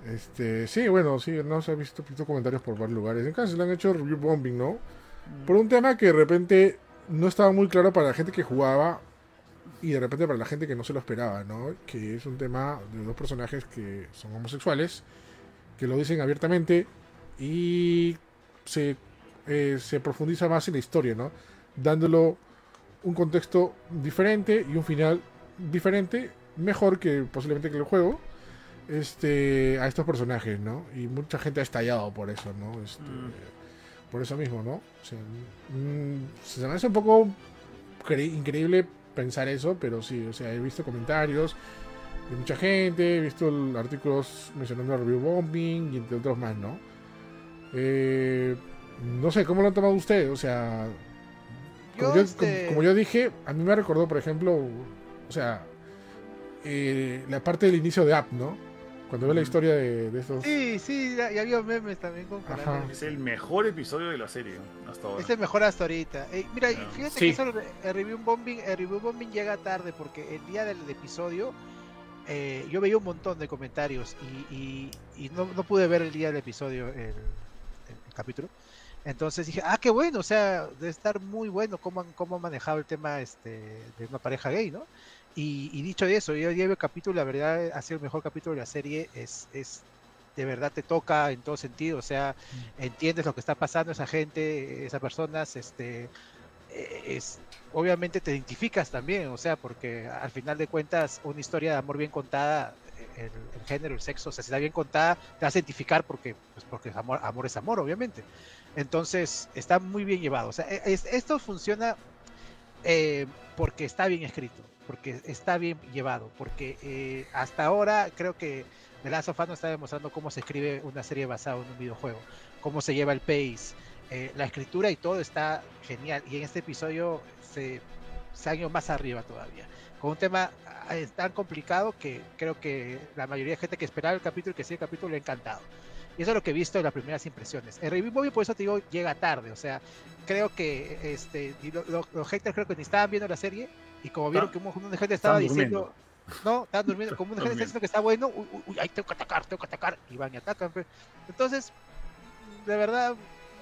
Este, sí, bueno, sí, no se ha visto, visto comentarios por varios lugares. En caso le han hecho review bombing, ¿no? Mm. Por un tema que de repente no estaba muy claro para la gente que jugaba y de repente para la gente que no se lo esperaba, ¿no? Que es un tema de dos personajes que son homosexuales, que lo dicen abiertamente y se, eh, se profundiza más en la historia, ¿no? Dándolo un contexto diferente y un final diferente, mejor que posiblemente que el juego este, a estos personajes, ¿no? Y mucha gente ha estallado por eso, ¿no? Este, mm. Por eso mismo, ¿no? O sea, mm, se me hace un poco increíble pensar eso, pero sí, o sea, he visto comentarios de mucha gente, he visto artículos mencionando a review bombing y entre otros más, ¿no? Eh, no sé, ¿cómo lo han tomado ustedes? O sea, como yo, este como yo, dije, a mí me recordó, por ejemplo, o sea, eh, la parte del inicio de App, ¿no? Cuando ve la historia de, de estos. Sí, sí, y había memes también con Es el mejor episodio de la serie hasta ahora. Es el mejor hasta ahorita. Eh, mira, fíjate que eso, el review bombing, el review bombing llega tarde porque el día del episodio eh, yo veía un montón de comentarios y, y, no, no, pude ver el día del episodio el, el, capítulo. Entonces dije, ah, qué bueno, o sea, debe estar muy bueno cómo han, cómo han manejado el tema este, de una pareja gay, ¿no? Y, dicho eso, yo ya el capítulo, la verdad ha sido el mejor capítulo de la serie, es, es de verdad te toca en todo sentido, o sea, mm. entiendes lo que está pasando esa gente, esas personas, este, eh, es, obviamente te identificas también, o sea, porque al final de cuentas una historia de amor bien contada, el, género, el sexo, o sea, si está bien contada, te vas a identificar porque, pues porque amor, amor es amor, obviamente. Entonces, está muy bien llevado, o sea, e, esto funciona eh, porque está bien escrito porque está bien llevado, porque eh, hasta ahora creo que The Last of Us nos está demostrando cómo se escribe una serie basada en un videojuego, cómo se lleva el pace, eh, la escritura y todo está genial. Y en este episodio se, se ido más arriba todavía, con un tema ah, tan complicado que creo que la mayoría de gente que esperaba el capítulo y que sigue el capítulo le ha encantado. Y eso es lo que he visto en las primeras impresiones. El review movie, por eso te digo, llega tarde. O sea, creo que este, los haters creo que ni estaban viendo la serie y como vieron que un montón de gente estaba diciendo, no, estaban durmiendo, como un gente está diciendo que está bueno, uy, uy, uy, ahí tengo que atacar, tengo que atacar, y van y atacan. Pues. Entonces, de verdad,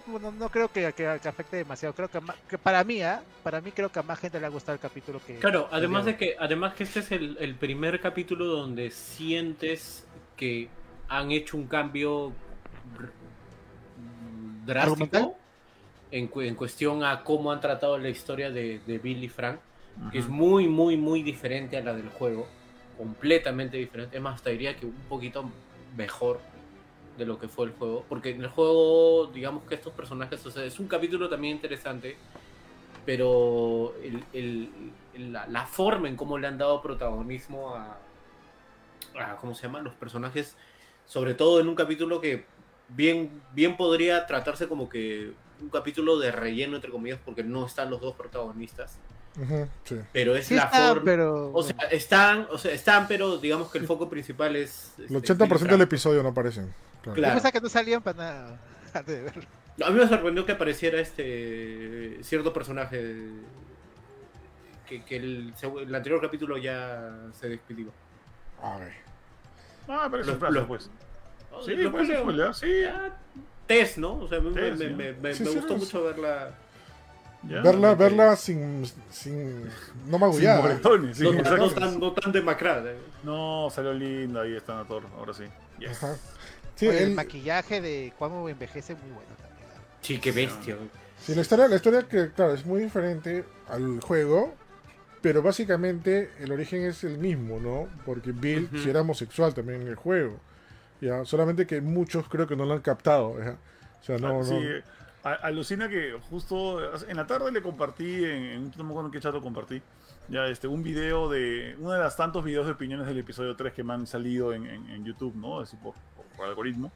bueno, no creo que, que, afecte demasiado. Creo que, que para mí, ¿eh? para mí creo que a más gente le ha gustado el capítulo que. Claro, además de que, además que este es el, el primer capítulo donde sientes que han hecho un cambio drástico en, en, cuestión a cómo han tratado la historia de, de Bill y Que es muy, muy, muy diferente a la del juego, completamente diferente. Es más, hasta diría que un poquito mejor de lo que fue el juego, porque en el juego, digamos que estos personajes, o sea, es un capítulo también interesante, pero el, el, la, la, forma en cómo le han dado protagonismo a, a, ¿cómo se llama? Los personajes, sobre todo en un capítulo que bien, bien podría tratarse como que un capítulo de relleno, entre comillas, porque no están los dos protagonistas. Uh -huh, sí. Pero es Sí la está, forma. pero- O sea, están, o sea, están, pero digamos que el foco principal es. El este, 80% del episodio no aparecen. Claro. Yo Claro. pensaba que no salían para nada *laughs* antes de verlo. A mí me sorprendió que apareciera este cierto personaje que, que el, el anterior capítulo ya se despidió. Ay. Ah, pero eso Los- es plazo, pues. Sí, lo pues, sí. Ah, Tess, ¿no? O sea, me, Tess, me- me- me- Sí, me sí, gustó mucho verla. Ya. verla, verla sin, sin. No Sin magullada. moretones, sí, no, tan- no tan, no tan demacrada. ¿eh? No, salió linda ahí está Nator, ahora sí. Yes. Ajá. Sí, Oye, el maquillaje de Cuamo envejece muy bueno también. Sí, qué bestia. sí, la historia, la historia que, claro, es muy diferente al juego, pero básicamente el origen es el mismo, ¿no? Porque Bill Ujú. sí era homosexual también en el juego. Ya, solamente que muchos creo que no lo han captado. ¿ya? O sea, no, Ah, sí, no. Alucina que justo en la tarde le compartí, en, en no me qué chat compartí, ya este, un video de, uno de los tantos videos de opiniones del episodio 3 que me han salido en, en- YouTube, ¿no? Así por, por- por algoritmo.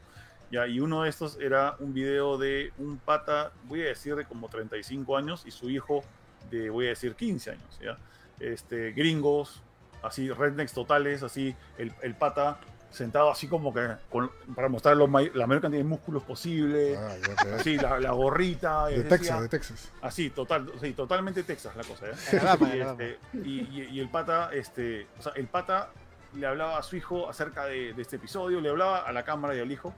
Ya, y uno de estos era un video de un pata, voy a decir de como 35 años, y su hijo de, voy a decir, 15 años, ¿ya? Este, gringos, así, rednecks totales, así, el, el pata sentado así como que con- para mostrar lo may- la mayor cantidad de músculos posible, Ah, así la, la gorrita, de decía- Texas, de Texas. así, total, sí, totalmente Texas la cosa, ¿eh? Y, este, y, y- y el pata, este, o sea, el pata le hablaba a su hijo acerca de, de este episodio, le hablaba a la cámara y al hijo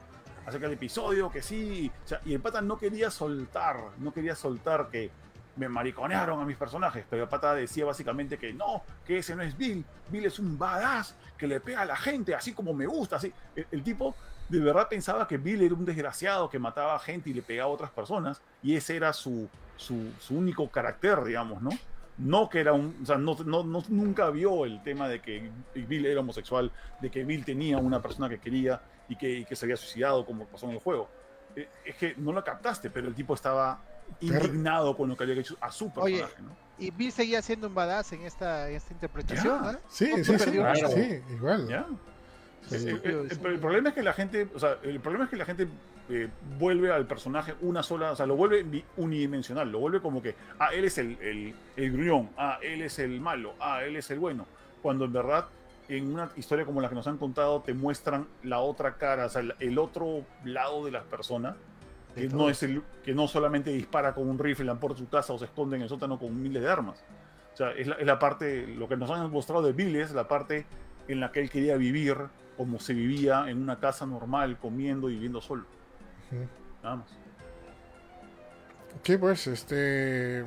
acerca del episodio, que sí, o sea, y el pata no quería soltar, no quería soltar que me mariconearon a mis personajes, pero pata decía básicamente que no, que ese no es Bill, Bill es un badass que le pega a la gente, así como me gusta, así. El, tipo de verdad pensaba que Bill era un desgraciado que mataba a gente y le pegaba a otras personas, y ese era su, su, su único carácter, digamos, ¿no? No que era un, o sea, no, no, no- nunca vio el tema de que Bill era homosexual, de que Bill tenía una persona que quería y que, y que se había suicidado como pasó en el juego. Eh, Es que no lo captaste, pero el tipo estaba indignado con lo que había hecho a su Oye, personaje, ¿no? Y Bill seguía siendo un badass en esta, en esta interpretación. ¿ah? Sí, sí, sí, mucho. sí, igual. ¿Ya? Sí. El, el- el- sí. el problema es que la gente, o sea, el problema es que la gente eh, vuelve al personaje una sola, o sea, lo vuelve unidimensional, lo vuelve como que, ah, él es el, el, el gruñón, ah, él es el malo, ah, él es el bueno, cuando en verdad en una historia como la que nos han contado te muestran la otra cara, o sea, el, el otro lado de las personas, que no es el que no solamente dispara con un rifle por su casa o se esconde en el sótano con miles de armas. O sea, es la, es la parte, lo que nos han mostrado de Bill es la parte en la que él quería vivir como se vivía en una casa normal, comiendo y viviendo solo. Ujú. Nada más. Sí, pues, este.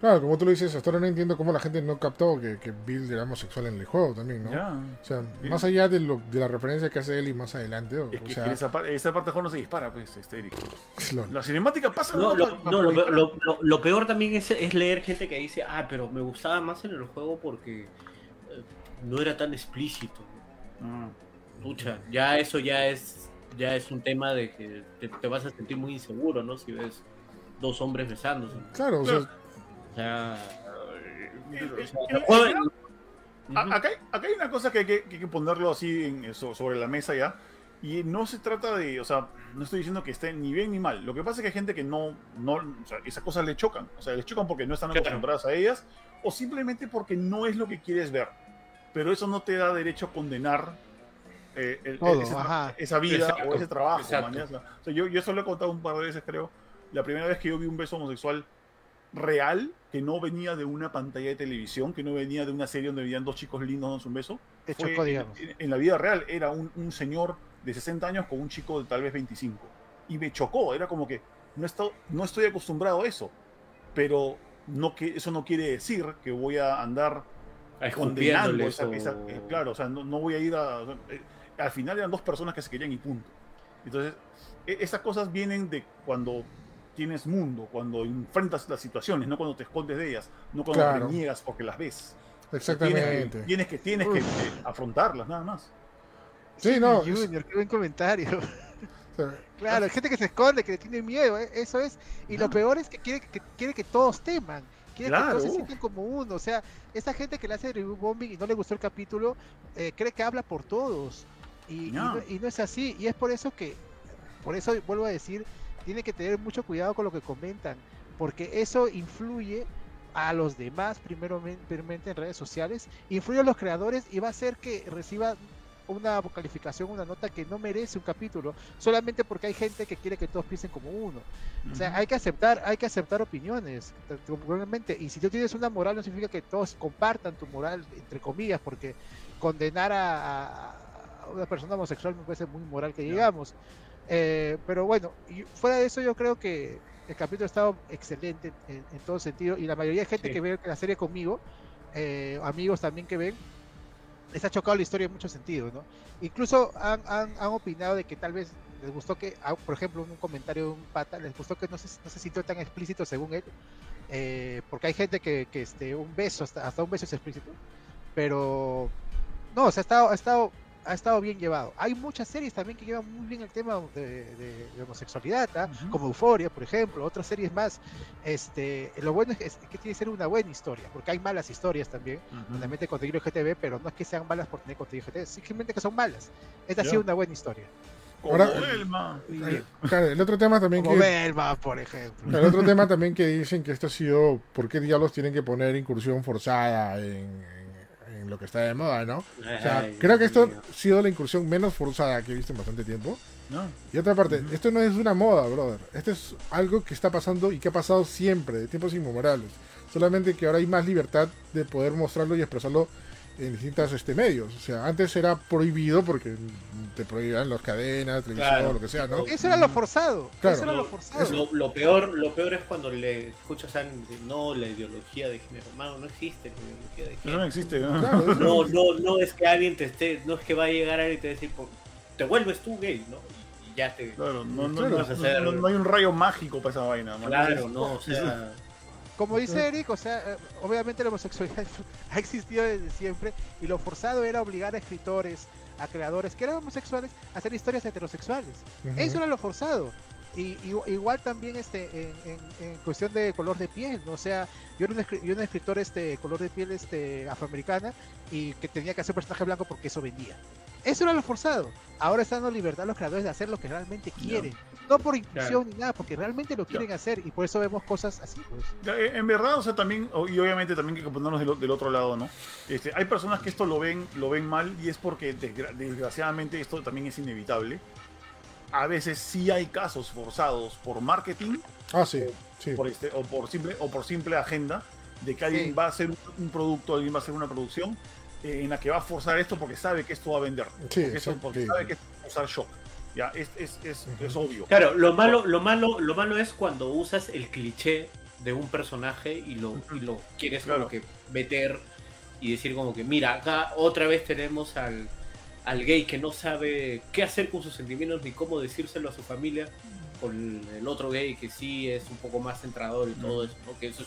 Claro, como tú lo dices, hasta ahora no entiendo cómo la gente no captó que, que Bill era homosexual en el juego también, ¿no? Ya. O sea, más allá de, lo, de la referencia que hace él y más adelante, o, Es o que, sea, que esa, par- esa parte mejor no se dispara, pues, este, Eric. *laughs* lo- La cinemática pasa. No, ¿no? lo, no, lo, peor- lo- lo- lo peor también es, es leer gente que dice, ah, pero me gustaba más en el juego porque eh, no era tan explícito. Ah. Pucha, ya eso ya es ya es un tema de que te, te vas a sentir muy inseguro, ¿no? Si ves dos hombres besándose. claro, o sea, sea, Eh, o sea, eh, eh. Acá hay, acá hay una cosa que hay que, que hay que ponerlo así en- so- sobre la mesa ya. Y no se trata de, o sea, no estoy diciendo que esté ni bien ni mal. Lo que pasa es que hay gente que no, no, o sea, esas cosas le chocan. O sea, les chocan porque no están acostumbradas a ellas o simplemente porque no es lo que quieres ver. Pero eso no te da derecho a condenar eh, el- Todo, ajá. esa vida Exacto, o ese trabajo. O sea, yo, yo eso lo he contado un par de veces, creo. La primera vez que yo vi un beso homosexual real, que no venía de una pantalla de televisión, que no venía de una serie donde venían dos chicos lindos dándose un beso. Te fue chocó, en- digamos. En, en la vida real era un, un señor de 60 años con un chico de tal vez 25. Y me chocó, era como que no, estoy no estoy acostumbrado a eso, pero no que, eso no quiere decir que voy a andar condenando esa, esa- eh, claro, o sea, no, no voy a ir a... eh, al final eran dos personas que se querían y punto. Entonces, e- esas cosas vienen de cuando tienes mundo, cuando enfrentas las situaciones, no cuando te escondes de ellas, no cuando te niegas porque las ves. Exactamente. Tienes que, tienes que, afrontarlas, nada más. Sí, no. Junior, qué buen comentario. *laughs* Claro, hay gente que se esconde, que tiene miedo, eh, eso es. Y lo peor es que quiere que, quiere que todos teman, quiere que todos se sientan como uno. O sea, esa gente que le hace review bombing y no le gustó el capítulo, eh, cree que habla por todos. Y no. y no es así. Y es por eso que, por eso vuelvo a decir, tiene que tener mucho cuidado con lo que comentan, porque eso influye a los demás, primeramente en redes sociales, influye a los creadores y va a hacer que reciba una calificación, una nota que no merece un capítulo, solamente porque hay gente que quiere que todos piensen como uno. O sea, hay que aceptar, hay que aceptar opiniones, probablemente. Y si tú tienes una moral, no significa que todos compartan tu moral, entre comillas, porque condenar a, una persona homosexual me parece muy moral que digamos. Eh, pero bueno, y fuera de eso yo creo que el capítulo ha estado excelente en, todo sentido y la mayoría de gente que ve la serie conmigo, eh, amigos también que ven, les ha chocado la historia en muchos sentidos, ¿no? Incluso han, han, han opinado de que tal vez les gustó que, ah, por ejemplo, un comentario de un pata, les gustó que no se, no se sintió tan explícito según él, eh, porque hay gente que, que, este, un beso, hasta, hasta un beso es explícito, pero no, o sea, ha estado, ha estado ha estado bien llevado. Hay muchas series también que llevan muy bien el tema de, homosexualidad, ¿ah? como Euforia, por ejemplo, otras series más. Este, lo bueno es que, tiene que ser una buena historia, porque hay malas historias también, uh contenido GTV, pero no es que sean malas por tener contenido GTV, simplemente que son malas. Esta ha sido una buena historia. Como Belma. El, otro tema también Como que. por ejemplo. El otro tema también que dicen que esto ha sido. ¿Por qué diablos tienen que poner incursión forzada en, lo que está de moda, ¿no? O sea, creo que esto ha sido la incursión menos forzada que he visto en bastante tiempo. Y otra parte, esto no es una moda, brother. Esto es algo que está pasando y que ha pasado siempre, de tiempos inmemorables. Solamente que ahora hay más libertad de poder mostrarlo y expresarlo en distintos este, medios. O sea, antes era prohibido porque te prohibían las cadenas, televisión, lo que sea, ¿no? Eso era lo forzado. Eso era lo forzado. Lo, peor, lo peor es cuando le escuchas a no, la ideología de género. Hermano, no existe la ideología de género. No, existe. ¿no? no, no, es que alguien te esté, no es que va a llegar alguien y te decir, te vuelves tú gay, ¿no? Y ya te. Claro, no, no, no, hay un rayo mágico para esa vaina. Claro, no, o sea *laughs* como dice Eric, o sea, eh, obviamente la homosexualidad *laughs* ha existido desde siempre y lo forzado era obligar a escritores, a creadores que eran homosexuales a hacer historias heterosexuales. Eso era lo forzado. Y, igual también este en, cuestión de color de piel, ¿no? o sea, yo era un, escritor este color de piel este afroamericana y que tenía que hacer personaje blanco porque eso vendía. Eso era lo forzado. Ahora están dando libertad a los creadores de hacer lo que realmente quieren. No, por inclusión ni nada, porque realmente lo quieren hacer y por eso vemos cosas así. Pues. Eh, en verdad, o sea, también, y obviamente también hay que ponernos del, otro lado, ¿no? Este, hay personas que esto lo ven, lo ven mal y es porque desgraciadamente esto también es inevitable. A veces sí hay casos forzados por marketing. Ah, sí. Por este, o, por simple, o por simple agenda de que alguien va a hacer un producto, alguien va a hacer una producción eh, en la que va a forzar esto porque sabe que esto va a vender. porque, porque sabe que va a usar shock. Ya, es, es, es, es, obvio. Claro, lo malo, lo malo, lo malo es cuando usas el cliché de un personaje y lo, y lo quieres como que meter y decir como que, mira, acá otra vez tenemos al, al gay que no sabe qué hacer con sus sentimientos ni cómo decírselo a su familia con el otro gay que sí es un poco más centrador y todo eso, porque eso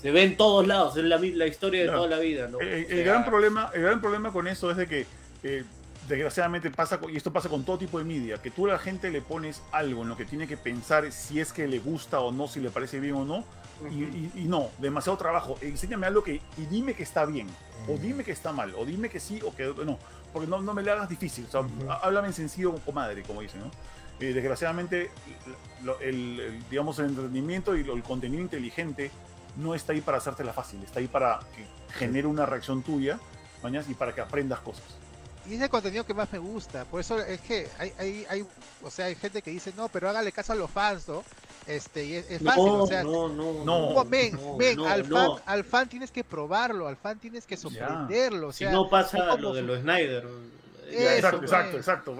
se ve en todos lados, es la, la historia de toda la vida. ¿no? El, gran problema, el gran problema con eso es de que eh, desgraciadamente pasa, y esto pasa con todo tipo de media, que tú a la gente le pones algo en lo que tiene que pensar si es que le gusta o no, si le parece bien o no, y, no, demasiado trabajo. Enséñame algo que, y dime que está bien, o dime que está mal, o dime que sí o que no, porque no, no me le hagas difícil, o sea, háblame en sencillo comadre, como dicen, ¿no? Eh, desgraciadamente, el, digamos, el entretenimiento y el contenido inteligente no está ahí para hacértela fácil, está ahí para que genere una reacción tuya, y para que aprendas cosas y es el contenido que más me gusta. Por eso es que hay, hay, hay, o sea, hay gente que dice, no, pero hágale caso a los fans, ¿no? Este, y es, fácil, o sea, no, no, no, ven, ven, al, fan, al fan tienes que probarlo, al fan tienes que sorprenderlo. O sea, si no pasa lo de los Snyder. exacto, exacto, exacto,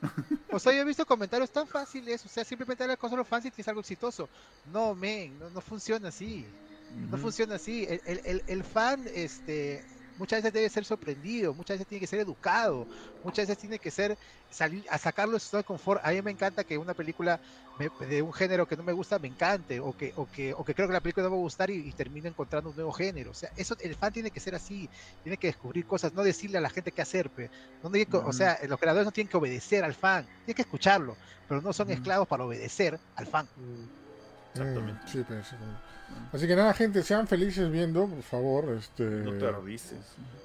*laughs* O sea, yo he visto comentarios tan fáciles, o sea, simplemente darle caso a los fans y tienes algo exitoso. No, men, no, no funciona así. No funciona así. El, el, el, el fan, este, muchas veces debe ser sorprendido, muchas veces tiene que ser educado, muchas veces tiene que ser salir a sacarlo de su confort. A mí me encanta que una película de un género que no me gusta me encante, o que, o que, o que creo que la película no me va a gustar y, termine encontrando un nuevo género. O sea, eso, el fan tiene que ser así, tiene que descubrir cosas, no decirle a la gente qué hacer. No o sea, los creadores no tienen que obedecer al fan, tienen que escucharlo, pero no son esclavos para obedecer al fan. Exactamente. Sí, pues, Así que nada, gente, sean felices viendo, por favor. Este, no te revises.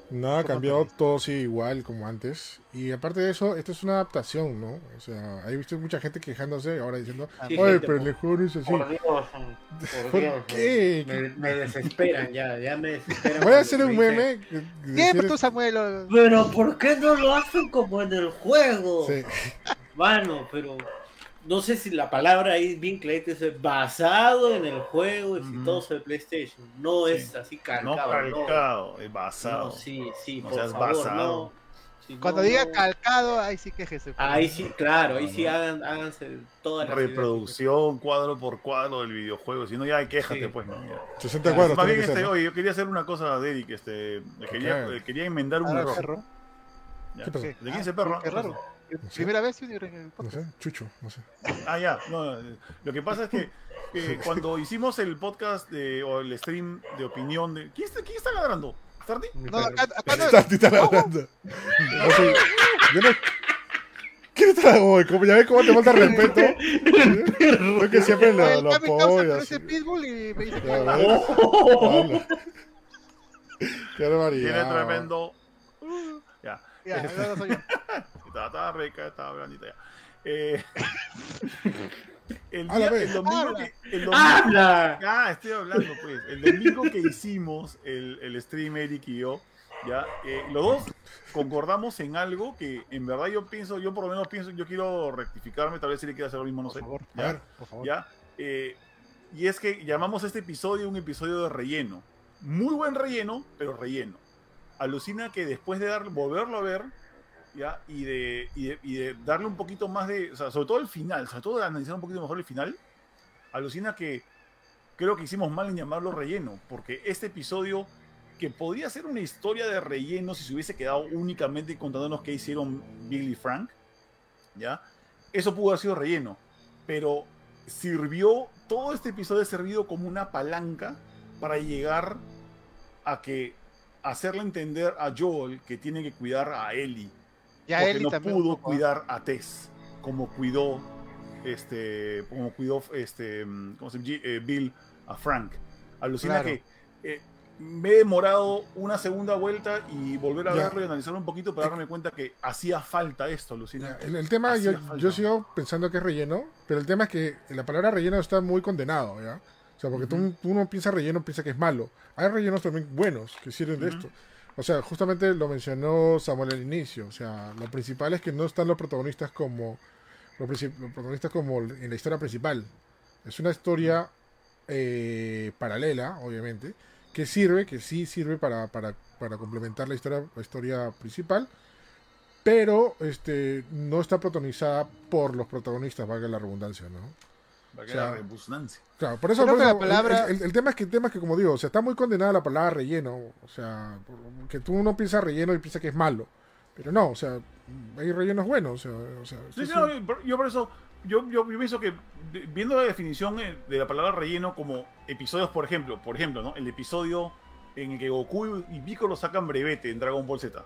Nada ha cambiado, todo sigue igual como antes. Y aparte de eso, esto es una adaptación, ¿no? O sea, he visto mucha gente quejándose ahora diciendo, oye, pero el juego no es así. Por Dios, *laughs* por, qué? Me, desesperan ya, ya me desesperan. Voy a hacer un meme. Siempre tú, Samuel. Pero ¿por qué no lo hacen como en el juego? Sí. Bueno, pero no sé si la palabra ahí bien clarita es basado en el juego exitoso de PlayStation. No es así calcado. No calcado, es basado. sí, sí, por favor, basado. Cuando diga calcado, ahí sí quejese. Ahí sí, claro, ahí sí hagan, háganse toda la reproducción cuadro por cuadro del videojuego. Si no, ya quéjate, pues. No, 60 cuadros. Más bien, este, oye, yo quería hacer una cosa de Eric. Este, quería, quería enmendar un error. Perro? ¿Qué ¿De quién es perro? Qué raro. ¿Primera vez en el podcast? No sé, Chucho, no sé. Ah, ya. No, lo que pasa es que *laughs* cuando hicimos el podcast de, o el stream de opinión de. ¿Quién está, quién está ladrando? ¿Starty? No, acá, acá no. *laughs* Starty está ladrando. No sé, yo no. ¿Quién está ladrando? Como ya ves cómo te falta respeto. *laughs* Creo que siempre lo, lo apoyas. ese pitbull y me dice Qué barbaridad. Tiene tremendo. Ya. Ya, no soy yo estaba, rica, estaba blandita ya. Eh, *laughs* el, día, el, domingo que. El domingo, ah, estoy hablando, pues. El domingo que hicimos el, el stream, Eric y yo, ya, eh, los dos concordamos en algo que en verdad yo pienso, yo por lo menos pienso, yo quiero rectificarme, tal vez si le quiera hacer lo mismo, no por sé. Favor, ¿ya? Ver, por favor. ¿ya? Eh, y es que llamamos a este episodio un episodio de relleno. Muy buen relleno, pero relleno. Alucina que después de dar, volverlo a ver, ¿ya? Y de, y de, y de, darle un poquito más de, o sea, sobre todo el final, sobre todo de analizar un poquito mejor el final, alucina que creo que hicimos mal en llamarlo relleno, porque este episodio, que podría ser una historia de relleno si se hubiese quedado únicamente contándonos qué hicieron Billy y Frank, ¿ya? Eso pudo haber sido relleno, pero sirvió, todo este episodio ha servido como una palanca para llegar a que hacerle entender a Joel que tiene que cuidar a Ellie ya porque no pudo cuidar a Tess como cuidó este como cuidó este ¿cómo se llama? Eh, Bill a Frank alucina que eh, me he demorado una segunda vuelta y volver a verlo y analizarlo un poquito para darme cuenta que hacía falta esto, alucina. el, tema, yo, yo, sigo pensando que es relleno, pero el tema es que la palabra relleno está muy condenado, ¿ya? O sea, porque tú, uno piensa relleno, piensa que es malo. Hay rellenos también buenos que sirven de esto. O sea, justamente lo mencionó Samuel al inicio. O sea, lo principal es que no están los protagonistas como los, protagonistas como en la historia principal. Es una historia eh, paralela, obviamente, que sirve, que sí sirve para, para, para complementar la historia, la historia principal, pero este no está protagonizada por los protagonistas, valga la redundancia, ¿no? Valga la Claro, por eso, la palabra... el, tema es que el tema es que como digo, o sea, está muy condenada la palabra relleno, o sea, que tú no piensas relleno y piensas que es malo, pero no, o sea, hay rellenos buenos, o sea, sí, yo por eso yo, yo, pienso que viendo la definición eh, de la palabra relleno como episodios, por ejemplo, por ejemplo, ¿no? El episodio en el que Goku y Piccolo sacan brevete en Dragon Ball Z.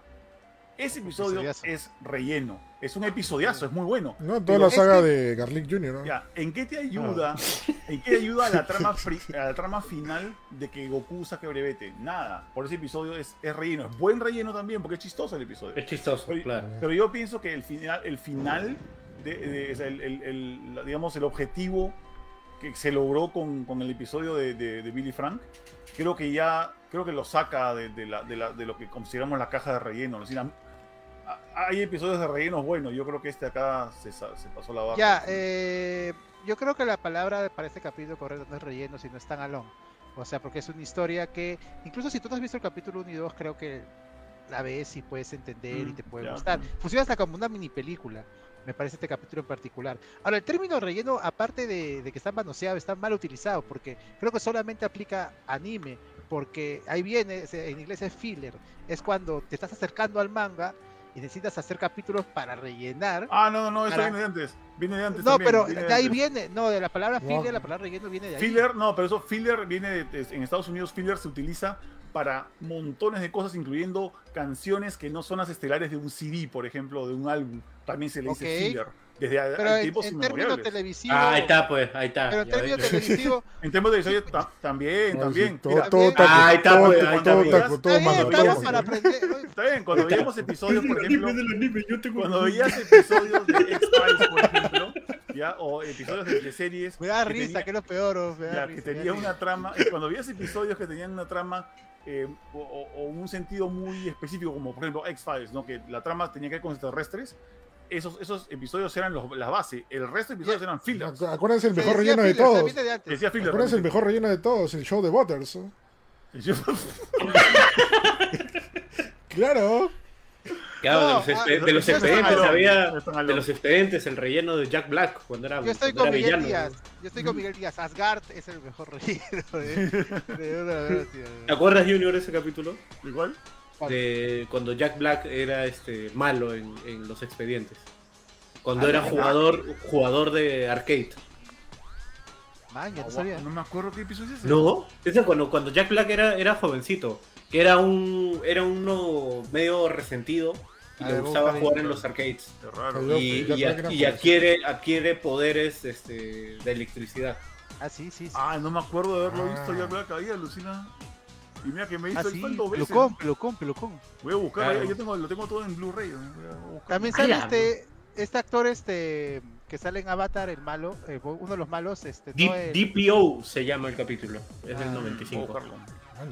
Ese episodio es relleno. Es un episodiazo, es muy bueno. No, toda la saga de Garlic Jr., ¿no? Ya, ¿en qué te ayuda? Ah. ¿En qué ayuda a la trama a la trama final de que Goku saque brevete? Nada. Por ese episodio es, es, relleno. Es buen relleno también, porque es chistoso el episodio. Es chistoso, claro. Pero yo pienso que el final, el final de, el, el, digamos, el objetivo que se logró con, con el episodio de, de, Billy Frank, creo que ya creo que lo saca de, la, de, lo que consideramos la caja de relleno hay episodios de rellenos buenos. Yo creo que este acá se, pasó la barra. Ya, eh, yo creo que la palabra para este capítulo correcto no es relleno, sino es tan alón. O sea, porque es una historia que, incluso si tú no has visto el capítulo 1 y 2, creo que la ves y puedes entender y mm, te puede gustar. Funciona hasta como una mini película, me parece este capítulo en particular. Ahora, el término relleno, aparte de, de que está manoseado, está mal utilizado, porque creo que solamente aplica anime porque ahí viene, en inglés es filler, es cuando te estás acercando al manga y necesitas hacer capítulos para rellenar. Ah, no, no, eso viene de antes. Viene de antes. No, pero de, ahí viene, no, de la palabra filler, la palabra relleno viene de ahí. Filler, no, pero eso, filler viene de, en Estados Unidos, filler se utiliza para montones de cosas, incluyendo canciones que no son las estelares de un CD, por ejemplo, de un álbum. También se le dice filler. Desde pero en, en términos televisivos. Ah, ahí está, pues, ahí está. Pero en términos televisivos. *laughs* en términos televisivos *laughs* también, también. Todo, todo, ah, ahí está, pues, ahí está. para aprender. Está bien, cuando veíamos episodios, por *laughs* ejemplo. Cuando veías episodios de X-Files, por ejemplo, ¿ya? o episodios de, series. Me da risa, que es lo peor. ya, que tenían una trama. Cuando veías episodios que tenían una trama eh, o, o, un sentido muy específico, como por ejemplo X-Files, ¿no? que la trama tenía que ver con extraterrestres, esos, esos episodios eran los, la base. El resto de episodios eran fillers. Acuérdense el mejor relleno de todos. Acuérdense el mejor relleno de todos, el show de Waters. *laughs* claro. Claro, de los, ah, de los expedientes había de los expedientes el relleno de Jack Black cuando era Yo estoy con Miguel Díaz. Yo estoy con Miguel Díaz. Asgard es el mejor relleno de, de *laughs* ¿Te acuerdas Junior ese capítulo? Igual de cuando Jack Black era este malo en, en los expedientes. Cuando ah, era jugador jugador de arcade. no, me acuerdo qué episodio es ese. No, ese cuando, cuando Jack Black era, era jovencito, que era un era uno medio resentido y le gustaba jugar en los arcades. Y, y, adquiere adquiere poderes este, de electricidad. Ah, sí, sí, Ah, no me acuerdo de haberlo visto Jack Black ahí, alucina. Y mira que me hizo ah, sí, el veces. Lo compro, lo compro, lo compro. Voy a buscar, yo tengo, lo tengo todo en Blu-ray. También sale este, este actor este que sale en Avatar, el malo, eh, uno de los malos. Este, no el... DPO se llama el capítulo, es del 95. Ah,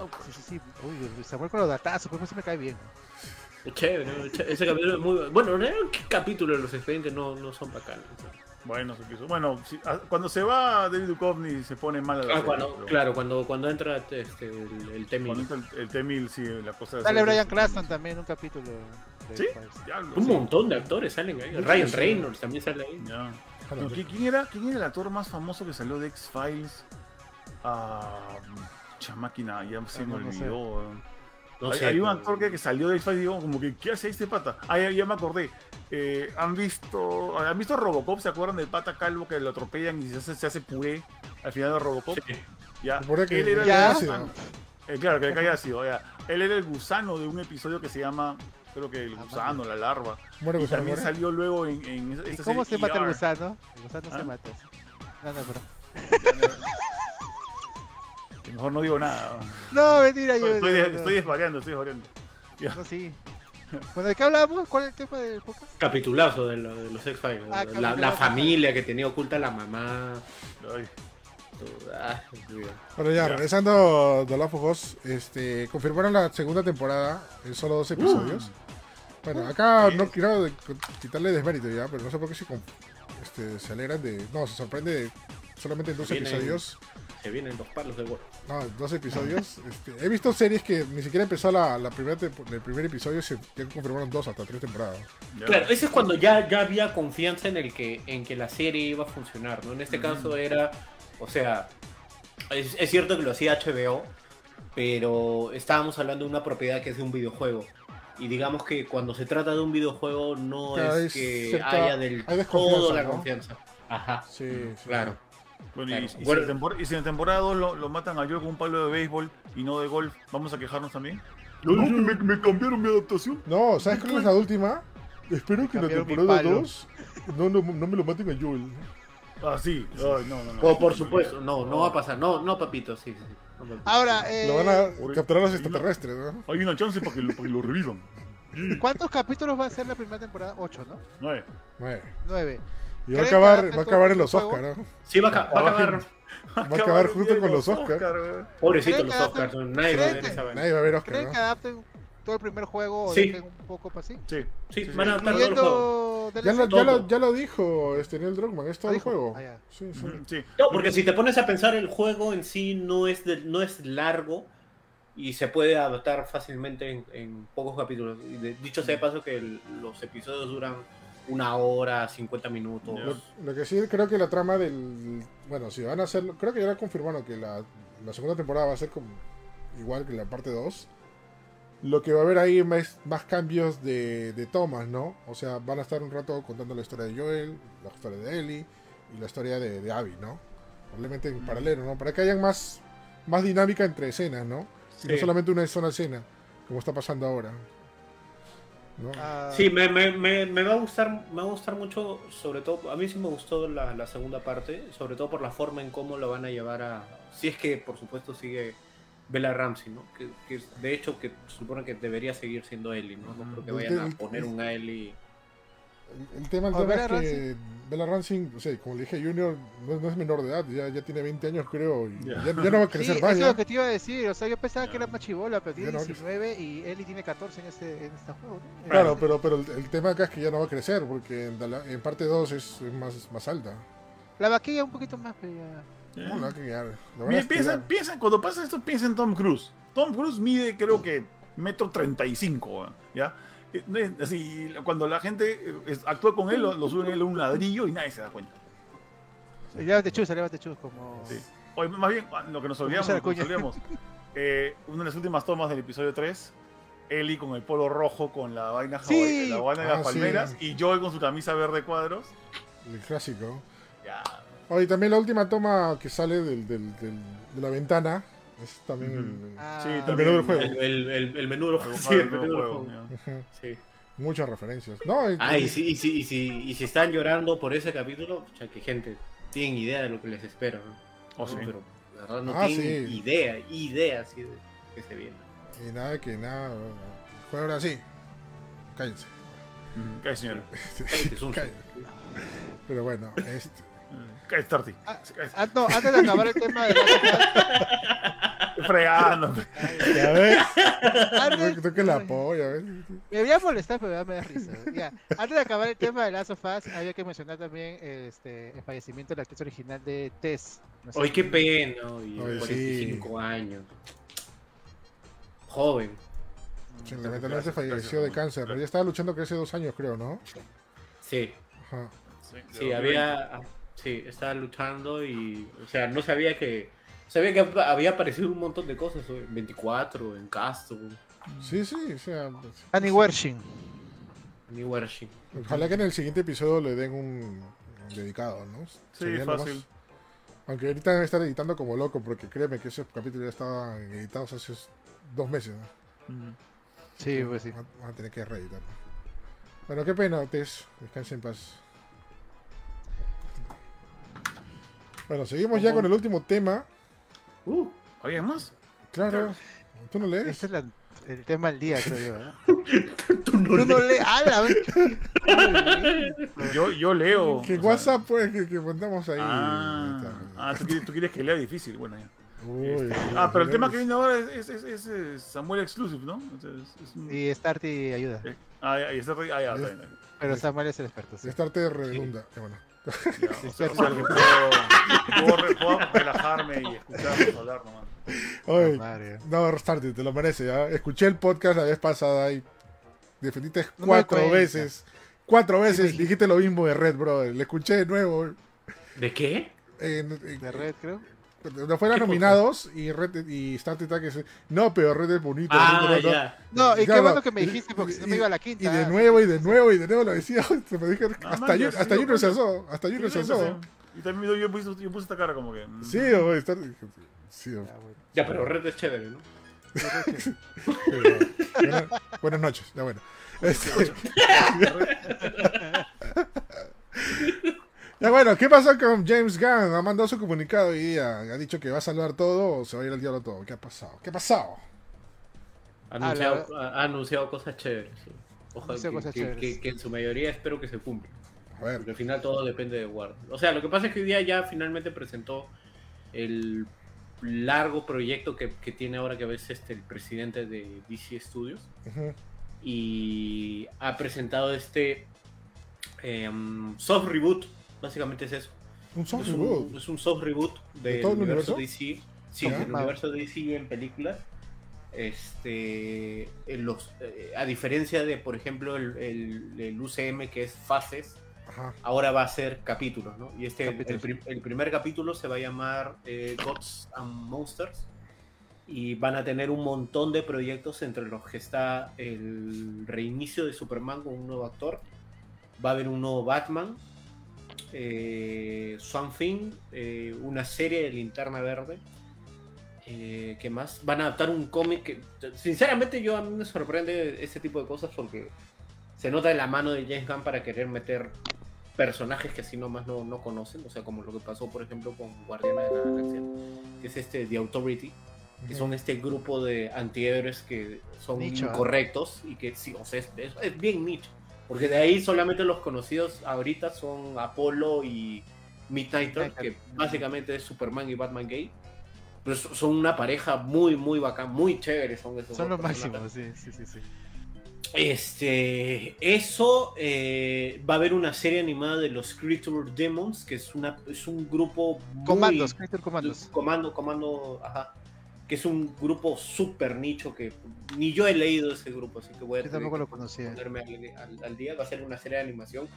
oh, sí, sí, sí. Uy, Samuel con los datazos, pues se me cae bien. Chévere, ese capítulo es muy bueno. ¿qué capítulo de los expedientes no, no son bacanos? Bueno, se quiso. Bueno, ah, cuando se va David Duchovny se pone mal a la ah, Claro, cuando, cuando entra este, el, el T-1000. El, T-1000, sí, la cosa Sale Brian Cranston también en un capítulo. ¿Sí? un montón de actores salen ahí. Ryan Reynolds también sale ahí. Ya. ¿quién, era, ¿Quién era el actor más famoso que salió de X-Files? Ah, máquina, ya se me olvidó. No sé, hay, un actor que, que salió de X-Files y digo, como que, ¿qué hace este pata? Ah, ya me acordé. Eh, ¿Han visto han visto Robocop? ¿Se acuerdan del pata calvo que lo atropellan y se hace, se hace puré al final de Robocop? Ya. que él era el eh, claro, que le cae ácido. Ya. Él era el gusano de un episodio que se llama, creo que el gusano, la larva. Bueno, y también salió luego en, en esta ¿Cómo se mata el gusano? El gusano se ¿Ah? mata. No, no, *laughs* Mejor no digo nada. No, mentira, yo. Estoy, estoy desvariando, estoy desvariando. No, sí. Bueno, ¿de qué hablamos? ¿Cuál es el tema del podcast? Capitulazo de, los X-Files. Ah, la, familia que tenía oculta la mamá. Ah, bueno, ya, regresando de Last of este, confirmaron la segunda temporada en solo dos episodios. Uh. Bueno, acá no quiero quitarle desmérito ya, pero no sé por qué se, este, se alegran de. No, se sorprende de solamente en dos episodios. Se vienen dos palos de gorro. No, dos episodios. *laughs* Este, he visto series que ni siquiera empezó la, la primera el primer episodio se ya confirmaron dos hasta tres temporadas. Claro, ese es cuando ya, ya había confianza en el que en que la serie iba a funcionar, ¿no? En este caso era, o sea, es, es, cierto que lo hacía HBO, pero estábamos hablando de una propiedad que es de un videojuego. Y digamos que cuando se trata de un videojuego no es, que haya del todo la confianza. Ajá. Sí, claro. Bueno, y, si en temporada 2 lo, matan a Joel con un palo de béisbol y no de golf, ¿vamos a quejarnos también? No, me, cambiaron mi adaptación. No, ¿sabes cuál es la última? Espero que en la temporada 2 no, no, no, me lo maten a Joel. Ah, sí. no, no, no. Oh, por supuesto, no, no va a pasar. No, no, papito, sí, sí. Ahora, eh... Lo van a capturar los extraterrestres, ¿no? Hay una chance para que lo, para que lo revivan. ¿Cuántos capítulos va a ser la primera temporada? Ocho, ¿no? Nueve. Nueve. Nueve. Y va a acabar, va a acabar en los Oscars, ¿no? Sí, va a, acabar. Va a acabar junto con los Oscars. Pobrecito los Oscars, nadie va a ver esa Nadie va a ver Oscars. ¿Creen que adapten todo el primer juego o sí. un poco para así? Sí, sí, van a adaptar todo el juego. Ya lo, ya, lo, ya lo dijo este Neil Druckmann, es todo el juego. Ah, sí, sí. No, porque si te pones a pensar, el juego en sí no es, de, no es largo y se puede adaptar fácilmente en, en pocos capítulos. Dicho sea de paso que el, los episodios duran una hora, 50 minutos. Lo, que sí creo que la trama del... Bueno, si van a hacerlo, creo que ya confirmaron que la, la segunda temporada va a ser como igual que la parte 2. Lo que va a haber ahí es más cambios de, de tomas, ¿no? O sea, van a estar un rato contando la historia de Joel, la historia de Ellie y la historia de, de Abby, ¿no? Probablemente en paralelo, ¿no? Para que haya más, más dinámica entre escenas, ¿no? Y no Sí. solamente una sola escena, como está pasando ahora. ¿No? Ah, Sí, me, me, me, me va a gustar, me va a gustar mucho, sobre todo, a mí sí me gustó la, la segunda parte, sobre todo por la forma en cómo lo van a llevar a, si es que por supuesto sigue Bella Ramsey, ¿no? Que, de hecho que se supone que debería seguir siendo Ellie, ¿no? No creo que vayan a poner un Ellie. El, el tema, el tema es que Bella Ramsey, o sea, como le dije, Junior no, no es menor de edad, ya, ya tiene 20 años creo, y Ya. ya, ya no va a Sí, crecer eso más. es ya. lo que te iba a decir. O sea, yo pensaba que Ya. era más chivola, pero tiene no, 19 y Ellie tiene 14 en este, en este juego. ¿no? Claro, pero, pero el, el tema acá es que ya no va a crecer, porque en, la- en parte 2 es, es más, más alta. La vaquilla un poquito más, pero ya. Eh. No, Miren, piensa, estirar. piensa, cuando pasa esto, piensa en Tom Cruise. Tom Cruise mide, creo que, metro 35, ¿ya? Así, cuando la gente eh, actúa con él, lo, lo suben a él a un ladrillo y nadie se da cuenta. Llévate chus, llévate chus, como. Sí. Más bien, ah, lo que nos olvidamos, lo que nos olvidamos, eh, una de las últimas tomas del episodio 3, Ellie con el polo rojo, con la vaina, Sí. la vaina de Ah, las sí. palmeras, y Joel con su camisa verde cuadros. El clásico. Ya, Oye, también la última toma que sale del, del- del- de la ventana es también el- Ah, Sí, el también. menú del juego. El, el, el, el menú del juego. Sí, el menú del juego. Sí. Muchas referencias. No, y- Ah, y si, y, si, y, si, y si están llorando por ese capítulo, ya que gente tienen idea de lo que les espera, ¿no? Oh, sí. Pero la verdad no Ah, tienen sí. idea, idea así de que se viene. y nada que nada. Juega ahora sí. Cállense. Mm, Cállate. Cállense. Pero bueno, este. Cállate, Tarty. Ah, ah, no, antes de acabar el tema de *laughs* Fregando. Ya ves, Antes- tú que la apoya, ¿ves? Me voy a molestar, pero ya me da risa. Ya. Antes de acabar el tema de Last of Us, había que mencionar también este, el fallecimiento de la actriz original de Tess. No sé si- qué pena, y Ay, 45 años. Joven. Sí, lamentablemente falleció de cáncer. Ya estaba luchando que hace dos años, creo, ¿no? Sí, Ajá. sí, había. Sí, estaba luchando y. O sea, no sabía que. Sabía que había aparecido un montón de cosas, en 24, en Castro, Sí, sí, o sea. pues, Annie Wershing. en New Worship. Ojalá que en el siguiente episodio le den un, un dedicado, ¿no? Sí, fácil. más- Aunque ahorita deben estar editando como loco, porque créeme que esos capítulos ya estaban editados hace dos meses, ¿no? Mm. Sí, pues sí. Van van a tener que reeditarlo. Bueno, qué pena, Tess. Descanse en paz. Bueno, seguimos ya con el último tema. Uh, ¿Alguien más? Claro. ¿Tú no lees? Ese es la- el tema del día, creo yo. ¿eh? *laughs* tú no Tú no lees. ¡Ah, vez! Yo, yo leo. Que o sea, WhatsApp, pues, que, que mandamos ahí. Ah, ah tú, quieres, tú quieres que lea difícil. Bueno, ya. Uy, Este, ah, pero el tema que viene ahora es, es, es- es Samuel Exclusive, ¿no? Un- Y Starty ayuda. eh, Ah, ya, ya está. Ah, ya, está bien. Pero Samuel es el experto. sí. Estarte redunda. Ya, bueno. Ya, o sea, o sea, que puedo, puedo, re- puedo relajarme y escucharlos hablar nomás. Oye, Madre. no, Restarte, te lo merece. ¿ya? Escuché el podcast la vez pasada y defendiste No cuatro veces. Cuatro veces Sí. dijiste lo mismo de Red, brother. Le escuché de nuevo. ¿De qué? En, en- De red, creo. Fueron ¿Qué nominados y Red y Starty Tag que se- no, pero Red es bonito. Ah, no, no, no. No, y qué no, bueno que me dijiste, porque si no me iba a la quinta. Y de nuevo, y de nuevo, y de nuevo lo decía. *laughs* Se me dije, hasta yo, hasta yo asó. Hasta yo sí. Y también yo, yo, puse, yo puse esta cara como que. mm, Sí, o Starty. Sí, o-. Ya, pero Red es chévere, ¿no? buenas, buenas noches, ya bueno. Este- *laughs* *laughs* ya bueno, ¿qué pasó con James Gunn? Ha mandado su comunicado hoy día. Ha dicho que va a salvar todo o se va a ir al diablo todo. ¿Qué ha pasado? ¿Qué ha pasado? Ha Ah, la anunciado, ha ha anunciado cosas chéveres. sí. Ojalá que, cosas que- chéveres. que- que en su mayoría espero que se cumpla. A ver, Porque al final todo depende de Warner. O sea, lo que pasa es que hoy día ya finalmente presentó el largo proyecto que, que tiene ahora que ves este, el presidente de DC Studios. Y ha presentado este em, soft reboot. Básicamente es eso. un soft es, un, reboot. es un soft reboot ¿De del todo el universo universo? DC. Sí, del universo DC en películas. Este, en los, eh, a diferencia de, por ejemplo, el, el- el UCM que es fases, ahora va a ser capítulos, ¿no? Y este, el, primer capítulo se va a llamar eh, Gods and Monsters y van a tener un montón de proyectos entre los que está el reinicio de Superman con un nuevo actor, va a haber un nuevo Batman, eh, Thing, eh, una serie de Linterna Verde. Eh, ¿Qué más? Van a adaptar un cómic que, sinceramente, yo a mí me sorprende ese tipo de cosas porque se nota de la mano de James Gunn para querer meter personajes que así nomás no, no conocen, o sea, como lo que pasó, por ejemplo, con Guardiana de la Galaxia, que es este The Authority, que son este grupo de antihéroes que son ¿eh? incorrectos y que sí, o sea, es, es bien nicho. Porque de ahí solamente los conocidos ahorita son Apolo y Midnighter, que básicamente es Superman y Batman gay. Pero son una pareja muy, muy bacán, muy chévere. Son, esos son los máximos, sí, sí, sí, Este, eso eh, va a haber una serie animada de los Creature Demons, que es una es un grupo comandos, Creature Comandos, comando, comando, ajá, que es un grupo súper nicho que ni yo he leído ese grupo, así que voy a tampoco lo conocía. ponerme al, día. Va a ser una serie de animación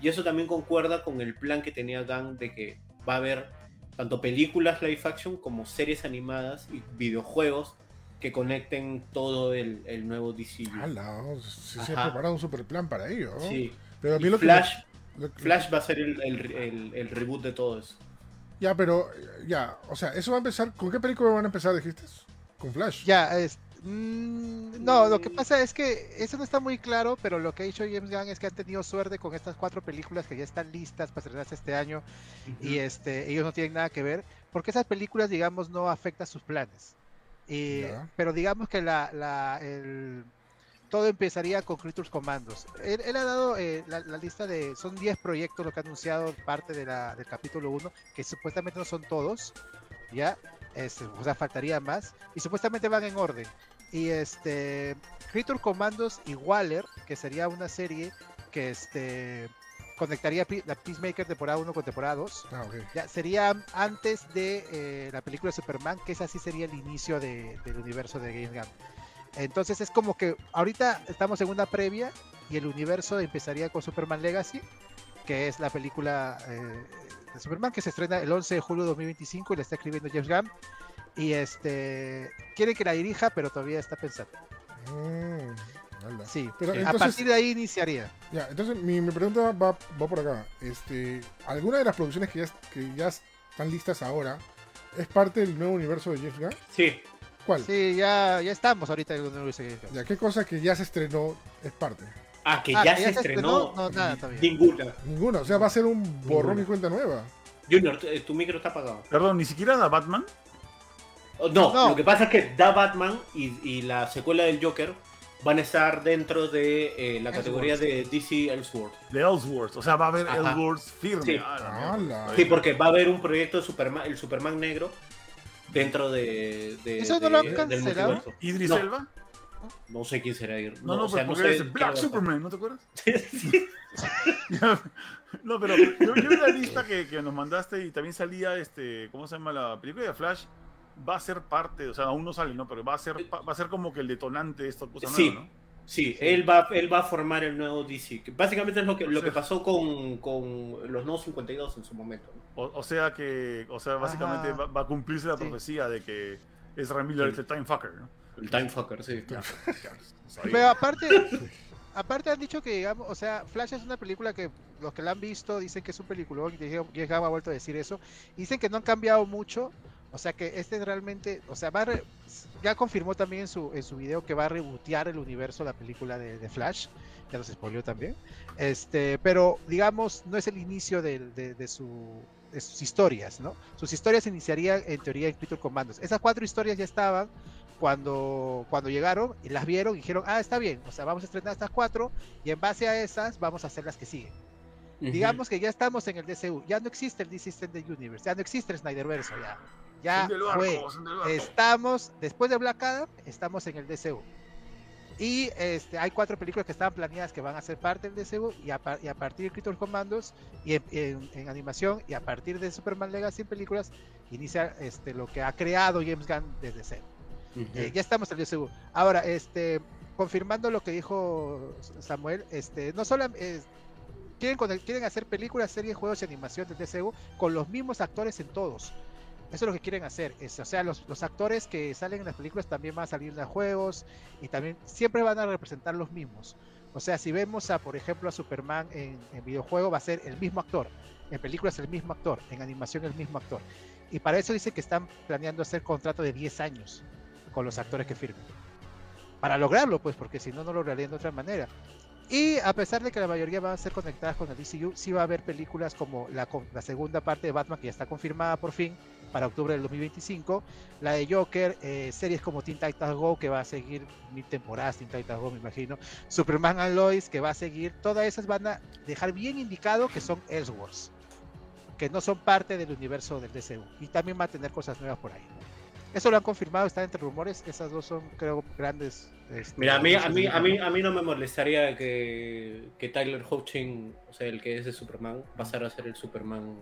y eso también concuerda con el plan que tenía Dan de que va a haber tanto películas live action como series animadas y videojuegos que conecten todo el, el nuevo DC. ¡Hala! Se, se ha preparado un super plan para ello. Sí. Pero Flash, Flash va a ser el, el, el reboot de todo eso. Ya, pero, ya, o sea, eso va a empezar. ¿Con qué película van a empezar, dijiste? Con Flash. Ya, es. Mm, no, lo que pasa es que eso no está muy claro, pero lo que ha dicho James Gunn es que han tenido suerte con estas cuatro películas que ya están listas para estrenarse este año y este ellos no tienen nada que ver, porque esas películas, digamos, no afectan sus planes. pero digamos que la, la, el, todo empezaría con Creatures Commandos. Él, ha dado eh, la, lista de. Son 10 proyectos lo que ha anunciado parte de la, del capítulo 1, que supuestamente no son todos, ¿ya? Este, o sea, faltaría más. Y supuestamente van en orden. Y este. Creature Commandos y Waller, que sería una serie que este conectaría la Peacemaker temporada 1 con temporada 2. Ah, ya, sería antes de eh, la película de Superman, que esa sí sería el inicio del universo de Game Gun. Entonces es como que ahorita estamos en una previa y el universo empezaría con Superman Legacy, que es la película eh, de Superman que se estrena el 11 de julio de 2025 y la está escribiendo James Gunn. Y este quiere que la dirija, pero todavía está pensando. Mm, sí, pero a partir de ahí iniciaría. Ya, entonces mi, pregunta va, por acá. Este, ¿Alguna de las producciones que ya, que ya están listas ahora es parte del nuevo universo de James Gunn? Sí, ¿Cuál? Sí, ya, ya estamos ahorita en Ya, ¿qué cosa que ya se estrenó es parte? Ah, que ah, ya, se, estrenó. No, nada, Ninguna. Ninguna, o sea, va a ser un borrón y cuenta nueva. Junior, tu micro está apagado. Perdón, ni siquiera da Batman. Oh, no, lo que pasa es que da Batman y, y, la secuela del Joker van a estar dentro de eh, la categoría de DC Elseworld. De Elseworld, o sea, va a haber Elseworld firme. Sí. Ah, sí, porque va a haber un proyecto de Superman, el Superman negro, dentro de, de ¿Eso no lo han cancelado? ¿Idris Elba? No sé quién será. No, no, o sea, no sé Black Superman, ¿no te acuerdas? *laughs* sí. *laughs* no, pero yo, vi la lista que, que, nos mandaste y también salía, este, ¿cómo se llama la película de Flash? Va a ser parte, o sea, aún no sale, ¿no? Pero va a ser, va a ser como que el detonante de esta cosa sí. nueva, ¿no? Sí, Él, va, él va a formar el nuevo DC. Que básicamente es lo que, lo que pasó con, con los nuevos 52 en su momento. O, sea que, o sea, básicamente va, a cumplirse la profecía de que es Miller el Time Fucker, ¿no? El Time Fucker, sí. *laughs* Pero aparte, *laughs* aparte han dicho que, digamos, o sea, Flash es una película que los que la han visto dicen que es un peliculón y ha vuelto a decir eso. Dicen que no han cambiado mucho o sea que este realmente, o sea, va ya confirmó también en su, en su video que va a rebotear el universo la película de, Flash, ya nos spoileó también. Este, pero digamos, no es el inicio de, de, su, sus historias, ¿no? Sus historias iniciarían en teoría en Peter Commandos. Esas cuatro historias ya estaban cuando, cuando llegaron y las vieron y dijeron, ah, está bien, o sea, vamos a estrenar estas cuatro y en base a esas vamos a hacer las que siguen. Digamos que ya estamos en el DCU, ya no existe el DC Extended Universe, ya no existe el Snyderverse, ya ya fue. Estamos, después de Black Adam, estamos en el DCU. Y este, hay cuatro películas que estaban planeadas que van a ser parte del DCU y a, partir de Creature Commandos y en, animación y a partir de Superman Legacy en películas inicia este, lo que ha creado James Gunn desde cero. Eh, ya estamos en el DCU. Ahora, este, confirmando lo que dijo Samuel, este, no solo quieren, quieren hacer películas, series, juegos y animación de DCU con los mismos actores en todos. Eso es lo que quieren hacer. Es, o sea, los, actores que salen en las películas también van a salir en juegos y también siempre van a representar los mismos. O sea, si vemos a, por ejemplo, a Superman en, en videojuego, va a ser el mismo actor. En películas el mismo actor. En animación el mismo actor. Y para eso dice que están planeando hacer contrato de 10 años con los actores que firmen. Para lograrlo, pues, porque si no, no lo lograrían de otra manera. Y a pesar de que la mayoría van a ser conectadas con el DCU, sí va a haber películas como la, la segunda parte de Batman, que ya está confirmada por fin, para octubre del 2025. La de Joker, eh, series como Teen Titans Go, que va a seguir mil temporadas, Teen Titans Go, me imagino. Superman and Lois, que va a seguir. Todas esas van a dejar bien indicado que son Elseworlds, que no son parte del universo del DCU. Y también va a tener cosas nuevas por ahí. Eso lo han confirmado, están entre rumores. Esas dos son, creo, grandes. Este, Mira, a mí, a mí, a mí, a mí no me molestaría que, que Tyler Hoechlin, o sea, el que es de Superman, pasara a ser el Superman.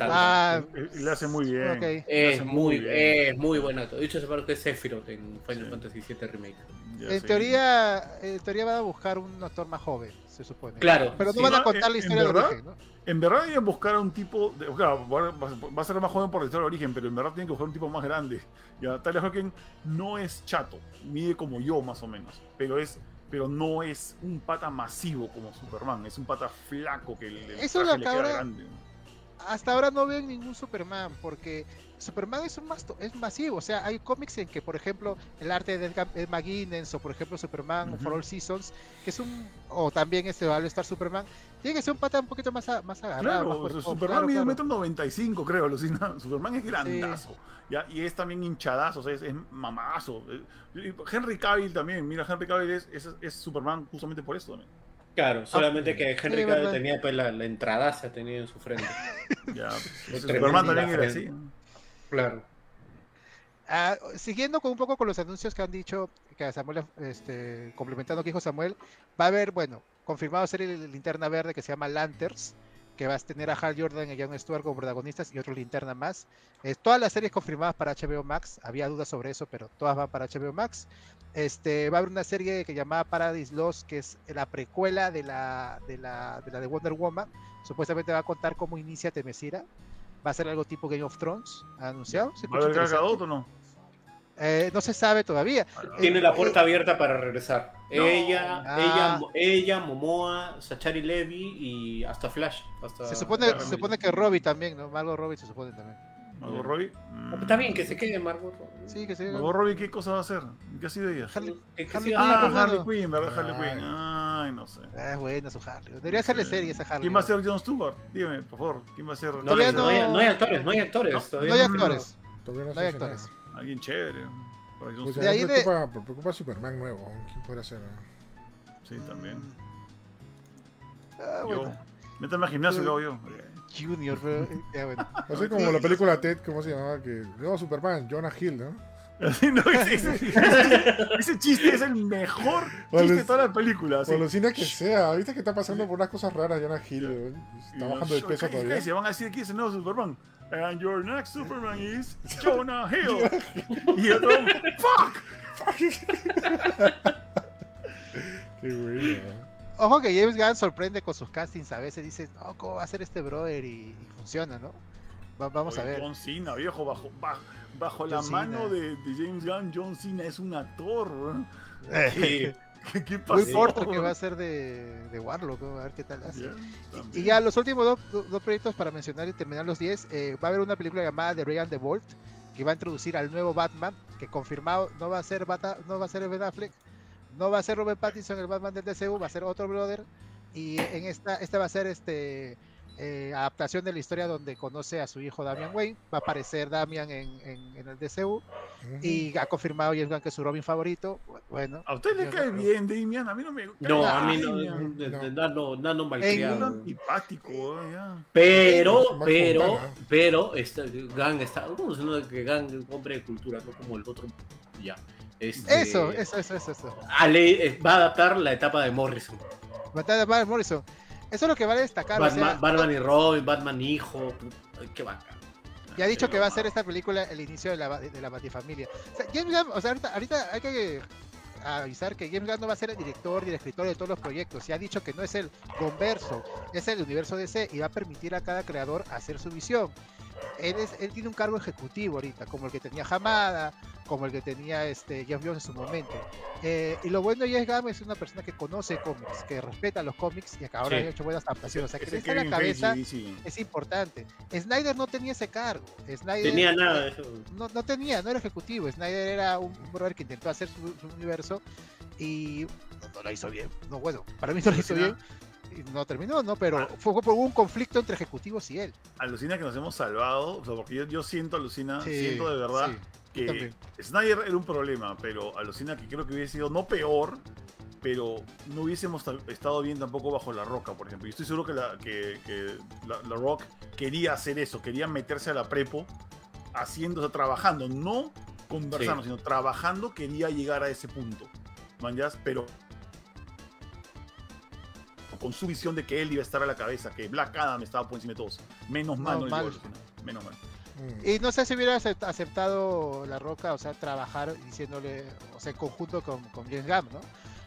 Ah, le hace muy bien. Es, muy, bien. es muy buen actor. Dicho se que es Sephiroth en Final Fantasy VII Remake. en, teoría, en teoría van a buscar un actor más joven, se supone. Claro. Pero no van a contar la historia de origen, ¿no? En verdad a buscar a un tipo, de, claro, va a ser más joven por la historia de origen, pero en verdad tienen que buscar un tipo más grande. Ya, Tyler Hoechlin no es chato, mide como yo más o menos, pero es pero no es un pata masivo como Superman, es un pata flaco que el, Eso le queda grande. Hasta ahora no ven ningún Superman, porque Superman es un es masivo, o sea, hay cómics en que, por ejemplo, el arte de Ed McGuinness o por ejemplo Superman for All Seasons, que es un o también este va a estar Superman, tiene que ser un pata un poquito más, más agarrado. Claro, Superman mide un metro 95, creo, alucina. *laughs* Superman es grandazo. ¿ya? Y es también hinchadazo, o sea, es, es, mamazo. Henry Cavill también, mira, Henry Cavill es, es, es Superman justamente por eso también. Claro, solamente ah, que Henry Cavill tenía pues la, la entrada se tenía en su frente. ya, *laughs* pues, Superman también era así. Claro. Ah, siguiendo con un poco con los anuncios que han dicho, que Samuel, este, complementando lo que dijo Samuel, va a haber, bueno, confirmado ser el linterna verde que se llama Lanterns, que va a tener a Hal Jordan y Jon Stewart como protagonistas y otro linterna más. Todas las series confirmadas para HBO Max, había dudas sobre eso, pero todas van para HBO Max. Este, va a haber una serie que llamada Paradise Lost, que es la precuela de la de, la, de, la de Wonder Woman. Supuestamente va a contar cómo inicia Temesira. Va a ser algo tipo Game of Thrones, anunciado. ¿Va a haber o no? Eh, no se sabe todavía. Tiene la puerta abierta para regresar. Ella, ah. ella, ella, Momoa, Sachari Levy y hasta Flash. se supone, se supone que Robbie también, ¿no? Margot Robbie se supone también. Margot Robbie. Mm. Está bien, que se quede Margot Robbie. Sí, que se Margot Robbie, ¿qué cosa va a hacer? ¿Qué ha sido ella? Harley, Harley, ah, Harley Quinn, ¿verdad? Harley Quinn. Ay, no sé. Ah, es buena su Harley. Debería hacerle serie esa Harley. ¿Quién va a ser Jon Stewart? Dime, por favor. ¿Quién va a ser? No, no, no, hay, no hay, actores, no hay actores. No, hay actores. No hay actores. Alguien chévere. Pues de ahí preocupa, de... preocupa Superman nuevo. ¿Quién puede ser? Sí, también. Ah, bueno. Yo. Métame al gimnasio lo hago yo. Junior, pero. Ya, bueno. *laughs* Así como la película Ted, ¿cómo se llamaba? Que. No, Superman, Jonah Hill, ¿no? No, ese, ese, ese, chiste es el mejor chiste de toda la película. Por lo cine que sea, viste que está pasando por unas cosas raras Jonah Hill, está bajando de peso todavía. Se van a decir que es el nuevo Superman. And your next Superman is *laughs* Jonah Hill. y otro, ¡Fuck! *laughs* Qué bueno. Ojo que James Gunn sorprende con sus castings. A veces dice, oh, ¿cómo va a ser este brother? Y, y funciona, ¿no? Va, vamos Oye, a ver. John Cena, viejo, bajo, bajo, bajo la Cena. mano de, de, James Gunn, John Cena es un actor. ¿Qué, ¿Qué, pasó? Muy corto que va a ser de, de Warlock, a ver qué tal hace. Yeah, y, y, ya los últimos dos, dos proyectos para mencionar y terminar los 10, eh, va a haber una película llamada The Real the Bolt que va a introducir al nuevo Batman, que confirmado no va a ser Bata, no va a ser Ben Affleck, no va a ser Robert Pattinson el Batman del DCU, va a ser otro brother y en esta esta va a ser este eh, adaptación de la historia donde conoce a su hijo Damian Wayne. Va a aparecer Damian en, en, en el DCU. Uh -huh. Y ha confirmado James Gunn que es su Robin favorito. Bueno. ¿A usted le cae bien, Damian? A mí no me gusta. No, a mí no. Dando, dando malcriado. antipático. Pero, pero, pero, está, Gunn está. Vamos a que Gunn es un hombre de cultura, no como el otro. Ya. Este, eso, eso, eso, eso. eso. Ale, va a adaptar la etapa de Morrison. Va a adaptar de Morrison. Eso es lo que vale destacar. Batman, o sea, Batman y Robin, Batman hijo. Qué bacán. Ya ha dicho que va a ser esta película el inicio de la, de la Batifamilia. O sea, James Gunn, o sea, ahorita, ahorita hay que avisar que James Gunn no va a ser el director y el escritor de todos los proyectos. Se ha dicho que no es el converso, es el universo DC y va a permitir a cada creador hacer su visión. Él, es, él tiene un cargo ejecutivo ahorita, como el que tenía Hamada, como el que tenía este Jeff Jones en su momento. Eh, y lo bueno de Jeff Gunn es una persona que conoce cómics, que respeta los cómics y que ahora Sí. ha hecho buenas adaptaciones. O sea, que le está la cabeza Feige, es importante. Snyder no tenía ese cargo. Snyder, Tenía nada eso. no, no tenía, no era ejecutivo. Snyder era un un brother que intentó hacer su, su universo y no, no lo hizo bien. No, bueno, para mí no lo hizo bien. Y no terminó, ¿no? Pero fue por un conflicto entre ejecutivos y él. Alucina que nos hemos salvado, o sea, porque yo, yo siento, alucina, Sí, siento de verdad sí, que también. Snyder era un problema, pero alucina que creo que hubiese sido no peor, pero no hubiésemos estado bien tampoco bajo la roca, por ejemplo. Y estoy seguro que la, que, que la, la Rock quería hacer eso, quería meterse a la prepo haciendo, o sea, trabajando, no conversando, Sí. sino trabajando, quería llegar a ese punto. ¿Manjas? Pero con su visión de que él iba a estar a la cabeza, que Black Adam estaba por encima de todos. Menos mal, No, no, llegó mal. Menos mal. Mm. Y no sé si hubiera acept- aceptado La Roca, o sea, trabajar diciéndole, o sea, en conjunto con, con James Gunn, ¿no?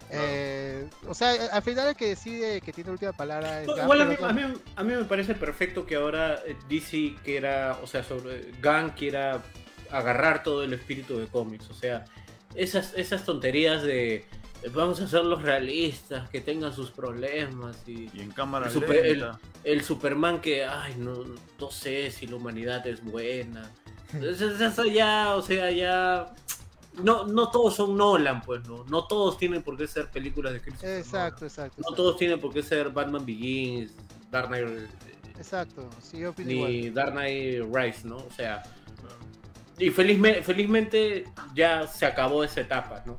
Eh, o sea, al final el que decide que tiene la última palabra es No, Gunn, Igual a mí, a, mí, a mí me parece perfecto que ahora eh, DC quiera, o sea, sobre Gunn quiera agarrar todo el espíritu de cómics. O sea, esas, esas tonterías de vamos a hacerlos realistas, que tengan sus problemas y Y en cámara El super- el Superman que, ay, no, no sé si la humanidad es buena. Entonces, eso ya, o sea, ya... No, no todos son Nolan, pues, ¿no? No todos tienen por qué ser películas de Christopher Nolan. Exacto, exacto. No exacto. todos tienen por qué ser Batman Begins, Dark Knight, eh, Exacto, sí, yo opino igual. ni Dark Knight Rise, ¿no? O sea, y felizmente, felizmente ya se acabó esa etapa, ¿no?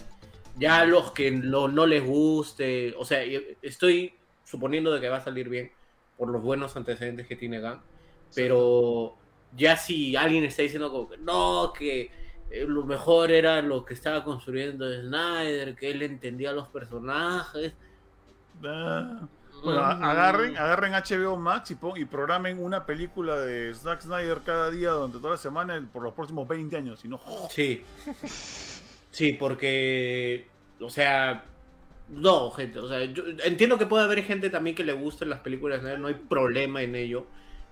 Ya los que no, no les guste, o sea, estoy suponiendo de que va a salir bien por los buenos antecedentes que tiene Gunn, pero ya si alguien está diciendo como que no, que eh, lo mejor era lo que estaba construyendo Snyder, que él entendía los personajes. Bueno, a- Mm. agarren, agarren HBO Max y, pon- y programen una película de Zack Snyder cada día durante toda la semana por los próximos 20 años. Si no, Sí. *laughs* Sí, porque, o sea, no, gente, o sea, yo entiendo que puede haber gente también que le gusten las películas, de Snyder, no hay problema en ello,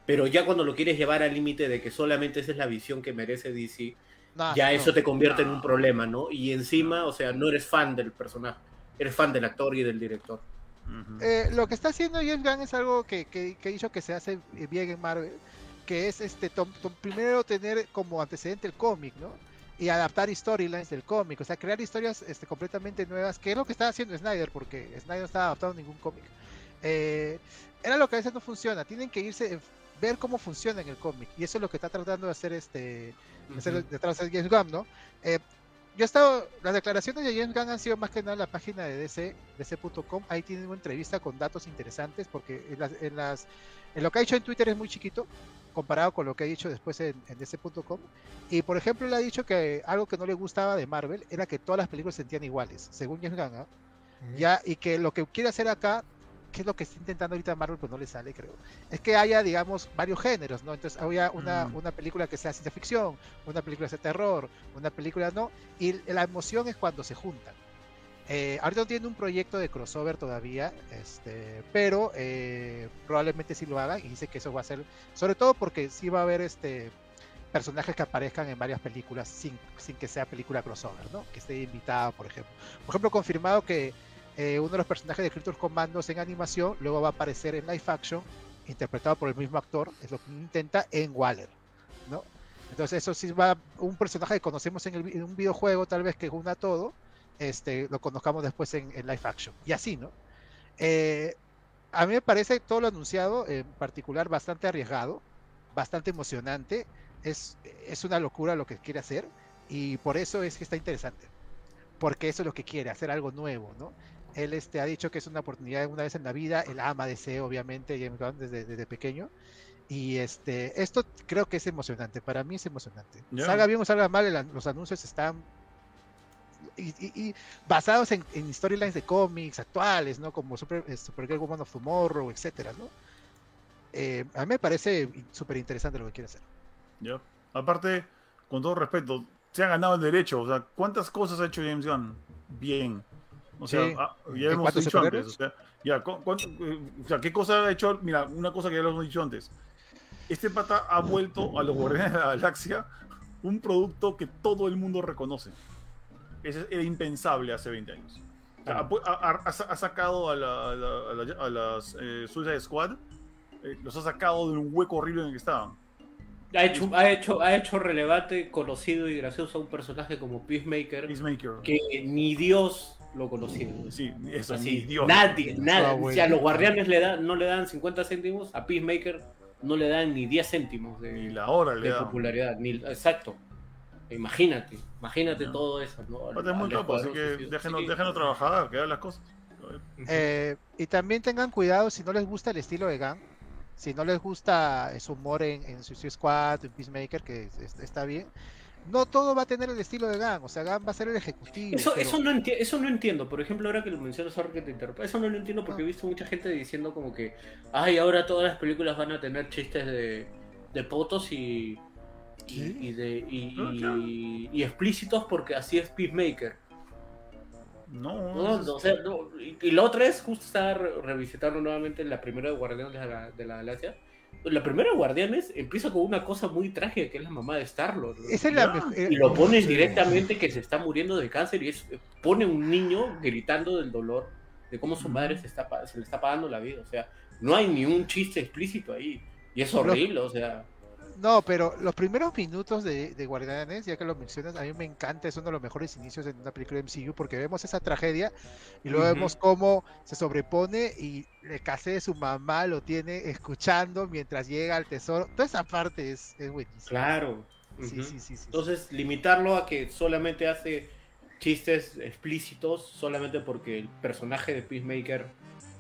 pero ya cuando lo quieres llevar al límite de que solamente esa es la visión que merece DC, No, ya no. eso te convierte en No. un problema, ¿no? Y encima, o sea, no eres fan del personaje, eres fan del actor y del director. Eh, lo que está haciendo James Gunn es algo que, que, que dicho que se hace bien en Marvel, que es este tom- tom- primero tener como antecedente el cómic, ¿no? Y adaptar storylines del cómic, o sea, crear historias este, completamente nuevas, que es lo que está haciendo Snyder, porque Snyder no está adaptando ningún cómic. Eh, era lo que a veces no funciona, tienen que irse, eh, ver cómo funciona en el cómic, y eso es lo que está tratando de hacer este hacer Ujú. detrás de James Gunn, ¿no? Eh, yo he estado, las declaraciones de James Gunn han sido más que nada en la página de DC, DC.com, ahí tienen una entrevista con datos interesantes, porque en, las, en, las, en lo que ha dicho en Twitter es muy chiquito, comparado con lo que ha dicho después en, en DC.com, y por ejemplo le ha dicho que algo que no le gustaba de Marvel era que todas las películas se sentían iguales, según James Gunn, ¿ah? Mm. ya, y que lo que quiere hacer acá, que es lo que está intentando ahorita Marvel, pues no le sale, creo, es que haya, digamos, varios géneros, ¿no? Entonces, haya una, Mm. una película que sea ciencia ficción, una película de terror, una película no, y la emoción es cuando se juntan. Eh, ahorita no tienen un proyecto de crossover todavía, este, pero eh, probablemente sí lo hagan y dice que eso va a ser, sobre todo porque sí va a haber este personajes que aparezcan en varias películas sin, sin que sea película crossover, ¿no? Que esté invitado, por ejemplo. Por ejemplo, confirmado que eh, uno de los personajes de Critters Commandos en animación luego va a aparecer en live action, interpretado por el mismo actor, es lo que intenta en Waller, ¿no? Entonces eso sí va, un personaje que conocemos en, el un videojuego tal vez que una todo, este, lo conozcamos después en, en live action, y así, ¿no? Eh, a mí me parece todo lo anunciado, en particular, bastante arriesgado, bastante emocionante, es, es una locura lo que quiere hacer, y por eso es que está interesante, porque eso es lo que quiere, hacer algo nuevo, ¿no? Él este, ha dicho que es una oportunidad una vez en la vida, él ama DC, obviamente, James Gunn desde, desde pequeño, y este, esto creo que es emocionante, para mí es emocionante. Ya. Salga bien o salga mal, el los anuncios están y, y- y basados en, en storylines de cómics actuales, ¿no? Como Super, eh, Supergirl Woman of Tomorrow, etcétera, ¿no? Eh, a mí me parece súper interesante lo que quiere hacer. Ya. Aparte, con todo respeto, se ha ganado el derecho. O sea, ¿cuántas cosas ha hecho James Gunn? bien. O sea, ah, ya hemos dicho antes. O sea, ya, o sea, ¿qué cosa ha hecho? Mira, una cosa que ya lo hemos dicho antes. Este pata ha vuelto a los Guardianes de la Galaxia un producto que todo el mundo reconoce. Eso era impensable hace 20 años. ha, sacado a, las eh, Suicide Squad, eh, los ha sacado de un hueco horrible en el que estaban. Ha hecho, ha hecho, ha hecho relevante, conocido y gracioso a un personaje como Peacemaker, que ni Dios lo conocía. Sí, eso, Así, Dios. Nadie, nadie. o sea, los guardianes le dan, no le dan 50 céntimos, a Peacemaker no le dan ni 10 céntimos de, ni la hora de popularidad. Ni, exacto. Imagínate, imagínate todo eso, ¿no? Es muy topo, así que déjenos, trabajar, que hagan las cosas. Eh, y también tengan cuidado si no les gusta el estilo de Gang, si no les gusta su humor en, en Suicide Squad, en Peacemaker, que está bien, no todo va a tener el estilo de Gan, o sea, Gan va a ser el ejecutivo. Eso, eso, no, eso no entiendo, por ejemplo, ahora que lo mencionas, ahora que te interrumpo, eso no lo entiendo porque he visto mucha gente diciendo como que, ay, ahora todas las películas van a tener chistes de, de potos y, y, de, y, y, explícitos porque así es Peacemaker. No, no, no, o sea, no. Y, lo otro es justo estar revisitando nuevamente la primera de Guardianes de la, de la Galaxia la primera Guardianes empieza con una cosa muy trágica que es la mamá de Star-Lord. y lo ponen directamente que se está muriendo de cáncer y es, pone un niño gritando del dolor de cómo su madre se, está, se le está pagando la vida. O sea, no hay ni un chiste explícito ahí. Y es horrible, o sea. No, pero los primeros minutos de, de, Guardianes, ya que lo mencionas, a mí me encanta, es uno de los mejores inicios en una película de MCU porque vemos esa tragedia y luego vemos cómo se sobrepone y el casé de su mamá lo tiene escuchando mientras llega al tesoro. Toda esa parte es, es buenísima. Claro. Entonces, limitarlo a que solamente hace chistes explícitos solamente porque el personaje de Peacemaker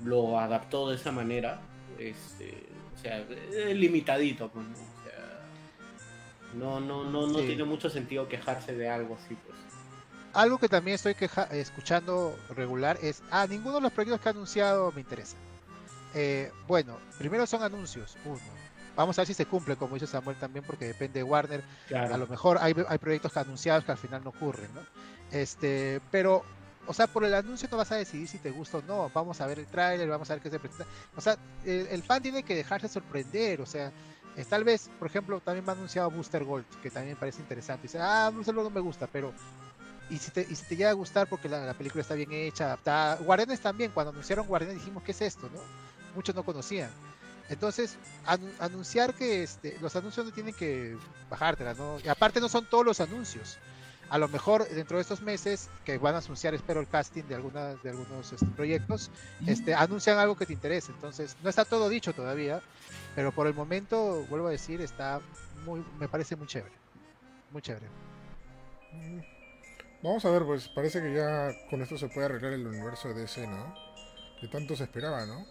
lo adaptó de esa manera, este, o sea, es limitadito. Pues, no, no, no, no tiene mucho sentido quejarse de algo así, pues. Algo que también estoy escuchando regular es, ah, ninguno de los proyectos que ha anunciado me interesa. Eh, bueno, primero son anuncios, uno. Vamos a ver si se cumple, como dice Samuel también, porque depende de Warner. A lo mejor hay, hay proyectos que anunciados que al final no ocurren, ¿no? Este, pero, o sea, por el anuncio no vas a decidir si te gusta o no. Vamos a ver el tráiler, vamos a ver qué se presenta. O sea, el, fan tiene que dejarse sorprender, o sea, tal vez, por ejemplo, también me ha anunciado Booster Gold, que también me parece interesante. Dice, ah, Booster Gold no me gusta, pero. Y si te, y si te llega a gustar porque la, película está bien hecha, adaptada. Guardianes también, cuando anunciaron Guardianes dijimos, ¿qué es esto? no Muchos no conocían. Entonces, anunciar que este, los anuncios no tienen que bajártela, ¿no? Y aparte no son todos los anuncios. A lo mejor dentro de estos meses que van a anunciar, espero, el casting de algunas de algunos este, proyectos, este, anuncian algo que te interese. Entonces, no está todo dicho todavía, pero por el momento, vuelvo a decir, está muy, me parece muy chévere. Muy chévere. Mm. Vamos a ver, pues parece que ya con esto se puede arreglar el universo de DC, ¿no? Que tanto se esperaba, ¿no?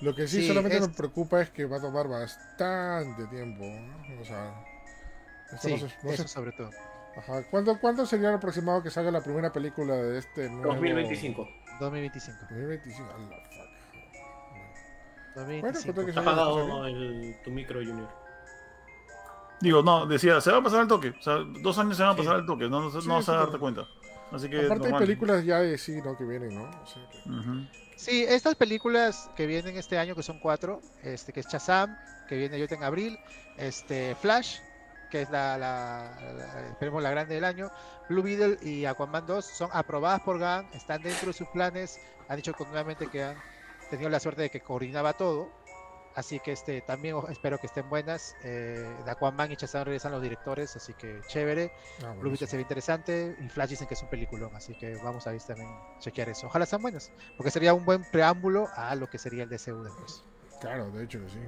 Lo que sí, solamente me preocupa es que va a tomar bastante tiempo, ¿no? O sea, sí, eso sobre todo. Ajá. ¿Cuándo, ¿Cuándo sería el aproximado que salga la primera película de este nuevo... 2025. 2025. 2025, bueno, Está apagado el, tu micro, Junior. Digo, no, decía, se va a pasar al toque. O sea, dos años se van a pasar al toque, no, no, no vas a darte cuenta. Así que Aparte hay películas ya de sí, ¿no? Que vienen, ¿no? Sí, estas películas que vienen este año, que son cuatro, este, que es Shazam, que viene yo en abril, este, Flash, que es la, la, esperemos la grande del año, Blue Beetle y Aquaman 2 son aprobadas por GAN, están dentro de sus planes, han dicho continuamente que han tenido la suerte de que coordinaba todo. Así que este también espero que estén buenas. Eh, de Aquaman y Chazán regresan los directores, así que chévere. Ah, Blue se ve interesante. Y Flash dicen que es un peliculón, así que vamos a ver también chequear eso. Ojalá sean buenas, porque sería un buen preámbulo a lo que sería el DCU después. Claro, de hecho que sí.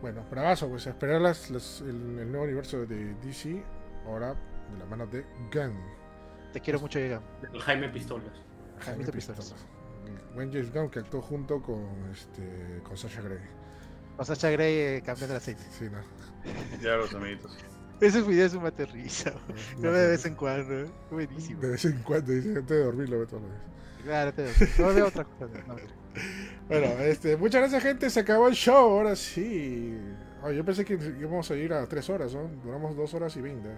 Bueno, bravazo, pues esperar las, el, nuevo universo de DC, ahora de la mano de Gun. Te quiero mucho, Gun. Jaime Pistolas. Jaime, Pistolas buen James Gunn que actuó junto con este con Sasha Grey. Con Sasha Grey eh, campeón del aceite. Sí, no. Ya los amiguitos. Ese video es un risa. Lo de vez en cuando. ¿eh? Buenísimo. De vez en cuando, dice antes de dormir lo ve todos los días. Claro, te no veo otra cosa. bueno, este, muchas gracias gente, se acabó el show, ahora sí. yo pensé que íbamos a ir a tres horas, ¿no? Duramos dos horas y veinte.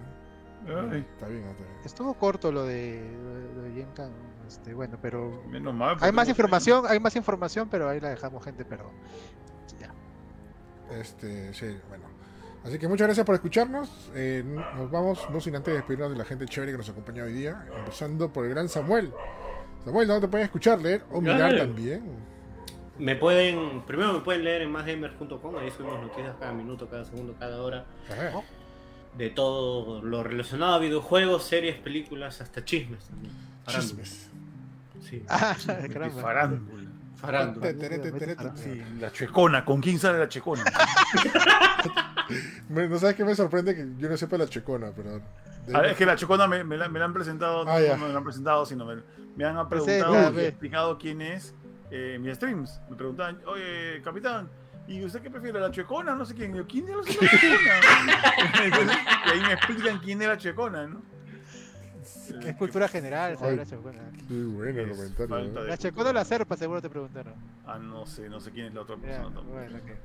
Ay. Está bien, está bien. Estuvo corto lo de, lo de Yenkan, este, bueno, pero Menos mal, hay más información, hay más información, pero ahí la dejamos gente, pero ya. Este, sí, bueno. Así que muchas gracias por escucharnos. Eh, nos vamos, no sin antes despedirnos de la gente chévere que nos acompaña hoy día, empezando por el gran Samuel. Samuel, ¿dónde te pueden escuchar, leer o mirar también? Me pueden, primero me pueden leer en másgamers.com, ahí subimos noticias cada minuto, cada segundo, cada hora. De todo lo relacionado a videojuegos, series, películas, hasta chismes también. Chismes. Sí. Ah, farándula. Farándula. Sí, la checona, ¿con quién sale la checona? *laughs* no sabes qué me sorprende que yo no sepa la checona, pero. Es que la checona me, la, han presentado, ah, no, me la han presentado, sino me, han preguntado y explicado quién es eh, mis streams. Me preguntaban, oye, capitán, ¿y usted qué prefiere, la checona? No sé quién. ¿quién es la *laughs* y ahí me explican quién es la checona, ¿no? Es cultura general, saber la checona. Sí, bueno el comentario. La checona o la serpa, seguro te preguntaron. Ah, no sé, no sé quién es la otra persona. Bueno, okay.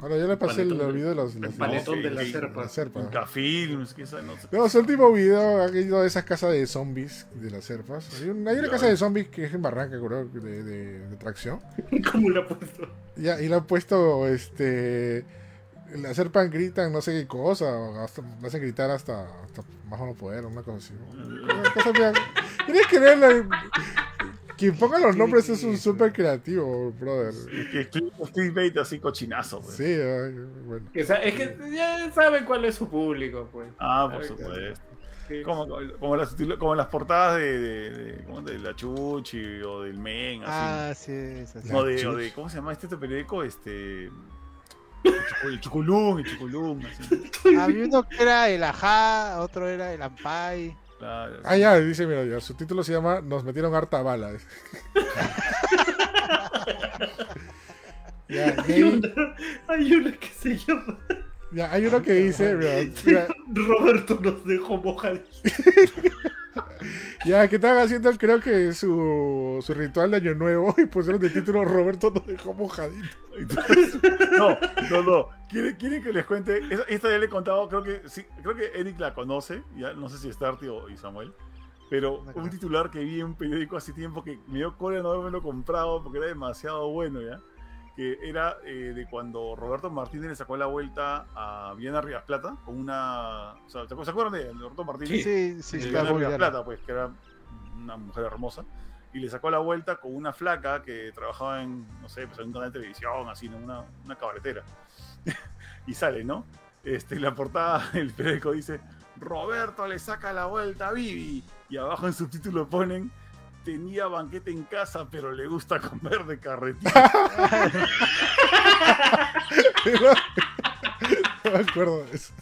Ahora ya le pasé el, video de los. El paletón de la serpa. serpa. Films, quizás, no sé. No, su último video ha ido de esas casas de zombies de las serpas. Hay, una casa de zombies que es en Barranca, creo, de, de, de tracción. *laughs* ¿Cómo lo ha puesto? Ya, y le han puesto este la serpan gritan no sé qué cosa, o hasta, me hacen gritar hasta, hasta más o no poder, una cosa así. Tienes que verlo. Quien ponga los nombres es un súper creativo, brother. Clickbait así cochinazo, pues. Sí, bueno. Es que ya saben cuál es su público, pues. Ah, por supuesto. Como, como, las, como las portadas de, de, de, la Chuchi o del Men. Así. Ah, sí, es así. O de, o de, ¿cómo se llama este, este periódico? Este. El chuculum, el chuculum. *laughs* Había uno que era el ajá, otro era el ampay. Ah, ya, dice, mira, ya, su título se llama Nos metieron harta bala. *laughs* ya, hay, una, hay una que se llama. Ya, hay uno que dice, *laughs* Roberto nos dejó mojar. *laughs* ya, que estaban haciendo, creo que su, su ritual de Año Nuevo y pusieron de título Roberto nos dejó mojadito. *laughs* no, no, no. ¿Quieren, que les cuente? Esta ya le he contado, creo que sí, creo que Eric la conoce, ya no sé si es Tarty o y Samuel. Pero un titular que vi en un periódico hace tiempo que me dio cólera no haberme comprado porque era demasiado bueno, ¿ya? Que era eh, de cuando Roberto Martínez le sacó la vuelta a Viena Rivas Plata con una. O sea, ¿Se acuerdan de Roberto Martínez? Sí, sí, sí. Viena Rivas Plata, pues, que era una mujer hermosa. Y le sacó la vuelta con una flaca que trabajaba en, no sé, pues en un canal de televisión, así, ¿no? una, una cabaretera. *laughs* y sale, ¿no? Este, la portada del periódico dice: Roberto le saca la vuelta a Vivi. Y abajo en subtítulo ponen tenía banquete en casa, pero le gusta *laughs* comer de carretilla. *laughs* no me acuerdo de eso.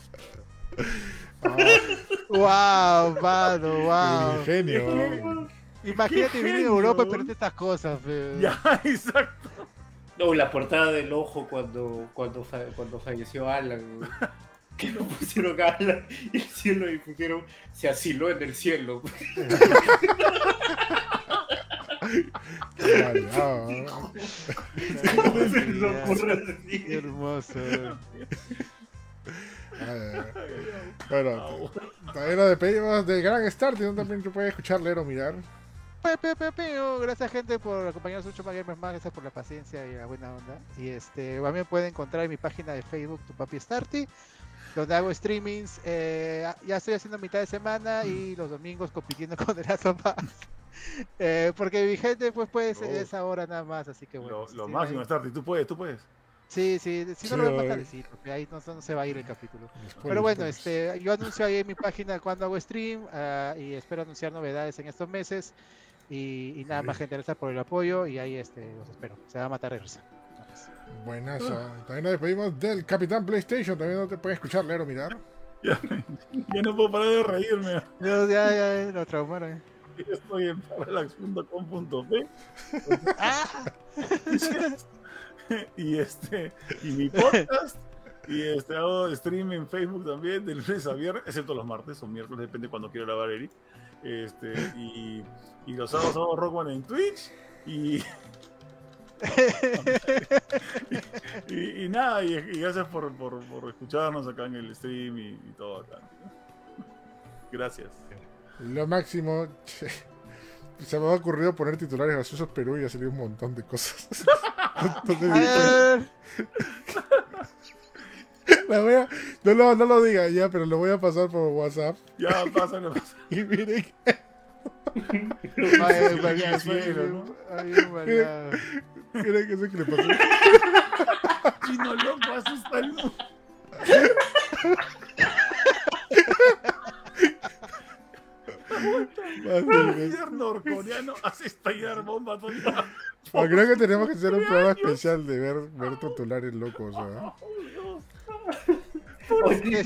wow, mano, wow. Ingenio. Imagínate vivir en Europa y perderte estas cosas. Ya, *laughs* exacto. No, la portada del ojo cuando, cuando, cuando falleció Alan. Que no pusieron Alan y el cielo y pusieron se asiló en el cielo. Qué *laughs* hermoso. bueno, también lo despedimos de Gran Start, donde también te puedes escuchar, leer o mirar. Gracias gente por acompañarnos mucho más más, gracias por la paciencia y la buena onda. Y este también pueden encontrar en mi página de Facebook Tu Papi Starty, donde hago streamings. Eh, ya estoy haciendo mitad de semana y los domingos compitiendo *laughs* con el Asopas. Eh, porque mi gente pues pues es ahora nada más, así que bueno. Lo, máximo, Starty, tú puedes, tú puedes. Sí, sí, si no lo voy a pasar, sí, porque ahí no, se va a ir el capítulo. Pero bueno, este, yo anuncio ahí en mi página cuando hago stream uh, y espero anunciar novedades en estos meses. Y, y nada más, gente, gracias por el apoyo y ahí este, los espero. Se va a matar regresa. Buenas, también nos despedimos del Capitán PlayStation. También no te puedes escuchar, leer o mirar. *laughs* Ya, ya no puedo parar de reírme. ya, ya, ya, lo traumaron. estoy en parallax.com.p *laughs* *laughs* y este y mi podcast y este hago stream en Facebook también del lunes a viernes excepto los martes o miércoles depende cuando quiero grabar Eric este y, y los sábados hago Rockman en Twitch y y, nada, y, gracias por, por, por, escucharnos acá en el stream y, todo acá. Gracias. Lo máximo. Se me ha ocurrido poner titulares graciosos Perú y ha salido un montón de cosas. *laughs* Entonces, A ver, la voy a- no, lo, no lo diga ya, pero lo voy a pasar por WhatsApp. Ya, pásalo. pásalo. *laughs* Y miren, vaya, vaya, vaya, miren que eso que le pasó. Chino loco, asusta el mundo. Madre mía. líder norcoreano hace estallar bombas. tonta. Ah, creo que tenemos que hacer un programa especial de ver, ver titulares locos. ¿ah? Oye,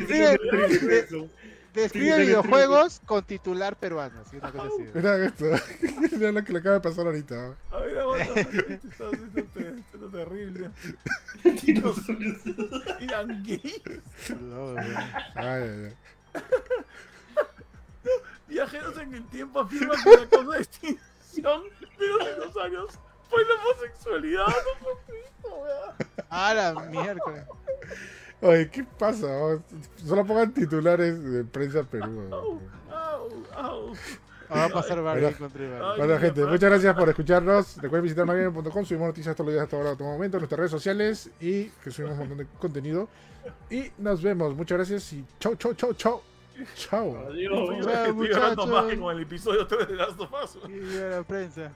Describe, videojuegos con titular peruano. ¿sí? Una cosa así. Mira esto. Mira lo que le acaba de pasar ahorita. A ver, aguanta. Esto está terrible. Eran gays. No. Ay, ay, ay. Viajeros en el tiempo afirman que la causa de extinción de los dinosaurios fue la homosexualidad. No fue Cristo, weá. A la miércoles. Oye, ¿qué pasa? oh? Solo pongan titulares de prensa Perú. Oh. au. Va a pasar Barbie Bueno. contra Bueno, gente, muchas gracias por escucharnos. Recuerden visitar magazine.com, subimos noticias todos los días hasta ahora, a todo momento, en nuestras redes sociales y que subimos un montón de contenido. Y nos vemos. Muchas gracias y chau, chau, chau, chau. Chau. Adiós. Estoy llorando más que muchachos. con el episodio 3 de Last of Us. Y la prensa.